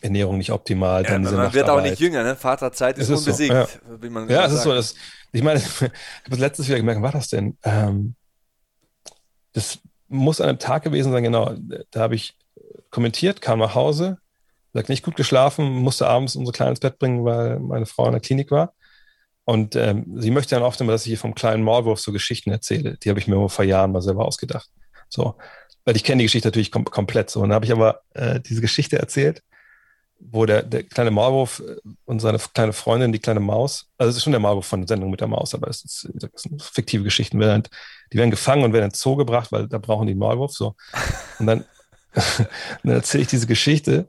Ernährung nicht optimal. Ja, man wird auch nicht jünger, ne? Vaterzeit ist, ist unbesiegt. So, ja, ja es ist so. Das, ich meine, <laughs> ich habe das letztes wieder gemerkt, was war das denn? Ähm, das muss an einem Tag gewesen sein, genau. Da habe ich kommentiert, kam nach Hause, Sagt nicht gut geschlafen, musste abends unsere Kleine ins Bett bringen, weil meine Frau in der Klinik war. Und ähm, sie möchte dann oft immer, dass ich ihr vom kleinen Maulwurf so Geschichten erzähle. Die habe ich mir vor Jahren mal selber ausgedacht. So, weil ich kenne die Geschichte natürlich kom komplett so. Und dann habe ich aber äh, diese Geschichte erzählt, wo der, der kleine Maulwurf äh, und seine kleine Freundin, die kleine Maus, also es ist schon der Maulwurf von der Sendung mit der Maus, aber es, ist, es sind fiktive Geschichten. Die werden gefangen und werden ins Zoo gebracht, weil da brauchen die einen Maulwurf. So. Und dann, dann erzähle ich diese Geschichte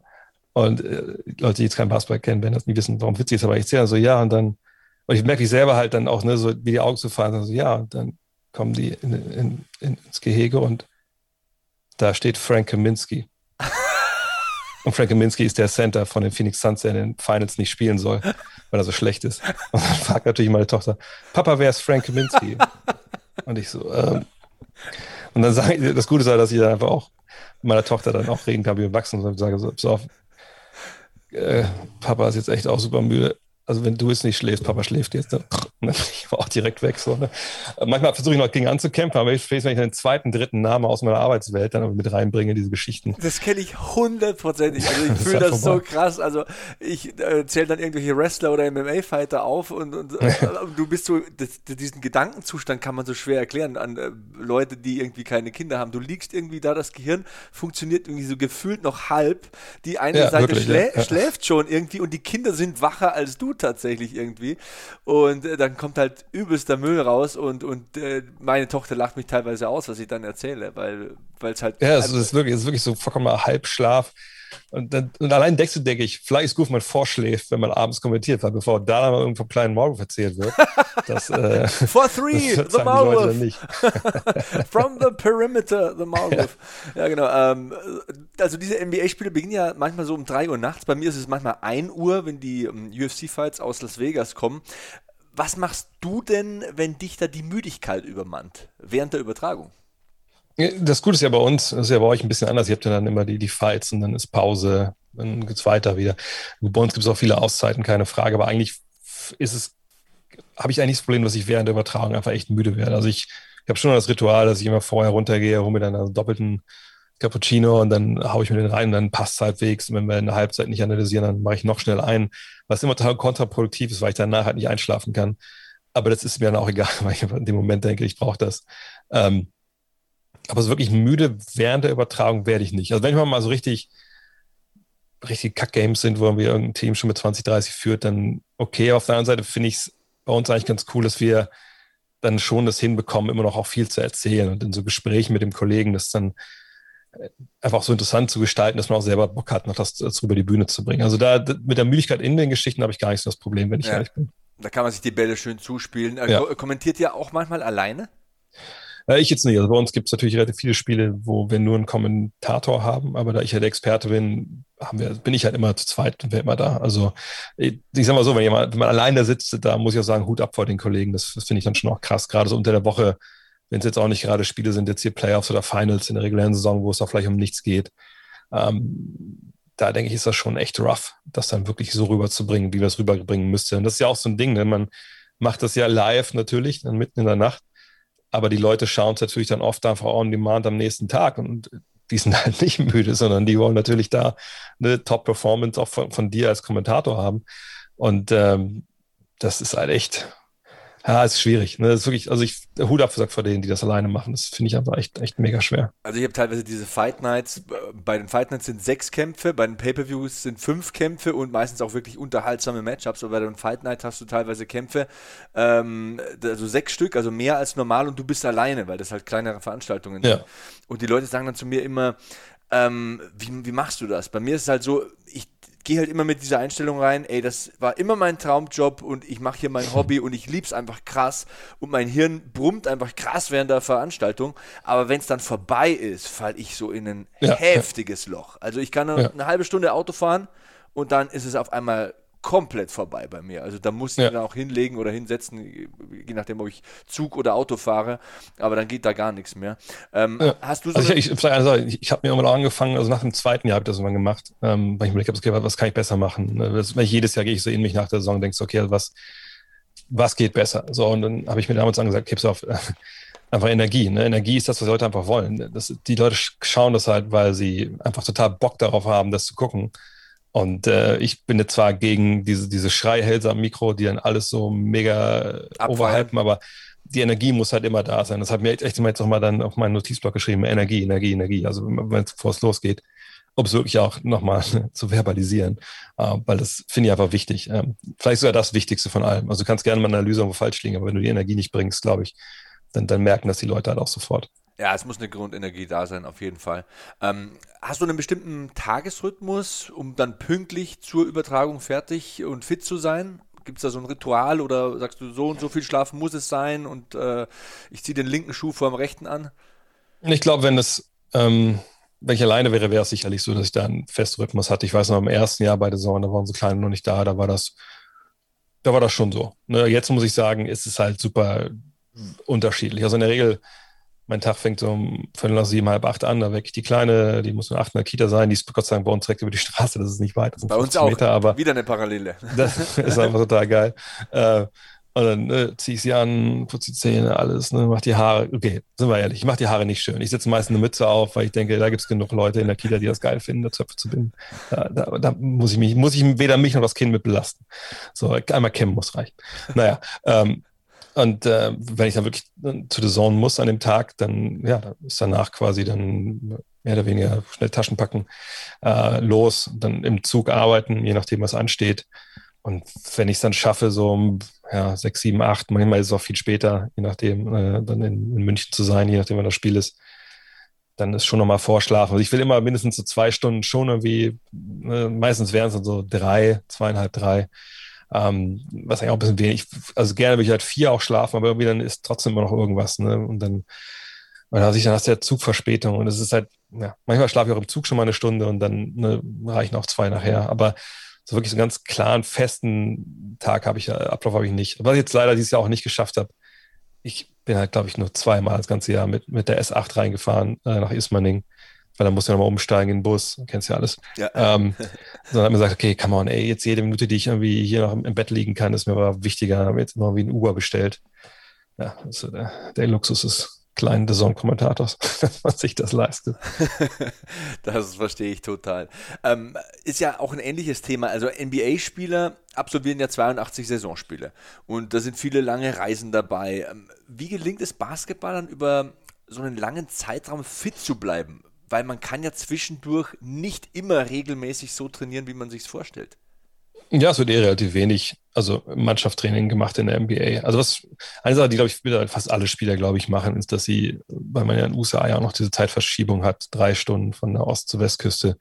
und äh, Leute, die jetzt kein Basketball kennen, werden das nie wissen, warum witzig ist, aber ich erzähle so, ja, und dann, und ich merke ich selber halt dann auch, ne, so wie die Augen zu fahren, so, ja, und dann kommen die in, in, in, ins Gehege und da steht Frank Kaminski. <laughs> Und Frank Kaminski ist der Center von den Phoenix Suns, der in den Finals nicht spielen soll, weil er so schlecht ist. Und dann <laughs> fragt natürlich meine Tochter, Papa, wer ist Frank Kaminski? <laughs> Und ich so, ähm. Und dann sage ich, das Gute ist halt, dass ich dann einfach auch meiner Tochter dann auch reden kann, wie wir wachsen und sage so, pass auf, äh, Papa ist jetzt echt auch super müde also wenn du jetzt nicht schläfst, Papa schläft jetzt, dann, dann ich war auch direkt weg. So, ne? Manchmal versuche ich noch gegen anzukämpfen, aber ich, wenn ich einen zweiten, dritten Namen aus meiner Arbeitswelt dann mit reinbringe, diese Geschichten. Das kenne ich hundertprozentig. Also ich <laughs> fühle das, so krass. Also ich äh, zähle dann irgendwelche Wrestler oder MMA-Fighter auf und, und äh, <laughs> du bist so, das, diesen Gedankenzustand kann man so schwer erklären an äh, Leute, die irgendwie keine Kinder haben. Du liegst irgendwie da, das Gehirn funktioniert irgendwie so gefühlt noch halb. Die eine ja, Seite wirklich, schlä ja. schläft schon irgendwie und die Kinder sind wacher als du tatsächlich irgendwie. Und äh, dann kommt halt übelster Müll raus und, und äh, meine Tochter lacht mich teilweise aus, was ich dann erzähle, weil es halt. Ja, es ist, wirklich, es ist wirklich so vollkommener Halbschlaf. Und, dann, und allein denkst du, denke ich, vielleicht ist gut, wenn man vorschläft, wenn man abends kommentiert, weil bevor da mal irgendwo kleinen Maulwurf erzählt wird. <laughs> Das, äh, For three, the Maulwurf. <laughs> From the perimeter, the Maulwurf. <laughs> Ja, ja genau. Ähm, also diese NBA-Spiele beginnen ja manchmal so um 3 Uhr nachts. Bei mir ist es manchmal 1 Uhr, wenn die um, ähm, UFC-Fights aus Las Vegas kommen. Was machst du denn, wenn dich da die Müdigkeit übermannt während der Übertragung? Das Gute ist ja bei uns, das ist ja bei euch ein bisschen anders. Ihr habt ja dann immer die, die Fights und dann ist Pause, dann geht es weiter wieder. Bei uns gibt es auch viele Auszeiten, keine Frage, aber eigentlich ist es, habe ich eigentlich das Problem, dass ich während der Übertragung einfach echt müde werde. Also ich, ich habe schon das Ritual, dass ich immer vorher runtergehe, hole mir dann einen doppelten Cappuccino und dann haue ich mir den rein und dann passt es halbwegs. Und wenn wir in der Halbzeit nicht analysieren, dann mache ich noch schnell ein, was immer total kontraproduktiv ist, weil ich danach halt nicht einschlafen kann. Aber das ist mir dann auch egal, <laughs> weil ich in dem Moment denke, ich brauche das. Ähm, aber so wirklich müde während der Übertragung werde ich nicht. Also wenn wir mal so richtig, richtig Kack-Games sind, wo wir irgendein Team schon mit 20, 30 führt, dann okay. Auf der anderen Seite finde ich es bei uns eigentlich ganz cool, dass wir dann schon das hinbekommen, immer noch auch viel zu erzählen und in so Gesprächen mit dem Kollegen das dann äh, einfach so interessant zu gestalten, dass man auch selber Bock hat, noch das, das über die Bühne zu bringen. Also da mit der Müdigkeit in den Geschichten habe ich gar nicht so das Problem, wenn ich ja. ehrlich bin. Da kann man sich die Bälle schön zuspielen. Äh, ja. Kommentiert ihr auch manchmal alleine? Äh, ich jetzt nicht. Also bei uns gibt es natürlich relativ viele Spiele, wo wir nur einen Kommentator haben, aber da ich halt Experte bin, wir, bin ich halt immer zu zweit und wäre immer da. Also ich, ich sag mal so, wenn jemand, wenn man allein da sitzt, da muss ich auch sagen, Hut ab vor den Kollegen. Das, das finde ich dann schon auch krass. Gerade so unter der Woche, wenn es jetzt auch nicht gerade Spiele sind, jetzt hier Playoffs oder Finals in der regulären Saison, wo es auch vielleicht um nichts geht. Ähm, da denke ich, ist das schon echt rough, das dann wirklich so rüberzubringen, wie wir es rüberbringen müsste. Und das ist ja auch so ein Ding, ne? man macht das ja live natürlich, dann mitten in der Nacht. Aber die Leute schauen es natürlich dann oft einfach on demand am nächsten Tag und die sind <laughs> halt nicht müde, sondern die wollen natürlich da eine Top-Performance auch von, von, dir als Kommentator haben. Und ähm, das ist halt echt, ja, ist schwierig. Ne? Das ist wirklich, also ich, Hut ab vor denen, die das alleine machen. Das finde ich einfach echt, echt mega schwer. Also ich habe teilweise diese Fight Nights, bei den Fight Nights sind sechs Kämpfe, bei den Pay-Per-Views sind fünf Kämpfe und meistens auch wirklich unterhaltsame Matchups. Aber bei den Fight Nights hast du teilweise Kämpfe, ähm, also sechs Stück, also mehr als normal und du bist alleine, weil das halt kleinere Veranstaltungen sind. Ja. Und die Leute sagen dann zu mir immer, ähm, wie, wie machst du das? Bei mir ist es halt so, ich gehe halt immer mit dieser Einstellung rein, ey, das war immer mein Traumjob und ich mache hier mein <laughs> Hobby und ich lieb's einfach krass und mein Hirn brummt einfach krass während der Veranstaltung, aber wenn es dann vorbei ist, falle ich so in ein ja, heftiges ja. Loch. Also ich kann eine, ja. eine halbe Stunde Auto fahren und dann ist es auf einmal komplett vorbei bei mir. Also da muss ich ja. dann auch hinlegen oder hinsetzen, je nachdem, ob ich Zug oder Auto fahre. Aber dann geht da gar nichts mehr. Ähm, ja. Hast du so also ich, ich, also ich, habe mir irgendwann angefangen, also nach dem zweiten Jahr habe ich das irgendwann gemacht, ähm, weil ich mir gedacht habe, was kann ich besser machen? Ne, das, weil ich jedes Jahr gehe ich so in mich nach der Saison und denke, okay, was, was geht besser? So, und dann habe ich mir damals angesagt, okay, auf, <laughs> einfach Energie. Ne? Energie ist das, was Leute einfach wollen. Das, die Leute schauen das halt, weil sie einfach total Bock darauf haben, das zu gucken. Und äh, ich bin jetzt zwar gegen diese, diese Schreihälse am Mikro, die dann alles so mega Abfeiern. overhypen, aber die Energie muss halt immer da sein. Das hat mir echt jetzt auch mal dann auf meinen Notizblock geschrieben, Energie, Energie, Energie. Also wenn es bevor es losgeht, um es wirklich auch nochmal <laughs> zu verbalisieren, äh, weil das finde ich einfach wichtig. Ähm, vielleicht sogar das Wichtigste von allem. Also du kannst gerne mal eine Analyse irgendwo falsch liegen, aber wenn du die Energie nicht bringst, glaube ich, dann, dann merken das die Leute halt auch sofort. Ja, es muss eine Grundenergie da sein, auf jeden Fall. Ähm, hast du einen bestimmten Tagesrhythmus, um dann pünktlich zur Übertragung fertig und fit zu sein? Gibt es da so ein Ritual oder sagst du, so und so viel Schlaf muss es sein und äh, ich ziehe den linken Schuh vor dem rechten an? Ich glaube, wenn das, ähm, wenn ich alleine wäre, wäre es sicherlich so, dass ich da einen festen Rhythmus hatte. Ich weiß noch, im ersten Jahr bei der Saison, da waren so Kleine noch nicht da, da war das, da war das schon so. Ne? Jetzt muss ich sagen, ist es halt super unterschiedlich. Also in der Regel mein Tag fängt so um Viertel nach sieben, halb acht an, da wecke ich die Kleine, die muss nur acht in der Kita sein, die ist Gott sei Dank bei uns direkt über die <laughs> Straße, das ist nicht weit. Bei uns auch, Meter, aber wieder eine Parallele. <laughs> Das ist einfach total geil. Äh, und dann ne, ziehe ich sie an, putze die Zähne, alles, ne, mach die Haare. Okay, sind wir ehrlich, ich mache die Haare nicht schön. Ich setze meistens eine Mütze auf, weil ich denke, da gibt es genug Leute in der Kita, die das geil finden, Zöpfe zu binden. Da, da, da, muss ich mich, muss ich weder mich noch das Kind mit belasten. So, einmal kämmen muss reichen. Naja, ähm, und äh, wenn ich dann wirklich zu der Zone muss an dem Tag, dann ja, ist danach quasi dann mehr oder weniger schnell Taschen packen, äh, los, dann im Zug arbeiten, je nachdem, was ansteht. Und wenn ich es dann schaffe, so um ja, sechs, sieben, acht, manchmal ist es auch viel später, je nachdem, äh, dann in, in, München zu sein, je nachdem, wann das Spiel ist, dann ist schon nochmal vorschlafen. Also ich will immer mindestens so zwei Stunden schon irgendwie, äh, meistens wären es dann so drei, zweieinhalb, drei, ähm, was eigentlich auch ein bisschen wenig. Also gerne würde ich halt vier auch schlafen, aber irgendwie dann ist trotzdem immer noch irgendwas. Ne? Und dann, und dann, dann hast du ja Zugverspätung und es ist halt, ja, manchmal schlafe ich auch im Zug schon mal eine Stunde und dann ne, reichen auch zwei nachher. Aber so wirklich so einen ganz klaren, festen Tag habe ich, äh, Ablauf habe ich nicht. Was ich jetzt leider dieses Jahr auch nicht geschafft habe. Ich bin halt, glaube ich, nur zweimal das ganze Jahr mit, mit der S8 reingefahren äh, nach Ismaning weil dann musst du ja nochmal umsteigen in den Bus, kennst ja alles. Ja. Ähm, <laughs> dann hat man gesagt, okay, come on, ey, jetzt jede Minute, die ich irgendwie hier noch im Bett liegen kann, ist mir aber wichtiger. Haben wir jetzt noch wie ein Uber bestellt. Ja, also der, der Luxus des kleinen Saison-Kommentators, <laughs> dass man sich das leistet. <laughs> das verstehe ich total. Ähm, ist ja auch ein ähnliches Thema. Also NBA-Spieler absolvieren ja 82 Saisonspiele und da sind viele lange Reisen dabei. Ähm, wie gelingt es Basketballern über so einen langen Zeitraum fit zu bleiben? Weil man kann ja zwischendurch nicht immer regelmäßig so trainieren, wie man sich vorstellt. Ja, es wird eh relativ wenig, also Mannschaftstraining gemacht in der NBA. Also was, eine Sache, die, glaube ich, fast alle Spieler, glaube ich, machen, ist, dass sie, weil man ja in USA ja auch noch diese Zeitverschiebung hat, drei Stunden von der Ost- zur Westküste,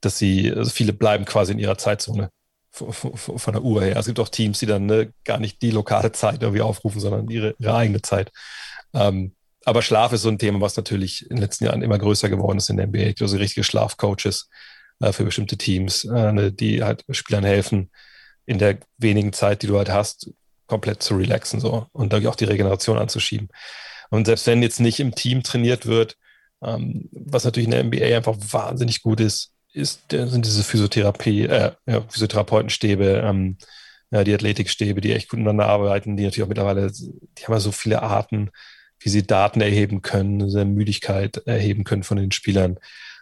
dass sie, also viele bleiben quasi in ihrer Zeitzone von der Uhr her. Es gibt auch Teams, die dann ne, gar nicht die lokale Zeit irgendwie aufrufen, sondern ihre, ihre eigene Zeit. Ähm, aber Schlaf ist so ein Thema, was natürlich in den letzten Jahren immer größer geworden ist in der NBA. Also richtige Schlafcoaches äh, für bestimmte Teams, äh, ne, die halt Spielern helfen, in der wenigen Zeit, die du halt hast, komplett zu relaxen so und da auch die Regeneration anzuschieben. Und selbst wenn jetzt nicht im Team trainiert wird, ähm, was natürlich in der NBA einfach wahnsinnig gut ist, ist sind diese Physiotherapie, äh, ja, Physiotherapeutenstäbe, ähm, ja, die Athletikstäbe, die echt gut miteinander arbeiten, die natürlich auch mittlerweile, die haben ja so viele Arten, wie sie Daten erheben können, Müdigkeit erheben können von den Spielern.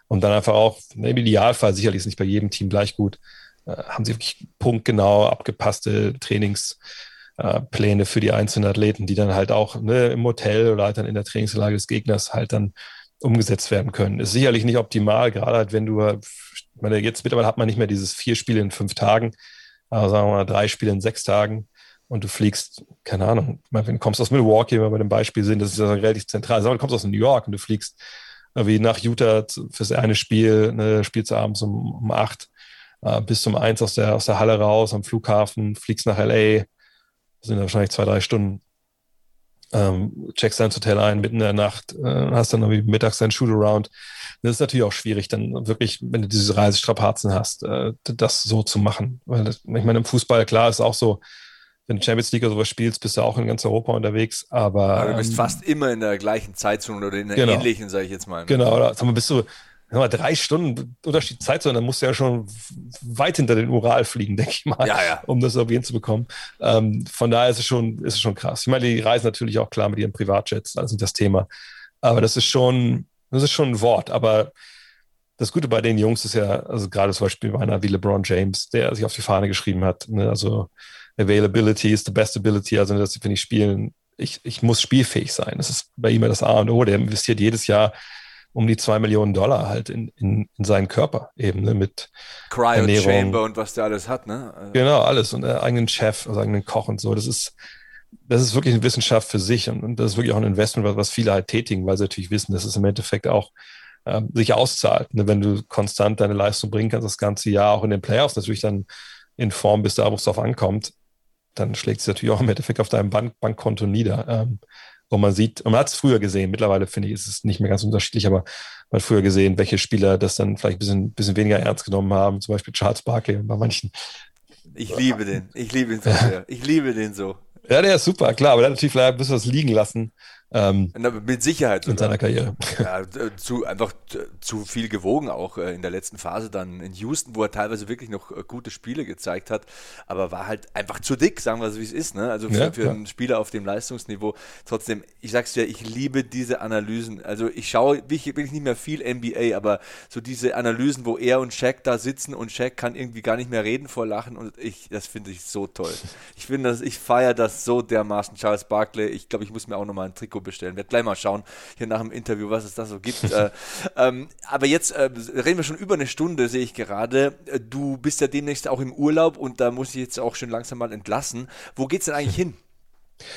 Und dann einfach auch, im Idealfall, sicherlich ist nicht bei jedem Team gleich gut, äh, haben sie wirklich punktgenau abgepasste Trainingspläne äh, für die einzelnen Athleten, die dann halt auch ne, im Hotel oder halt dann in der Trainingslage des Gegners halt dann umgesetzt werden können. Ist sicherlich nicht optimal, gerade halt, wenn du, ich meine, jetzt mittlerweile hat man nicht mehr dieses vier Spiele in fünf Tagen, aber sagen wir mal drei Spiele in sechs Tagen und du fliegst, keine Ahnung, wenn du kommst aus Milwaukee, wenn wir bei dem Beispiel sind, das ist ja relativ zentral, aber du kommst aus New York und du fliegst wie nach Utah fürs eine Spiel, ne, spielst abends um, um acht, äh, bis um eins aus der, aus der Halle raus am Flughafen, fliegst nach LA, sind wahrscheinlich zwei, drei Stunden, ähm, checkst dein Hotel ein mitten in der Nacht, äh, hast dann irgendwie mittags dein Shootaround. Das ist natürlich auch schwierig, dann wirklich, wenn du diese Reisestrapazen hast, äh, das so zu machen. Weil das, ich meine, im Fußball, klar, ist auch so, wenn du Champions League oder sowas spielst, bist du auch in ganz Europa unterwegs. Aber, aber du bist ähm, fast immer in der gleichen Zeitzone oder in der genau, ähnlichen, sage ich jetzt mal. Genau, da sag mal, bist du mal, drei Stunden Unterschied Zeitzone, dann musst du ja schon weit hinter den Ural fliegen, denke ich mal, ja, ja. um das irgendwie hinzubekommen. Ähm, von daher ist es, schon, ist es schon krass. Ich meine, die reisen natürlich auch klar mit ihren Privatjets, also das Thema. Aber das ist schon, das ist schon ein Wort. Aber das Gute bei den Jungs ist ja, also gerade zum Beispiel bei einer wie LeBron James, der sich auf die Fahne geschrieben hat, ne? also Availability is the best ability, also dass wenn ich spielen, ich, ich muss spielfähig sein. Das ist bei ihm ja das A und O. Der investiert jedes Jahr um die zwei Millionen Dollar halt in, in, in seinen Körper eben, ne, mit Cryo Ernährung. Chamber und was der alles hat, ne? Also genau, alles und äh, eigenen Chef, also eigenen Koch und so. Das ist, das ist wirklich eine Wissenschaft für sich und, und das ist wirklich auch ein Investment, was, was viele halt tätigen, weil sie natürlich wissen, dass es im Endeffekt auch ähm, sich auszahlt. Ne? Wenn du konstant deine Leistung bringen kannst, das ganze Jahr auch in den Playoffs natürlich dann in Form bis da, wo es drauf ankommt, dann schlägt es natürlich auch im Endeffekt auf deinem Bank Bankkonto nieder. Ähm, wo man sieht, und man hat es früher gesehen, mittlerweile finde ich, ist es nicht mehr ganz unterschiedlich, aber man hat früher gesehen, welche Spieler das dann vielleicht ein bisschen, bisschen weniger ernst genommen haben, zum Beispiel Charles Barkley und bei manchen. Ich liebe den, ich liebe ihn so <laughs> sehr. Ich liebe den so. Ja, der ist super, klar, aber der hat natürlich leider ein bisschen was liegen lassen. Ähm, mit Sicherheit. In seiner Karriere. Ja, zu, einfach zu viel gewogen, auch äh, in der letzten Phase dann in Houston, wo er teilweise wirklich noch äh, gute Spiele gezeigt hat, aber war halt einfach zu dick, sagen wir so, wie es ist. Ne? Also für, ja, für einen Spieler auf dem Leistungsniveau. Trotzdem, ich sag's dir, ich liebe diese Analysen. Also ich schaue wirklich nicht mehr viel NBA, aber so diese Analysen, wo er und Shaq da sitzen und Shaq kann irgendwie gar nicht mehr reden vor Lachen und ich, das finde ich so toll. Ich finde das, ich feiere das so dermaßen, Charles Barkley. Ich glaube, ich muss mir auch nochmal ein Trikot bestellen. Werd gleich mal schauen, hier nach dem Interview, was es da so gibt. äh, <laughs> ähm, aber jetzt äh, reden wir schon über eine Stunde, sehe ich gerade. Äh, du bist ja demnächst auch im Urlaub und da muss ich jetzt auch schon langsam mal entlassen. Wo geht es denn eigentlich <laughs> hin?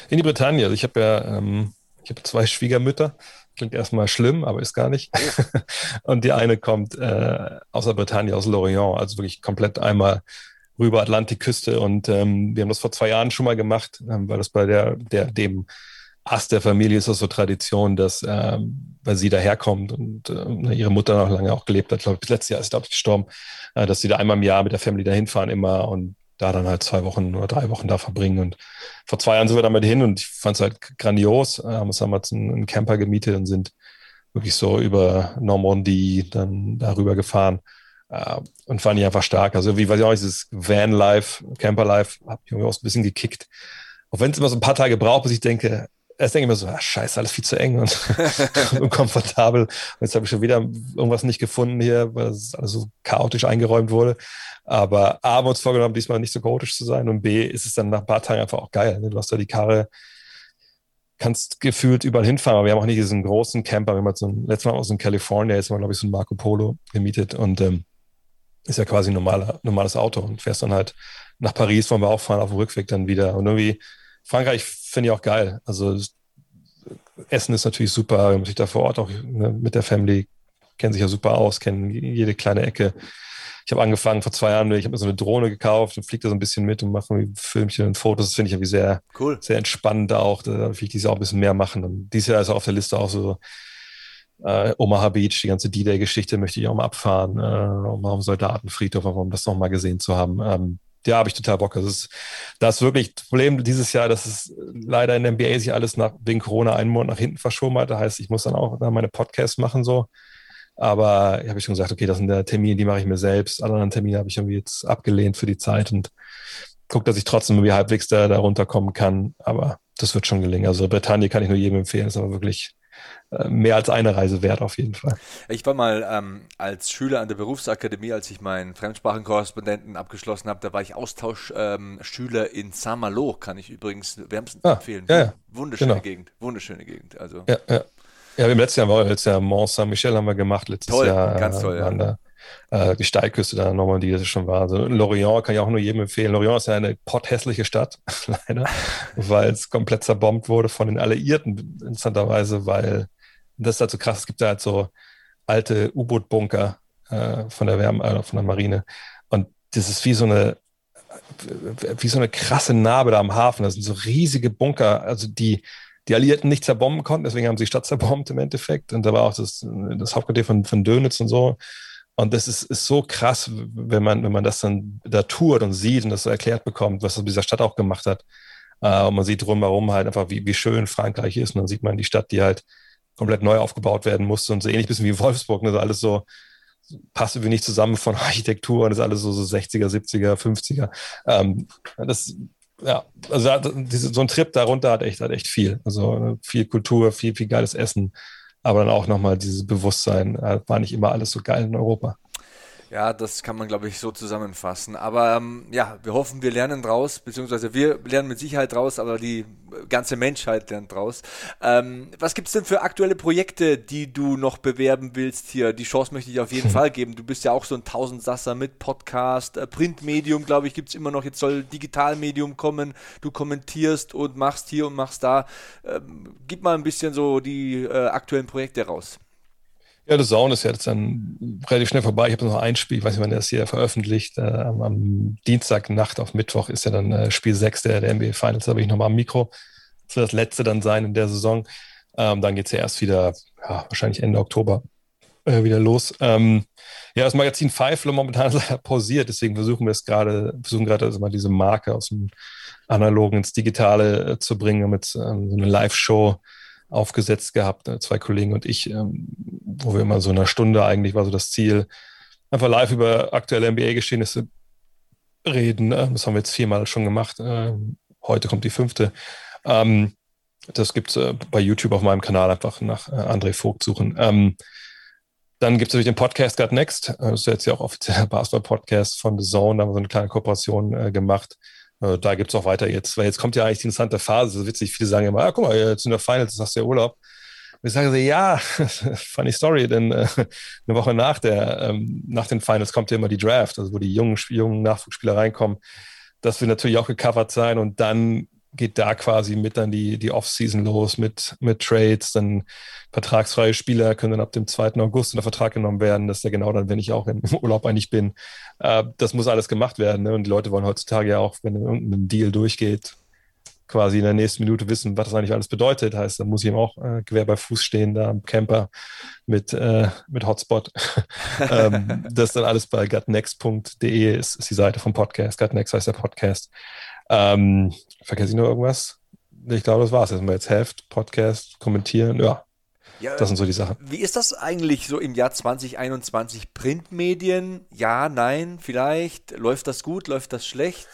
In die Bretagne. Also ich habe ja ähm, ich habe zwei Schwiegermütter. Klingt erstmal schlimm, aber ist gar nicht. <laughs> und die eine kommt äh, aus der Bretagne, aus Lorient, also wirklich komplett einmal rüber Atlantikküste. Und ähm, wir haben das vor zwei Jahren schon mal gemacht, ähm, weil das bei der, der dem Ast der Familie ist das so Tradition, dass, ähm, weil sie daherkommt und äh, ihre Mutter noch lange auch gelebt hat, glaube ich, letztes Jahr ist, glaube ich, gestorben, äh, dass sie da einmal im Jahr mit der Family dahin fahren immer und da dann halt zwei Wochen oder drei Wochen da verbringen. Und vor zwei Jahren sind wir damit hin und ich fand es halt grandios. Äh, haben uns damals einen, Camper gemietet und sind wirklich so über Normandie dann darüber gefahren. Uh, und fand ich einfach stark. Also, wie weiß ich auch, dieses Van-Life, Camper-Life, hat mich irgendwie auch ein bisschen gekickt. Auch wenn es immer so ein paar Tage braucht, bis ich denke, erst denke ich mir so, ah, scheiße, alles viel zu eng und <laughs> <laughs> unkomfortabel. Und jetzt habe ich schon wieder irgendwas nicht gefunden hier, weil es alles so chaotisch eingeräumt wurde. Aber A, haben wir uns vorgenommen, diesmal nicht so chaotisch zu sein und B, ist es dann nach ein paar Tagen einfach auch geil. Ne? Du hast da die Karre, kannst gefühlt überall hinfahren, aber wir haben auch nicht diesen großen Camper. Wir haben so ein, letztes Mal aus in Kalifornien, jetzt haben wir, glaube ich, so ein Marco Polo gemietet und ähm, ist ja quasi ein normaler, normales Auto und fährst dann halt nach Paris, wollen wir auch fahren, auf dem Rückweg dann wieder. Und irgendwie Frankreich finde ich auch geil. Also Essen ist natürlich super, man sich da vor Ort auch ne, mit der Family kennen sich ja super aus, kennen jede kleine Ecke. Ich habe angefangen vor zwei Jahren, ich habe mir so eine Drohne gekauft und fliege da so ein bisschen mit und mache Filmchen und Fotos. Das finde ich irgendwie sehr, cool. sehr entspannend auch. Da will ich dieses Jahr auch ein bisschen mehr machen. Und dieses Jahr ist auf der Liste auch so äh, Omaha Beach, die ganze D-Day-Geschichte möchte ich auch mal abfahren, äh, um auf dem Soldatenfriedhof, um das nochmal gesehen zu haben. Ähm, ja, habe ich total Bock. Das ist, das ist wirklich das Problem dieses Jahr, dass es leider in der NBA sich alles nach, wegen Corona einen Monat nach hinten verschoben hat. Das heißt, ich muss dann auch meine Podcasts machen so. Aber ich habe schon gesagt, okay, das sind der Termine, die mache ich mir selbst. Alle anderen Termine habe ich irgendwie jetzt abgelehnt für die Zeit und gucke, dass ich trotzdem irgendwie halbwegs da, da runterkommen kann. Aber das wird schon gelingen. Also Bretagne kann ich nur jedem empfehlen. Das ist aber wirklich mehr als eine Reise wert auf jeden Fall. Ich war mal ähm, als Schüler an der Berufsakademie, als ich meinen Fremdsprachenkorrespondenten abgeschlossen habe, da war ich Austauschschüler ähm, in Saint-Malo, kann ich übrigens wärmstens ah, empfehlen. Ja, ja. Wunderschöne genau. Gegend, wunderschöne Gegend. Also. Ja, ja. Ja, im letzten Jahr war letztes Jahr Mont Saint-Michel haben wir gemacht, letztes toll, Jahr. Ganz toll, ja. An der, äh, die Steilküste da Normandie, das schon war. Also Lorient kann ich auch nur jedem empfehlen. Lorient ist ja eine potthässliche Stadt, <laughs> leider, <laughs> weil es komplett zerbombt wurde von den Alliierten, interessanterweise, weil das ist halt so krass. Es gibt da halt so alte U-Boot-Bunker äh, von der Wärme, äh, von der Marine. Und das ist wie so eine, wie so eine krasse Narbe da am Hafen. Das sind so riesige Bunker, also die, die Alliierten nicht zerbomben konnten, deswegen haben sie die Stadt zerbombt im Endeffekt. Und da war auch das, das Hauptquartier von, von Dönitz und so. Und das ist, ist so krass, wenn man, wenn man das dann da tourt und sieht und das so erklärt bekommt, was das mit dieser Stadt auch gemacht hat. Äh, und man sieht drumherum halt einfach, wie, wie schön Frankreich ist. Und dann sieht man die Stadt, die halt komplett neu aufgebaut werden musste und so ähnlich bisschen wie Wolfsburg. Ne? So alles so passt irgendwie nicht zusammen von <laughs> Architektur und ist alles so, so 60er, 70er, 50er. Ähm, das, ja, also diese, so ein Trip darunter hat echt, hat echt viel. Also viel Kultur, viel, viel geiles Essen. aber dann auch nochmal dieses Bewusstsein, äh, war nicht immer alles so geil in Europa. Ja, das kann man, glaube ich, so zusammenfassen. Aber ähm, ja, wir hoffen, wir lernen draus, beziehungsweise wir lernen mit Sicherheit draus, aber die ganze Menschheit lernt draus. Ähm, was gibt es denn für aktuelle Projekte, die du noch bewerben willst hier? Die Chance möchte ich auf jeden <laughs> Fall geben. Du bist ja auch so ein Tausendsasser mit Podcast, äh, Printmedium, glaube ich, gibt es immer noch. Jetzt soll Digitalmedium kommen. Du kommentierst und machst hier und machst da. Ähm, gib mal ein bisschen so die äh, aktuellen Projekte raus. Ja, das Zone ist jetzt dann relativ schnell vorbei. Ich habe noch ein Spiel, ich weiß nicht, wann das hier veröffentlicht. Äh, am, am Dienstagnacht auf Mittwoch ist ja dann äh, Spiel 6 der, der NBA Finals. Da bin ich nochmal am Mikro. Das wird das letzte dann sein in der Saison. Ähm, dann geht es ja erst wieder, ja, wahrscheinlich Ende Oktober äh, wieder los. Ähm, ja, das Magazin Five momentan <laughs> leider pausiert, deswegen versuchen wir es gerade, versuchen gerade also mal diese Marke aus dem Analogen ins Digitale äh, zu bringen, mit ähm, so eine Live-Show aufgesetzt gehabt, äh, zwei Kollegen und ich, ähm, wo wir immer so eine Stunde eigentlich war so das Ziel, einfach live über aktuelle NBA-Geschehnisse reden. Ne? Das haben wir jetzt viermal schon gemacht. Ähm, heute kommt die fünfte. Ähm, das gibt es äh, bei YouTube auf meinem Kanal einfach nach äh, André Vogt suchen. Dann gibt es natürlich den Podcast Got Next. Das ist jetzt ja auch offizieller Basketball-Podcast von The Zone. Da haben wir so eine kleine Kooperation gemacht. Äh, da gibt es auch weiter jetzt, weil jetzt kommt ja eigentlich die interessante Phase. So witzig, viele sagen immer, ah, guck mal, jetzt in der Finals, hast du ja Urlaub. Und ich sage so, ja, <laughs> funny story, denn äh, eine Woche nach, der, ähm, nach den Finals kommt ja immer die Draft, also wo die jungen, jungen Nachwuchsspieler reinkommen. Das will natürlich auch gecovert sein und dann geht da quasi mit dann die, die Off-Season los mit, mit Trades. Dann vertragsfreie Spieler können dann ab dem 2. August in der Vertrag genommen werden. Das ist ja genau dann, wenn ich auch im <laughs> Urlaub eigentlich bin. Äh, das muss alles gemacht werden. Ne? Und die Leute wollen heutzutage ja auch, wenn irgendein Deal durchgeht, quasi in der nächsten Minute wissen, was das eigentlich alles bedeutet. Heißt, da muss ich eben auch äh, Gewehr bei Fuß stehen, da am Camper mit, äh, mit Hotspot. <laughs> ähm, das ist dann alles bei gutnext.de ist, ist die Seite vom Podcast. Gutnext heißt der Podcast. Ähm, vergesse ich noch irgendwas? Ich glaube, das war es. Jetzt Heft, Podcast, kommentieren, ja. Ja, das sind so die Sachen. Wie ist das eigentlich so im Jahr 2021? Printmedien? Ja, nein, vielleicht. Läuft das gut? Läuft das schlecht?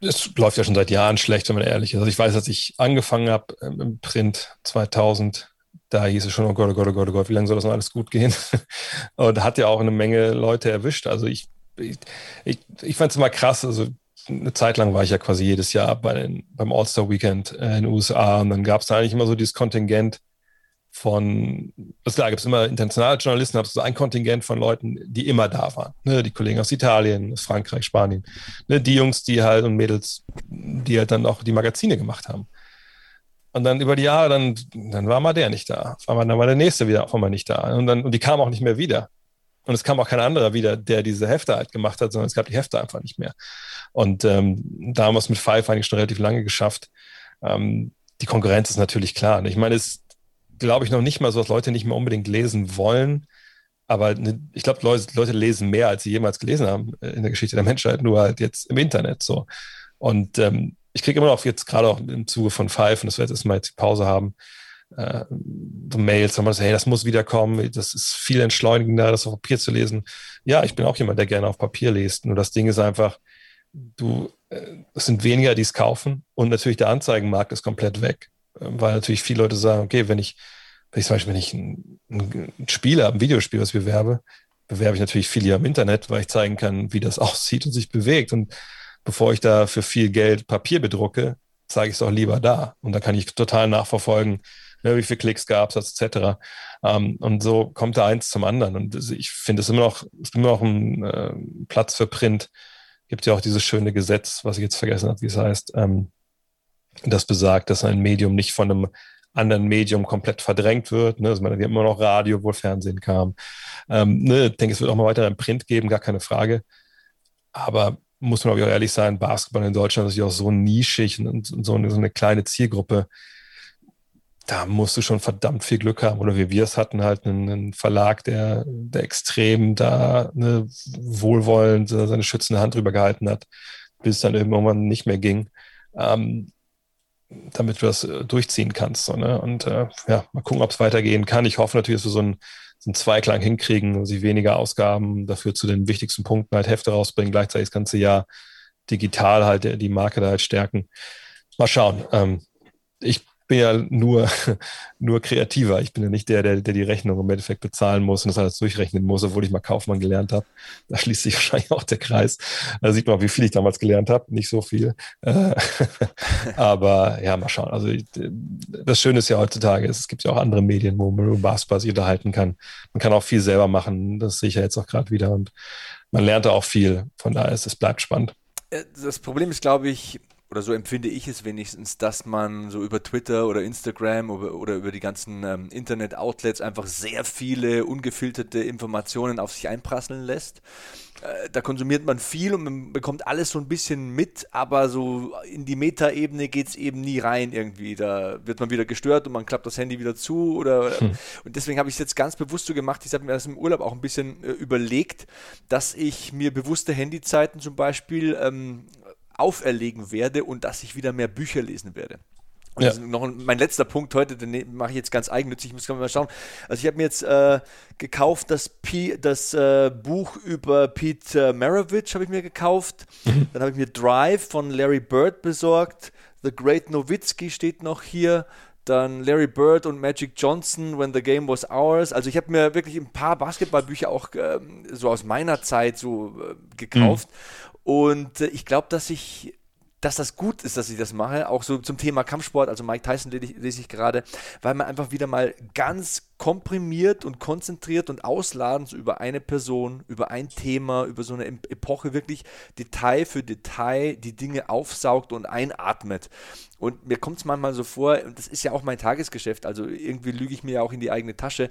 Es läuft ja schon seit Jahren schlecht, wenn man ehrlich ist. Also ich weiß, als ich angefangen habe ähm, im Print 2000, da hieß es schon, oh Gott, oh Gott, oh Gott, oh Gott, wie lange soll das noch alles gut gehen? <laughs> Und hat ja auch eine Menge Leute erwischt. Also ich, ich, ich, ich fand es immer krass. Also eine Zeit lang war ich ja quasi jedes Jahr bei den, beim All-Star-Weekend äh, in den USA und dann gab es da eigentlich immer so dieses Kontingent von, das klar, gibt es immer internationale Journalisten, habe so ein Kontingent von Leuten, die immer da waren. Ne? Die Kollegen aus Italien, Frankreich, Spanien. Ne? Die Jungs, die halt und Mädels, die halt dann auch die Magazine gemacht haben. Und dann über die Jahre, dann, dann war mal der nicht da. Dann war der nächste wieder auf einmal nicht da. Und, dann, und die kamen auch nicht mehr wieder. Und es kam auch kein anderer wieder, der diese Hefte halt gemacht hat, sondern es gab die Hefte einfach nicht mehr. Und ähm, da haben wir es mit Five eigentlich schon relativ lange geschafft. Ähm, die Konkurrenz ist natürlich klar. Ich meine, es glaube ich noch nicht mal so, dass Leute nicht mehr unbedingt lesen wollen. Aber ne, ich glaube, Leute, Leute lesen mehr, als sie jemals gelesen haben in der Geschichte der Menschheit, nur halt jetzt im Internet so. Und ähm, ich kriege immer noch jetzt gerade auch im Zuge von Five, und das wird jetzt mal jetzt die Pause haben, äh, so Mails, wo man sagt, hey, das muss wiederkommen, das ist viel entschleunigender, das auf Papier zu lesen. Ja, ich bin auch jemand, der gerne auf Papier liest. Nur das Ding ist einfach, du, äh, es sind weniger, die es kaufen und natürlich der Anzeigenmarkt ist komplett weg, ähm, weil natürlich viele Leute sagen, okay, wenn ich, wenn ich zum Beispiel, wenn ich ein, ein Spiel habe, ein Videospiel, was ich bewerbe, bewerbe ich natürlich viel hier im Internet, weil ich zeigen kann, wie das <laughs> aussieht und sich bewegt. Und bevor ich da für viel Geld Papier bedrucke, zeige ich es auch lieber da. Und da kann ich total nachverfolgen, ne, wie viele Klicks gab es, etc. Ähm, und so kommt da eins zum anderen. Und ich finde es immer noch, ist immer noch ein äh, Platz für Print. Gibt ja auch dieses schöne Gesetz, was ich jetzt vergessen habe, wie es heißt, ähm, das besagt, dass ein Medium nicht von einem anderen Medium komplett verdrängt wird. Ne? Also man, wir haben immer noch Radio, wo Fernsehen kam. Ähm, ne? Ich denke, es wird auch mal weiter im Print geben, gar keine Frage. Aber muss man auch ehrlich sein, Basketball in Deutschland ist ja auch so nischig und, und so, eine, so eine kleine Zielgruppe da musst du schon verdammt viel Glück haben. Oder wie wir es hatten, halt einen, einen Verlag, der, der extrem da ne, wohlwollend seine schützende Hand drüber gehalten hat, bis es dann irgendwann nicht mehr ging. Ähm, damit du das äh, durchziehen kannst. So, ne? Und äh, ja, mal gucken, ob es weitergehen kann. Ich hoffe natürlich, dass wir so einen, so einen Zweiklang hinkriegen, sie weniger Ausgaben dafür zu den wichtigsten Punkten halt Hefte rausbringen, gleichzeitig das ganze Jahr digital halt die Marke da halt stärken. Mal schauen. Ähm, ich bin ja nur, <laughs> nur kreativer. Ich bin ja nicht der, der, der die Rechnung im Endeffekt bezahlen muss und das alles durchrechnen muss, obwohl ich mal Kaufmann gelernt habe. Da schließt sich <laughs> wahrscheinlich auch der Kreis. Da sieht man, wie viel ich damals gelernt habe. Nicht so viel. Äh, <laughs> aber ja, mal schauen. Also das Schöne ist ja heutzutage, es gibt ja auch andere Medien, wo man über sich unterhalten kann. Man kann auch viel selber machen. Das sehe ich ja jetzt auch gerade wieder. Und man lernt da auch viel. Von daher ist es bleibt spannend. Äh, das Problem ist, glaube ich, oder so empfinde ich es wenigstens, dass man so über Twitter oder Instagram oder, oder über die ganzen ähm, Internet-Outlets einfach sehr viele ungefilterte Informationen auf sich einprasseln lässt. Äh, da konsumiert man viel und man bekommt alles so ein bisschen mit, aber so in die Metaebene geht es eben nie rein irgendwie. Da wird man wieder gestört und man klappt das Handy wieder zu oder hm. <laughs> und deswegen habe ich es jetzt ganz bewusst so gemacht. Ich habe mir das im Urlaub auch ein bisschen äh, überlegt, dass ich mir bewusste Handyzeiten zum Beispiel ähm, auferlegen werde und dass ich wieder mehr Bücher lesen werde. Und ja. das ist noch ein, mein letzter Punkt heute, den ne, mache ich jetzt ganz eigennützig, ich muss mal schauen. Also ich habe mir jetzt äh, gekauft, das, P, das äh, Buch über Pete äh, Maravich habe ich mir gekauft. Mhm. Dann habe ich mir Drive von Larry Bird besorgt. The Great Nowitzki steht noch hier. Dann Larry Bird und Magic Johnson, When the Game Was Ours. Also ich habe mir wirklich ein paar Basketballbücher auch ähm, so aus meiner Zeit so äh, gekauft. Mhm. Und äh, ich glaube, dass ich dass das gut ist, dass ich das mache. Auch so zum Thema Kampfsport, also Mike Tyson lese ich gerade, weil man einfach wieder mal ganz komprimiert und konzentriert und ausladend so über eine Person, über ein Thema, über so eine Epoche wirklich Detail für Detail die Dinge aufsaugt und einatmet. Und mir kommt es manchmal so vor, und das ist ja auch mein Tagesgeschäft, also irgendwie lüge ich mir ja auch in die eigene Tasche,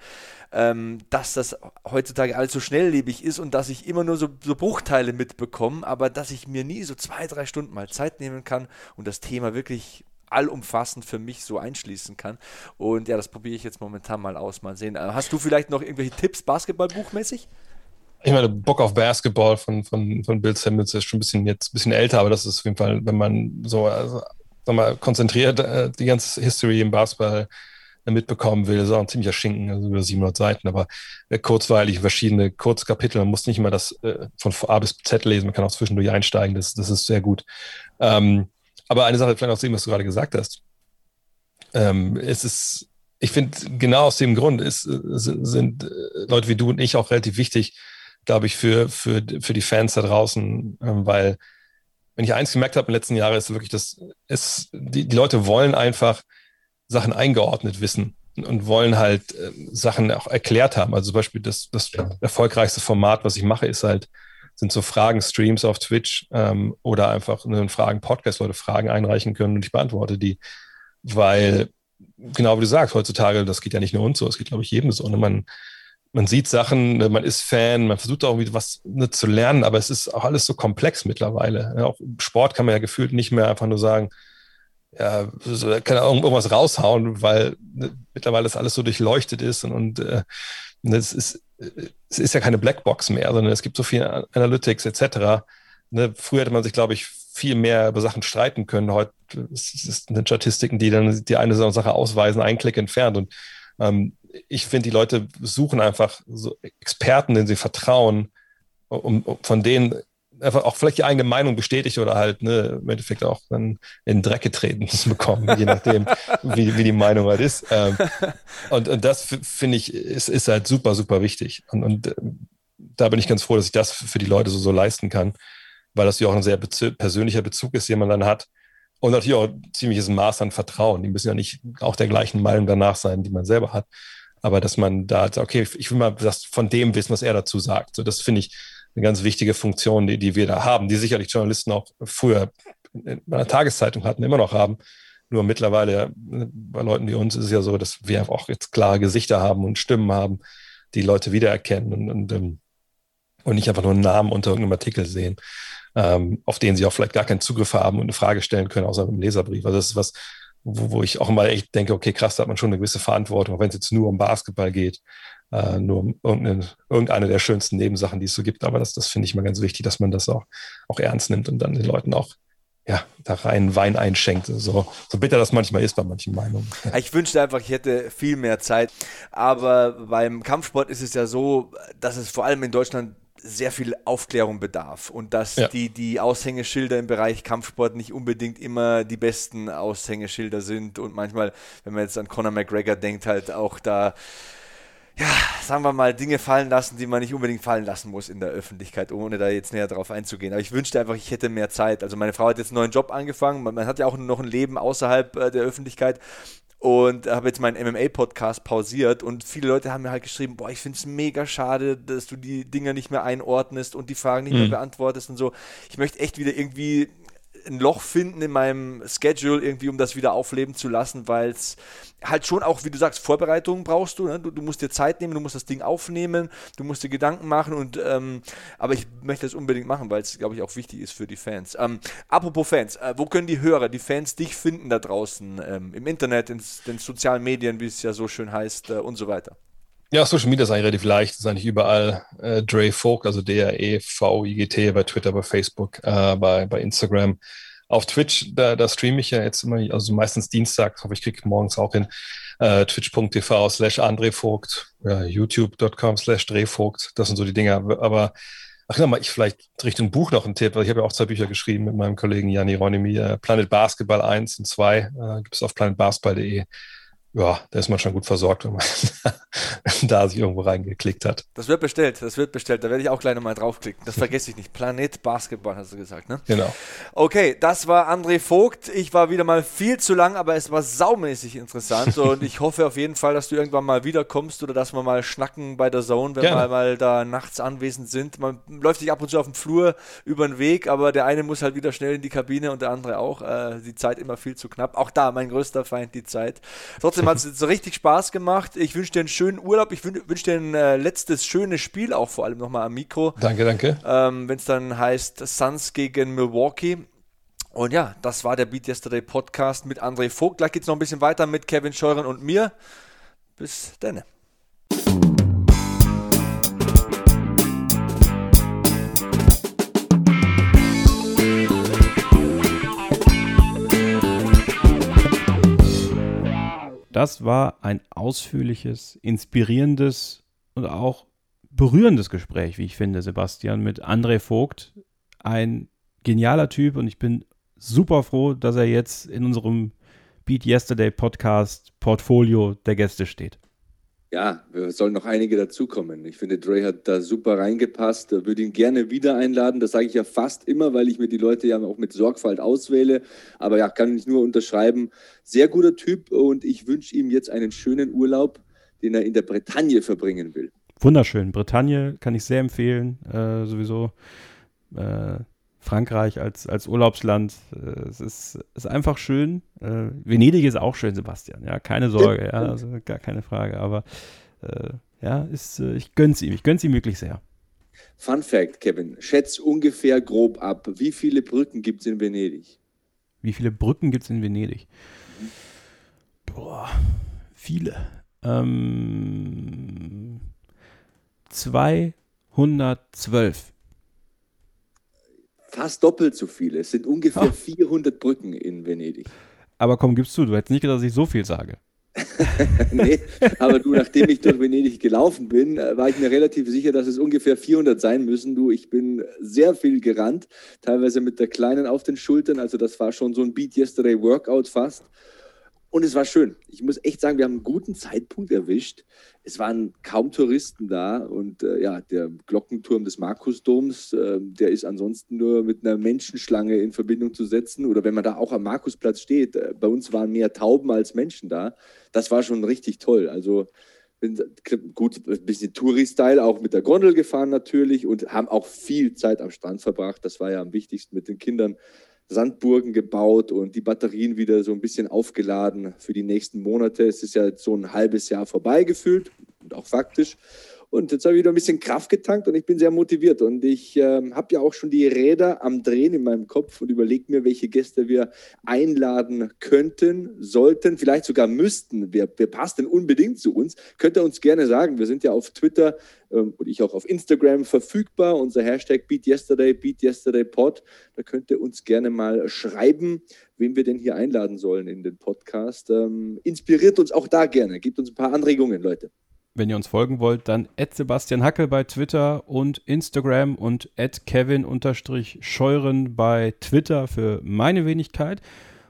ähm, dass das heutzutage alles so schnelllebig ist und dass ich immer nur so, so Bruchteile mitbekomme, aber dass ich mir nie so zwei, drei Stunden mal Zeit nehmen kann und das Thema wirklich allumfassend für mich so einschließen kann. Und ja, das probiere ich jetzt momentan mal aus. Mal sehen. Äh, hast du vielleicht noch irgendwelche Tipps Basketballbuchmäßig? Ich meine, Book of Basketball von, von, von Bill Simmons ist schon ein bisschen jetzt ein bisschen älter, aber das ist auf jeden Fall, wenn man so also, sag mal, konzentriert äh, die ganze History im Basketball mitbekommen will, ist auch ein ziemlicher Schinken, also über 700 Seiten, aber äh, kurzweilig, verschiedene Kurzkapitel. Man muss nicht immer das äh, von A bis Z lesen, man kann auch zwischendurch einsteigen, das, das ist sehr gut. Ähm, aber eine Sache vielleicht auch sehen, was du gerade gesagt hast. Ähm, es ist, ich finde, genau aus dem Grund ist, sind äh, Leute wie du und ich auch relativ wichtig, glaube ich, für, für, für die Fans da draußen, ähm, weil wenn ich eins gemerkt habe in den letzten Jahren, ist wirklich, dass es, die, die Leute wollen einfach Sachen eingeordnet wissen und wollen halt äh, Sachen auch erklärt haben. Also zum Beispiel das, das erfolgreichste Format, was ich mache, ist halt sind so Fragen-Streams auf Twitch ähm, oder einfach einen Fragen-Podcast, Leute Fragen einreichen können und ich beantworte die. Weil, genau wie du sagst, heutzutage, das geht ja nicht nur uns so, es geht, glaube ich, jedem so. Ne? Man, man sieht Sachen, ne, man ist Fan, man versucht auch irgendwie was ne, zu lernen, aber es ist auch alles so komplex mittlerweile. Ja, auch Sport kann man ja gefühlt nicht mehr einfach nur sagen, ja, kann irgendwas raushauen, weil ne, mittlerweile das alles so durchleuchtet ist und, und äh, es ist es ist ja keine Blackbox mehr, sondern es gibt so viel Analytics etc. Ne, früher hätte man sich, glaube ich, viel mehr über Sachen streiten können. Heute es Statistiken, die dann die eine Sache ausweisen, einen Klick entfernt. Und ähm, ich finde, die Leute suchen einfach so Experten, denen sie vertrauen, um, um von denen einfach auch vielleicht die eigene Meinung bestätigt oder halt ne, im Endeffekt auch dann in den Dreck getreten <laughs> zu bekommen, je nachdem, <laughs> wie, wie die Meinung halt ist. Ähm, und, und das finde ich ist, ist halt super, super wichtig. Und, und ähm, da bin ich ganz froh, dass ich das für die Leute so, so leisten kann, weil das ja auch ein sehr persönlicher Bezug ist, den man dann hat. Und natürlich auch ein ziemliches Maß an Vertrauen. Die müssen ja nicht auch der gleichen Meinung danach sein, die man selber hat. Aber dass man da, okay, ich will mal das von dem wissen, was er dazu sagt. So, das finde ich, eine ganz wichtige Funktion, die, die wir da haben, die sicherlich Journalisten auch früher bei einer Tageszeitung hatten, immer noch haben. Nur mittlerweile bei Leuten wie uns ist es ja so, dass wir auch jetzt klare Gesichter haben und Stimmen haben, die Leute wiedererkennen und, und, ähm, und nicht einfach nur einen Namen unter irgendeinem Artikel sehen, ähm, auf den sie auch vielleicht gar keinen Zugriff haben und eine Frage stellen können, außer im Leserbrief. Also das ist was, wo, wo ich auch immer echt denke, okay, krass, da hat man schon eine gewisse Verantwortung, auch wenn es jetzt nur um Basketball geht äh, nur irgendeine, irgendeine der schönsten Nebensachen, die es so gibt. Aber das, das finde ich mal ganz wichtig, dass man das auch, auch ernst nimmt und dann den Leuten auch ja, da rein Wein einschenkt. So, so bitter das manchmal ist bei manchen Meinungen. <laughs> Ich wünschte einfach, ich hätte viel mehr Zeit. Aber beim Kampfsport ist es ja so, dass es vor allem in Deutschland sehr viel Aufklärung bedarf und dass ja. die, die Aushängeschilder im Bereich Kampfsport nicht unbedingt immer die besten Aushängeschilder sind und manchmal, wenn man jetzt an Conor McGregor denkt, halt auch da ja, sagen wir mal, Dinge fallen lassen, die man nicht unbedingt fallen lassen muss in der Öffentlichkeit, ohne da jetzt näher drauf einzugehen. Aber ich wünschte einfach, ich hätte mehr Zeit. Also meine Frau hat jetzt einen neuen Job angefangen, man, man hat ja auch noch ein Leben außerhalb äh, der Öffentlichkeit und habe jetzt meinen MMA-Podcast pausiert und viele Leute haben mir halt geschrieben, boah, ich finde es mega schade, dass du die Dinger nicht mehr einordnest und die Fragen nicht mhm. mehr beantwortest und so. Ich möchte echt wieder irgendwie ein Loch finden in meinem Schedule irgendwie, um das wieder aufleben zu lassen, weil es halt schon auch, wie du sagst, Vorbereitungen brauchst du, ne? du, du. musst dir Zeit nehmen, du musst das Ding aufnehmen, du musst dir Gedanken machen und ähm, aber ich möchte das unbedingt machen, weil es, glaube ich, auch wichtig ist für die Fans. Ähm, apropos Fans, äh, wo können die Hörer, die Fans dich finden da draußen ähm, im Internet, in den sozialen Medien, wie es ja so schön heißt äh, und so weiter? Ja, Social Media ist eigentlich relativ leicht, das ist eigentlich überall äh, Dre Vogt, also D-R-E-V-I-G-T bei Twitter, bei Facebook, äh, bei, bei Instagram. Auf Twitch, da, da streame ich ja jetzt immer, also meistens Dienstag, hoffe ich kriege morgens auch hin, äh, twitch.tv slash André Vogt, ja, youtube.com slash Drehvogt, das sind so die Dinge, aber Ach mal ich vielleicht Richtung Buch noch einen Tipp, weil ich habe ja auch zwei Bücher geschrieben mit meinem Kollegen Jan Hieronymi. Äh, Planet Basketball 1 und 2 äh, gibt es auf planetbasketball.de ja, da ist man schon gut versorgt, <laughs> wenn man da sich irgendwo reingeklickt hat. Das wird bestellt, das wird bestellt. Da werde ich auch gleich nochmal draufklicken. Das vergesse ich nicht. Planet Basketball hast du gesagt, ne? Genau. Okay, das war André Vogt. Ich war wieder mal viel zu lang, aber es war saumäßig interessant <laughs> und ich hoffe auf jeden Fall, dass du irgendwann mal wiederkommst oder dass wir mal schnacken bei der Zone, wenn Gerne. wir mal da nachts anwesend sind. Man läuft sich ab und zu auf dem Flur über den Weg, aber der eine muss halt wieder schnell in die Kabine und der andere auch. Äh, die Zeit immer viel zu knapp. Auch da mein größter Feind, die Zeit. Trotzdem hat es so richtig Spaß gemacht. Ich wünsche dir einen schönen Urlaub. Ich wünsche dir ein äh, letztes schönes Spiel auch vor allem nochmal am Mikro. Danke, danke. Ähm, Wenn es dann heißt Suns gegen Milwaukee. Und ja, das war der Beat Yesterday Podcast mit André Vogt. Gleich geht es noch ein bisschen weiter mit Kevin Scheuren und mir. Bis dann. Das war ein ausführliches, inspirierendes und auch berührendes Gespräch, wie ich finde, Sebastian, mit André Vogt. Ein genialer Typ und ich bin super froh, dass er jetzt in unserem Beat Yesterday Podcast Portfolio der Gäste steht. Ja, es sollen noch einige dazukommen. Ich finde, Dre hat da super reingepasst. Würde ihn gerne wieder einladen. Das sage ich ja fast immer, weil ich mir die Leute ja auch mit Sorgfalt auswähle. Aber ja, kann ich nur unterschreiben. Sehr guter Typ und ich wünsche ihm jetzt einen schönen Urlaub, den er in der Bretagne verbringen will. Wunderschön. Bretagne kann ich sehr empfehlen. Äh, sowieso. Äh, Frankreich als, als Urlaubsland. Äh, es ist, ist einfach schön. Äh, Venedig ist auch schön, Sebastian. Ja, keine Sorge, ja, also gar keine Frage. Aber äh, ja, ist, äh, ich gönn's ihm. Ich gönn's ihm wirklich sehr. Fun Fact, Kevin. Schätz ungefähr grob ab, wie viele Brücken gibt es in Venedig? Wie viele Brücken gibt es in Venedig? Boah, viele. Ähm, 212 fast doppelt so viele. Es sind ungefähr oh. 400 Brücken in Venedig. Aber komm, gibst du, du hättest nicht gedacht, dass ich so viel sage. <laughs> nee, aber du, nachdem ich durch Venedig gelaufen bin, äh, war ich mir relativ sicher, dass es ungefähr 400 sein müssen. Du, ich bin sehr viel gerannt, teilweise mit der Kleinen auf den Schultern. Also das war schon so ein Beat Yesterday Workout fast. Und es war schön. Ich muss echt sagen, wir haben einen guten Zeitpunkt erwischt. Es waren kaum Touristen da und äh, ja, der Glockenturm des Markusdoms, äh, der ist ansonsten nur mit einer Menschenschlange in Verbindung zu setzen. Oder wenn man da auch am Markusplatz steht, äh, bei uns waren mehr Tauben als Menschen da. Das war schon richtig toll. Also gut, ein bisschen Touri-Style, auch mit der Gondel gefahren natürlich und haben auch viel Zeit am Strand verbracht. Das war ja am wichtigsten mit den Kindern Sandburgen gebaut und die Batterien wieder so ein bisschen aufgeladen für die nächsten Monate. Es ist ja so ein halbes Jahr vorbei gefühlt und auch faktisch. Und jetzt habe ich wieder ein bisschen Kraft getankt und ich bin sehr motiviert. Und ich äh, habe ja auch schon die Räder am Drehen in meinem Kopf und überlege mir, welche Gäste wir einladen könnten, sollten, vielleicht sogar müssten. Wer, wer passt denn unbedingt zu uns? Könnt ihr uns gerne sagen. Wir sind ja auf Twitter ähm, und ich auch auf Instagram verfügbar. Unser Hashtag BeatYesterday, BeatYesterdayPod. Da könnt ihr uns gerne mal schreiben, wen wir denn hier einladen sollen in den Podcast. Ähm, inspiriert uns auch da gerne. Gebt uns ein paar Anregungen, Leute. Wenn ihr uns folgen wollt, dann Sebastian Hackel bei Twitter und Instagram und Kevin-Scheuren bei Twitter für meine Wenigkeit.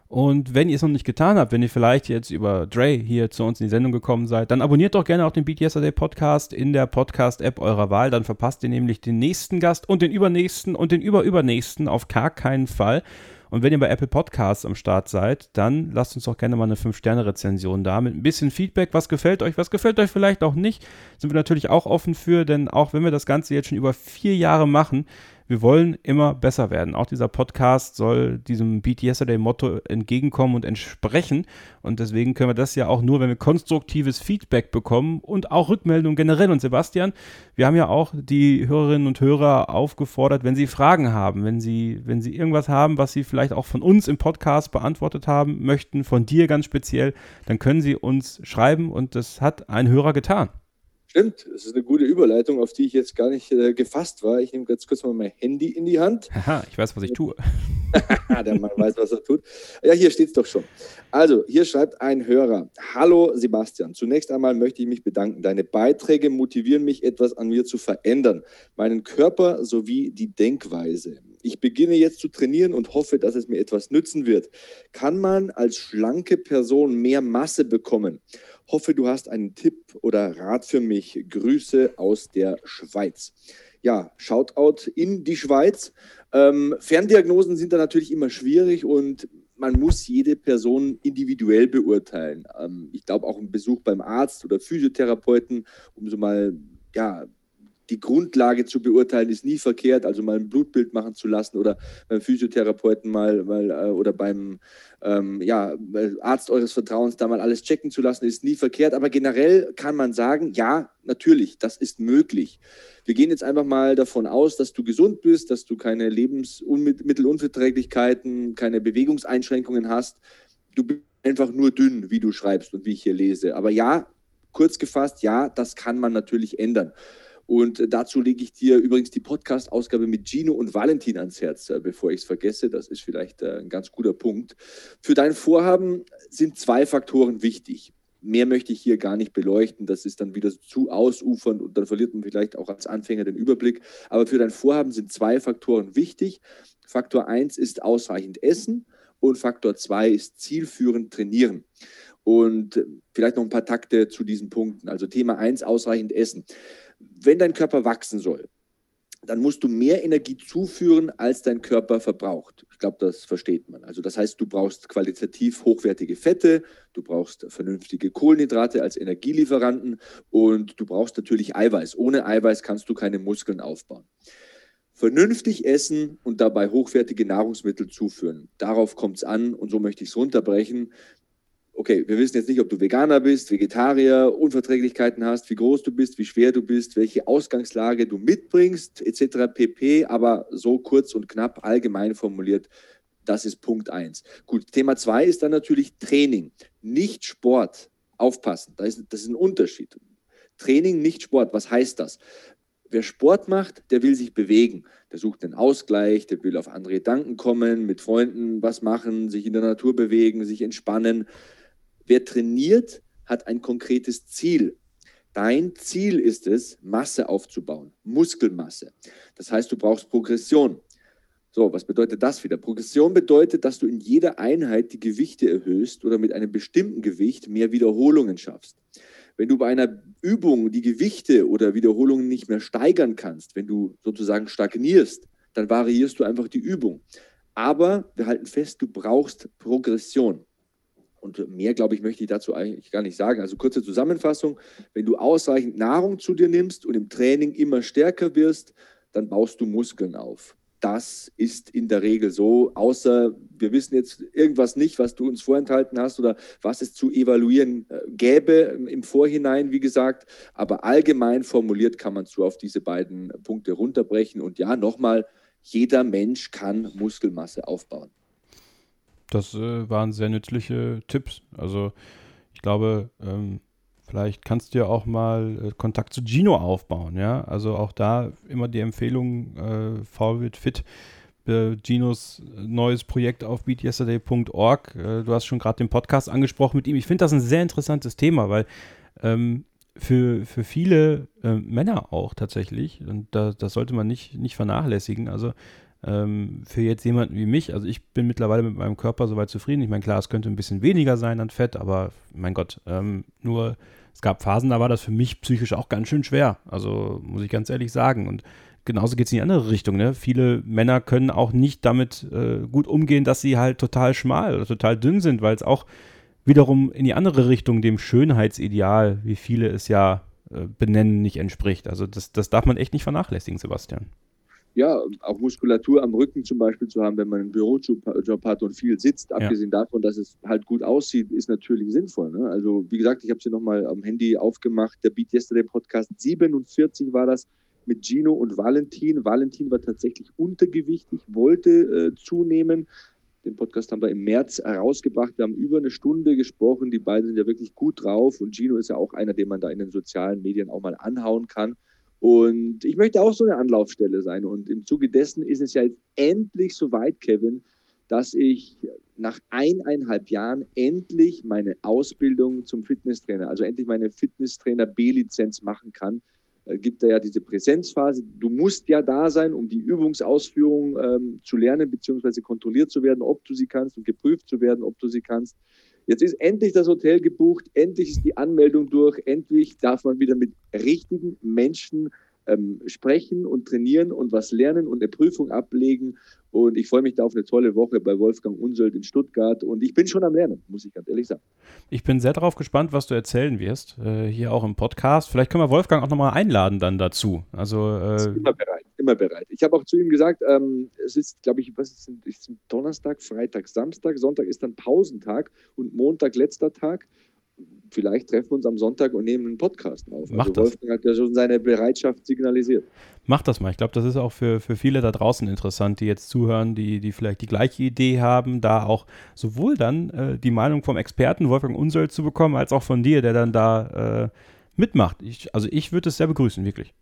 Und wenn ihr es noch nicht getan habt, wenn ihr vielleicht jetzt über Dre hier zu uns in die Sendung gekommen seid, dann abonniert doch gerne auch den Beat Yesterday Podcast in der Podcast-App eurer Wahl. Dann verpasst ihr nämlich den nächsten Gast und den übernächsten und den überübernächsten auf gar keinen Fall. Und wenn ihr bei Apple Podcasts am Start seid, dann lasst uns doch gerne mal eine 5-Sterne-Rezension da mit ein bisschen Feedback. Was gefällt euch, was gefällt euch vielleicht auch nicht, sind wir natürlich auch offen für, denn auch wenn wir das Ganze jetzt schon über vier Jahre machen, wir wollen immer besser werden. Auch dieser Podcast soll diesem Beat Yesterday Motto entgegenkommen und entsprechen. Und deswegen können wir das ja auch nur, wenn wir konstruktives Feedback bekommen und auch Rückmeldungen generell. Und Sebastian, wir haben ja auch die Hörerinnen und Hörer aufgefordert, wenn sie Fragen haben, wenn sie, wenn sie irgendwas haben, was sie vielleicht auch von uns im Podcast beantwortet haben möchten, von dir ganz speziell, dann können sie uns schreiben und das hat ein Hörer getan. Stimmt, das ist eine gute Überleitung, auf die ich jetzt gar nicht äh, gefasst war. Ich nehme jetzt kurz mal mein Handy in die Hand. <laughs> Haha, ich weiß, was ich tue. <laughs> Der Mann weiß, was er tut. Ja, hier steht es doch schon. Also, hier schreibt ein Hörer. Hallo Sebastian, zunächst einmal möchte ich mich bedanken. Deine Beiträge motivieren mich, etwas an mir zu verändern. Meinen Körper sowie die Denkweise. Ich beginne jetzt zu trainieren und hoffe, dass es mir etwas nützen wird. Kann man als schlanke Person mehr Masse bekommen? Hoffe, du hast einen Tipp oder Rat für mich. Grüße aus der Schweiz. Ja, Shoutout in die Schweiz. Ähm, Ferndiagnosen sind da natürlich immer schwierig und man muss jede Person individuell beurteilen. Ähm, ich glaube auch ein Besuch beim Arzt oder Physiotherapeuten, um so mal ja, die Grundlage zu beurteilen ist nie verkehrt, also mal ein Blutbild machen zu lassen oder beim Physiotherapeuten mal, mal äh, oder beim ähm, ja, Arzt eures Vertrauens da mal alles checken zu lassen, ist nie verkehrt. Aber generell kann man sagen, ja, natürlich, das ist möglich. Wir gehen jetzt einfach mal davon aus, dass du gesund bist, dass du keine Lebensmittelunverträglichkeiten, keine Bewegungseinschränkungen hast. Du bist einfach nur dünn, wie du schreibst und wie ich hier lese. Aber ja, kurz gefasst, ja, das kann man natürlich ändern. Und dazu lege ich dir übrigens die Podcast-Ausgabe mit Gino und Valentin ans Herz, äh, bevor ich es vergesse. Das ist vielleicht äh, ein ganz guter Punkt. Für dein Vorhaben sind zwei Faktoren wichtig. Mehr möchte ich hier gar nicht beleuchten. Das ist dann wieder zu ausufernd und dann verliert man vielleicht auch als Anfänger den Überblick. Aber für dein Vorhaben sind zwei Faktoren wichtig. Faktor 1 ist ausreichend Essen und Faktor 2 ist zielführend trainieren. Und vielleicht noch ein paar Takte zu diesen Punkten. Also Thema 1, ausreichend Essen wenn dein Körper wachsen soll, dann musst du mehr Energie zuführen, als dein Körper verbraucht. Ich glaube, das versteht man. Also das heißt, du brauchst qualitativ hochwertige Fette, du brauchst vernünftige Kohlenhydrate als Energielieferanten und du brauchst natürlich Eiweiß. Ohne Eiweiß kannst du keine Muskeln aufbauen. Vernünftig essen und dabei hochwertige Nahrungsmittel zuführen. Darauf kommt es an und so möchte ich es runterbrechen okay, wir wissen jetzt nicht, ob du Veganer bist, Vegetarier, Unverträglichkeiten hast, wie groß du bist, wie schwer du bist, welche Ausgangslage du mitbringst, etc. pp. Aber so kurz und knapp allgemein formuliert, das ist Punkt eins. Gut, Thema zwei ist dann natürlich Training, nicht Sport. Aufpassen, das ist, das ist ein Unterschied. Training, nicht Sport, was heißt das? Wer Sport macht, der will sich bewegen. Der sucht einen Ausgleich, der will auf andere Gedanken kommen, mit Freunden was machen, sich in der Natur bewegen, sich entspannen. Wer trainiert, hat ein konkretes Ziel. Dein Ziel ist es, Masse aufzubauen, Muskelmasse. Das heißt, du brauchst Progression. So, was bedeutet das wieder? Progression bedeutet, dass du in jeder Einheit die Gewichte erhöhst oder mit einem bestimmten Gewicht mehr Wiederholungen schaffst. Wenn du bei einer Übung die Gewichte oder Wiederholungen nicht mehr steigern kannst, wenn du sozusagen stagnierst, dann variierst du einfach die Übung. Aber wir halten fest, du brauchst Progression. Und mehr, glaube ich, möchte ich dazu eigentlich gar nicht sagen. Also kurze Zusammenfassung, wenn du ausreichend Nahrung zu dir nimmst und im Training immer stärker wirst, dann baust du Muskeln auf. Das ist in der Regel so, außer wir wissen jetzt irgendwas nicht, was du uns vorenthalten hast oder was es zu evaluieren äh, gäbe im Vorhinein, wie gesagt. Aber allgemein formuliert kann man so auf diese beiden Punkte runterbrechen. Und ja, nochmal, jeder Mensch kann Muskelmasse aufbauen. Das äh, waren sehr nützliche Tipps. Also ich glaube, ähm, vielleicht kannst du ja auch mal äh, Kontakt zu Gino aufbauen, ja. Also auch da immer die Empfehlung, äh, wird fit. Äh, Ginos neues Projekt auf beatyesterday.org. Äh, du hast schon gerade den Podcast angesprochen mit ihm. Ich finde das ein sehr interessantes Thema, weil ähm, für, für viele äh, Männer auch tatsächlich, und da, das sollte man nicht, nicht vernachlässigen, also ähm, für jetzt jemanden wie mich, also ich bin mittlerweile mit meinem Körper soweit zufrieden. Ich meine, klar, es könnte ein bisschen weniger sein an Fett, aber mein Gott, ähm, nur es gab Phasen, da war das für mich psychisch auch ganz schön schwer. Also muss ich ganz ehrlich sagen. Und genauso geht es in die andere Richtung. Ne? Viele Männer können auch nicht damit äh, gut umgehen, dass sie halt total schmal oder total dünn sind, weil es auch wiederum in die andere Richtung dem Schönheitsideal, wie viele es ja äh, benennen, nicht entspricht. Also das, das darf man echt nicht vernachlässigen, Sebastian ja, auch Muskulatur am Rücken zum Beispiel zu haben, wenn man einen Bürojob hat und viel sitzt, ja. abgesehen davon, dass es halt gut aussieht, ist natürlich sinnvoll. Ne? Also wie gesagt, ich habe sie nochmal am Handy aufgemacht, der Beat Yesterday Podcast 47 war das mit Gino und Valentin. Valentin war tatsächlich untergewichtig, wollte äh, zunehmen. Den Podcast haben wir im März herausgebracht. Wir haben über eine Stunde gesprochen. Die beiden sind ja wirklich gut drauf. Und Gino ist ja auch einer, den man da in den sozialen Medien auch mal anhauen kann. Und ich möchte auch so eine Anlaufstelle sein. Und im Zuge dessen ist es ja jetzt endlich so weit, Kevin, dass ich nach eineinhalb Jahren endlich meine Ausbildung zum Fitnesstrainer, also endlich meine Fitnesstrainer B-Lizenz machen kann. Da gibt da ja diese Präsenzphase. Du musst ja da sein, um die Übungsausführung ähm, zu lernen, beziehungsweise kontrolliert zu werden, ob du sie kannst und geprüft zu werden, ob du sie kannst. Jetzt ist endlich das Hotel gebucht, endlich ist die Anmeldung durch, endlich darf man wieder mit richtigen Menschen ähm, sprechen und trainieren und was lernen und eine Prüfung ablegen. Und ich freue mich da auf eine tolle Woche bei Wolfgang Unsold in Stuttgart. Und ich bin schon am Lernen, muss ich ganz ehrlich sagen. Ich bin sehr darauf gespannt, was du erzählen wirst, äh, hier auch im Podcast. Vielleicht können wir Wolfgang auch nochmal einladen dann dazu. Also, äh, immer bereit, immer bereit. Ich habe auch zu ihm gesagt, ähm, es ist, glaube ich, was ist, ist Donnerstag, Freitag, Samstag, Sonntag ist dann Pausentag und Montag letzter Tag vielleicht treffen wir uns am Sonntag und nehmen einen Podcast auf. Also das. Wolfgang hat ja schon seine Bereitschaft signalisiert. Mach das mal. Ich glaube, das ist auch für, für viele da draußen interessant, die jetzt zuhören, die, die vielleicht die gleiche Idee haben, da auch sowohl dann äh, die Meinung vom Experten Wolfgang Unsöld zu bekommen, als auch von dir, der dann da äh, mitmacht. Ich, also ich würde es sehr begrüßen, wirklich.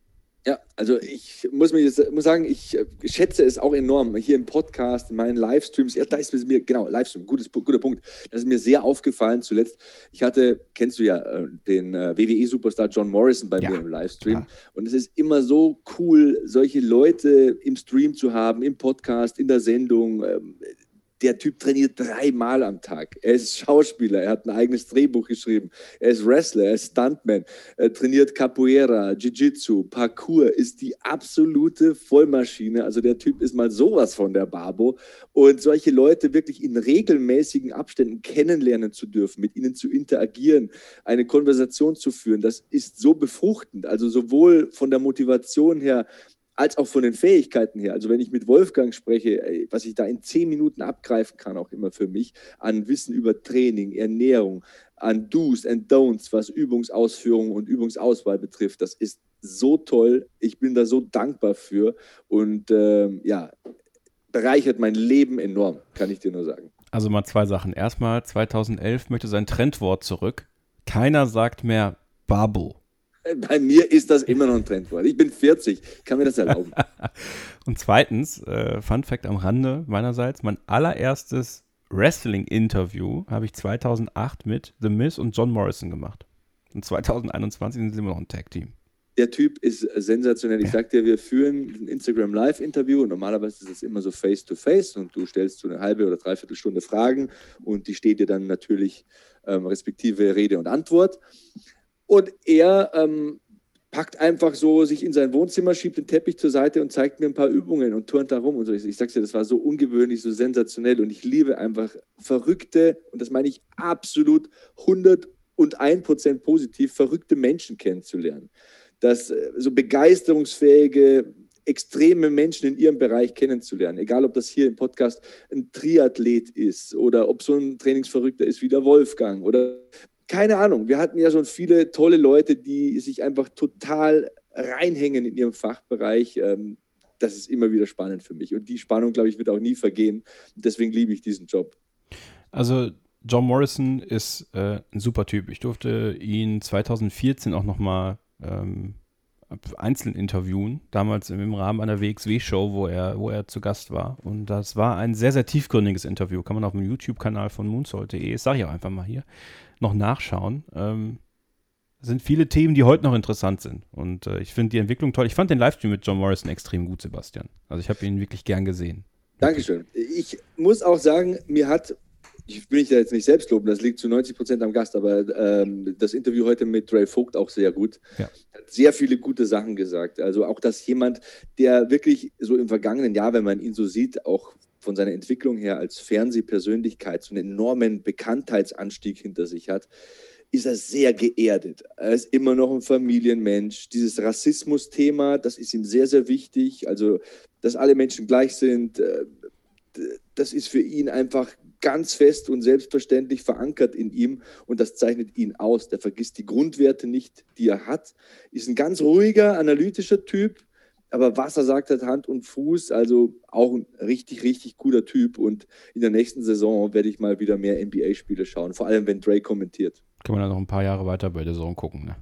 Ja, also ich muss, mir jetzt, muss sagen, ich äh, schätze es auch enorm. Hier im Podcast, in meinen Livestreams, ja, da ist mir, genau, Livestream, gutes, guter Punkt. Das ist mir sehr aufgefallen zuletzt. Ich hatte, kennst du ja, äh, den äh, WWE-Superstar John Morrison bei ja, mir im Livestream. Klar. Und es ist immer so cool, solche Leute im Stream zu haben, im Podcast, in der Sendung. Der Typ trainiert dreimal am Tag. Er ist Schauspieler, er hat ein eigenes Drehbuch geschrieben, er ist Wrestler, er ist Stuntman, er trainiert Capoeira, Jiu-Jitsu, Parkour, ist die absolute Vollmaschine. Also der Typ ist mal sowas von der Babo. Und solche Leute wirklich in regelmäßigen Abständen kennenlernen zu dürfen, mit ihnen zu interagieren, eine Konversation zu führen, das ist so befruchtend. Also sowohl von der Motivation her, als auch von den Fähigkeiten her. Also wenn ich mit Wolfgang spreche, was ich da in zehn Minuten abgreifen kann, auch immer für mich, an Wissen über Training, Ernährung, an Do's and Don'ts, was Übungsausführung und Übungsauswahl betrifft, das ist so toll. Ich bin da so dankbar für und ähm, ja, bereichert mein Leben enorm, kann ich dir nur sagen. Also mal zwei Sachen. Erstmal 2011 möchte sein Trendwort zurück. Keiner sagt mehr Babo. Bei mir ist das immer noch ein Trendwort. Ich bin 40, kann mir das erlauben. <laughs> Und zweitens, äh, Fun Fact am Rande meinerseits, mein allererstes Wrestling-Interview habe ich 2008 mit The Miz und John Morrison gemacht. Und 2021 sind sie immer noch ein Tag-Team. Der Typ ist sensationell. Ich ja. sag dir, wir führen ein Instagram Live-Interview und normalerweise ist es immer so face-to-face -face und du stellst so eine halbe oder dreiviertel Stunde Fragen und die steht dir dann natürlich ähm, respektive Rede und Antwort. Und er ähm, packt einfach so sich in sein Wohnzimmer, schiebt den Teppich zur Seite und zeigt mir ein paar Übungen und turnt da rum. Und so. Ich, ich sag's dir, das war so ungewöhnlich, so sensationell. Und ich liebe einfach verrückte, und das meine ich absolut 101 Prozent positiv, verrückte Menschen kennenzulernen. Das äh, so begeisterungsfähige, extreme Menschen in ihrem Bereich kennenzulernen. Egal, ob das hier im Podcast ein Triathlet ist oder ob so ein Trainingsverrückter ist wie der Wolfgang oder keine Ahnung, wir hatten ja schon viele tolle Leute, die sich einfach total reinhängen in ihrem Fachbereich. Ähm, das ist immer wieder spannend für mich. Und die Spannung, glaube ich, wird auch nie vergehen. Deswegen liebe ich diesen Job. Also John Morrison ist äh, ein super Typ. Ich durfte ihn 2014 auch nochmal ähm, einzeln interviewen, damals im Rahmen einer WXW-Show, wo er, wo er zu Gast war. Und das war ein sehr, sehr tiefgründiges Interview. Kann man auf dem YouTube-Kanal von moonsault.de, das sage ich auch einfach mal hier, noch nachschauen. Ähm, sind viele Themen, die heute noch interessant sind. Und äh, ich finde die Entwicklung toll. Ich fand den Livestream mit John Morrison extrem gut, Sebastian. Also ich habe ihn wirklich gern gesehen. Dankeschön. Ich muss auch sagen, mir hat, ich will mich da jetzt nicht selbst loben, das liegt zu 90 Prozent am Gast, aber ähm, das Interview heute mit Dre Vogt auch sehr gut. Ja. Hat sehr viele gute Sachen gesagt. Also auch, dass jemand, der wirklich so im vergangenen Jahr, wenn man ihn so sieht, auch von seiner Entwicklung her als Fernsehpersönlichkeit so einen enormen Bekanntheitsanstieg hinter sich hat, ist er sehr geerdet. Er ist immer noch ein Familienmensch. Dieses Rassismus-Thema, das ist ihm sehr, sehr wichtig. Also, dass alle Menschen gleich sind, äh, das ist für ihn einfach ganz fest und selbstverständlich verankert in ihm und das zeichnet ihn aus. Der vergisst die Grundwerte nicht, die er hat, ist ein ganz ruhiger, analytischer Typ, aber was er sagt, hat Hand und Fuß. Also auch ein richtig, richtig cooler Typ. Und in der nächsten Saison werde ich mal wieder mehr NBA-Spiele schauen. Vor allem, wenn Dre kommentiert. Kann man dann noch ein paar Jahre weiter bei der Saison gucken, ne?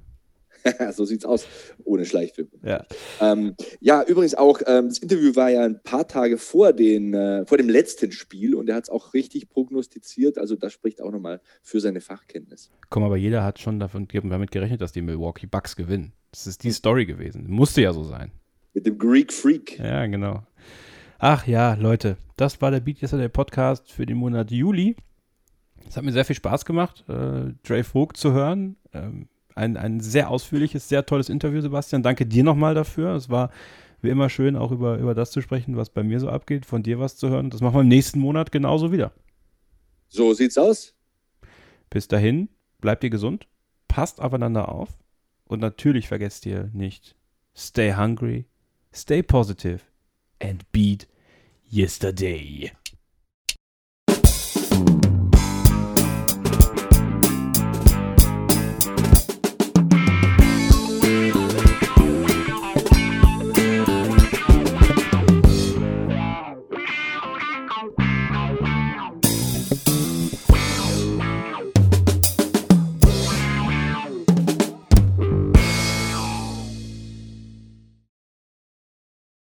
<laughs> so sieht's aus, ohne Schleichfilm. Ja, ähm, ja übrigens auch, ähm, das Interview war ja ein paar Tage vor, den, äh, vor dem letzten Spiel und er hat es auch richtig prognostiziert. Also das spricht auch nochmal für seine Fachkenntnis. Komm, aber jeder hat schon davon, damit gerechnet, dass die Milwaukee Bucks gewinnen. Das ist die Story gewesen. Musste ja so sein. Mit dem Greek Freak. Ja, genau. Ach ja, Leute, das war der Beat Yesterday Podcast für den Monat Juli. Es hat mir sehr viel Spaß gemacht, äh, Dre Vogt zu hören. Ähm, ein, ein sehr ausführliches, sehr tolles Interview, Sebastian. Danke dir nochmal dafür. Es war wie immer schön, auch über, über das zu sprechen, was bei mir so abgeht, von dir was zu hören. Das machen wir im nächsten Monat genauso wieder. So sieht's aus. Bis dahin, bleibt ihr gesund, passt aufeinander auf und natürlich vergesst ihr nicht, stay hungry, stay positive, and beat yesterday.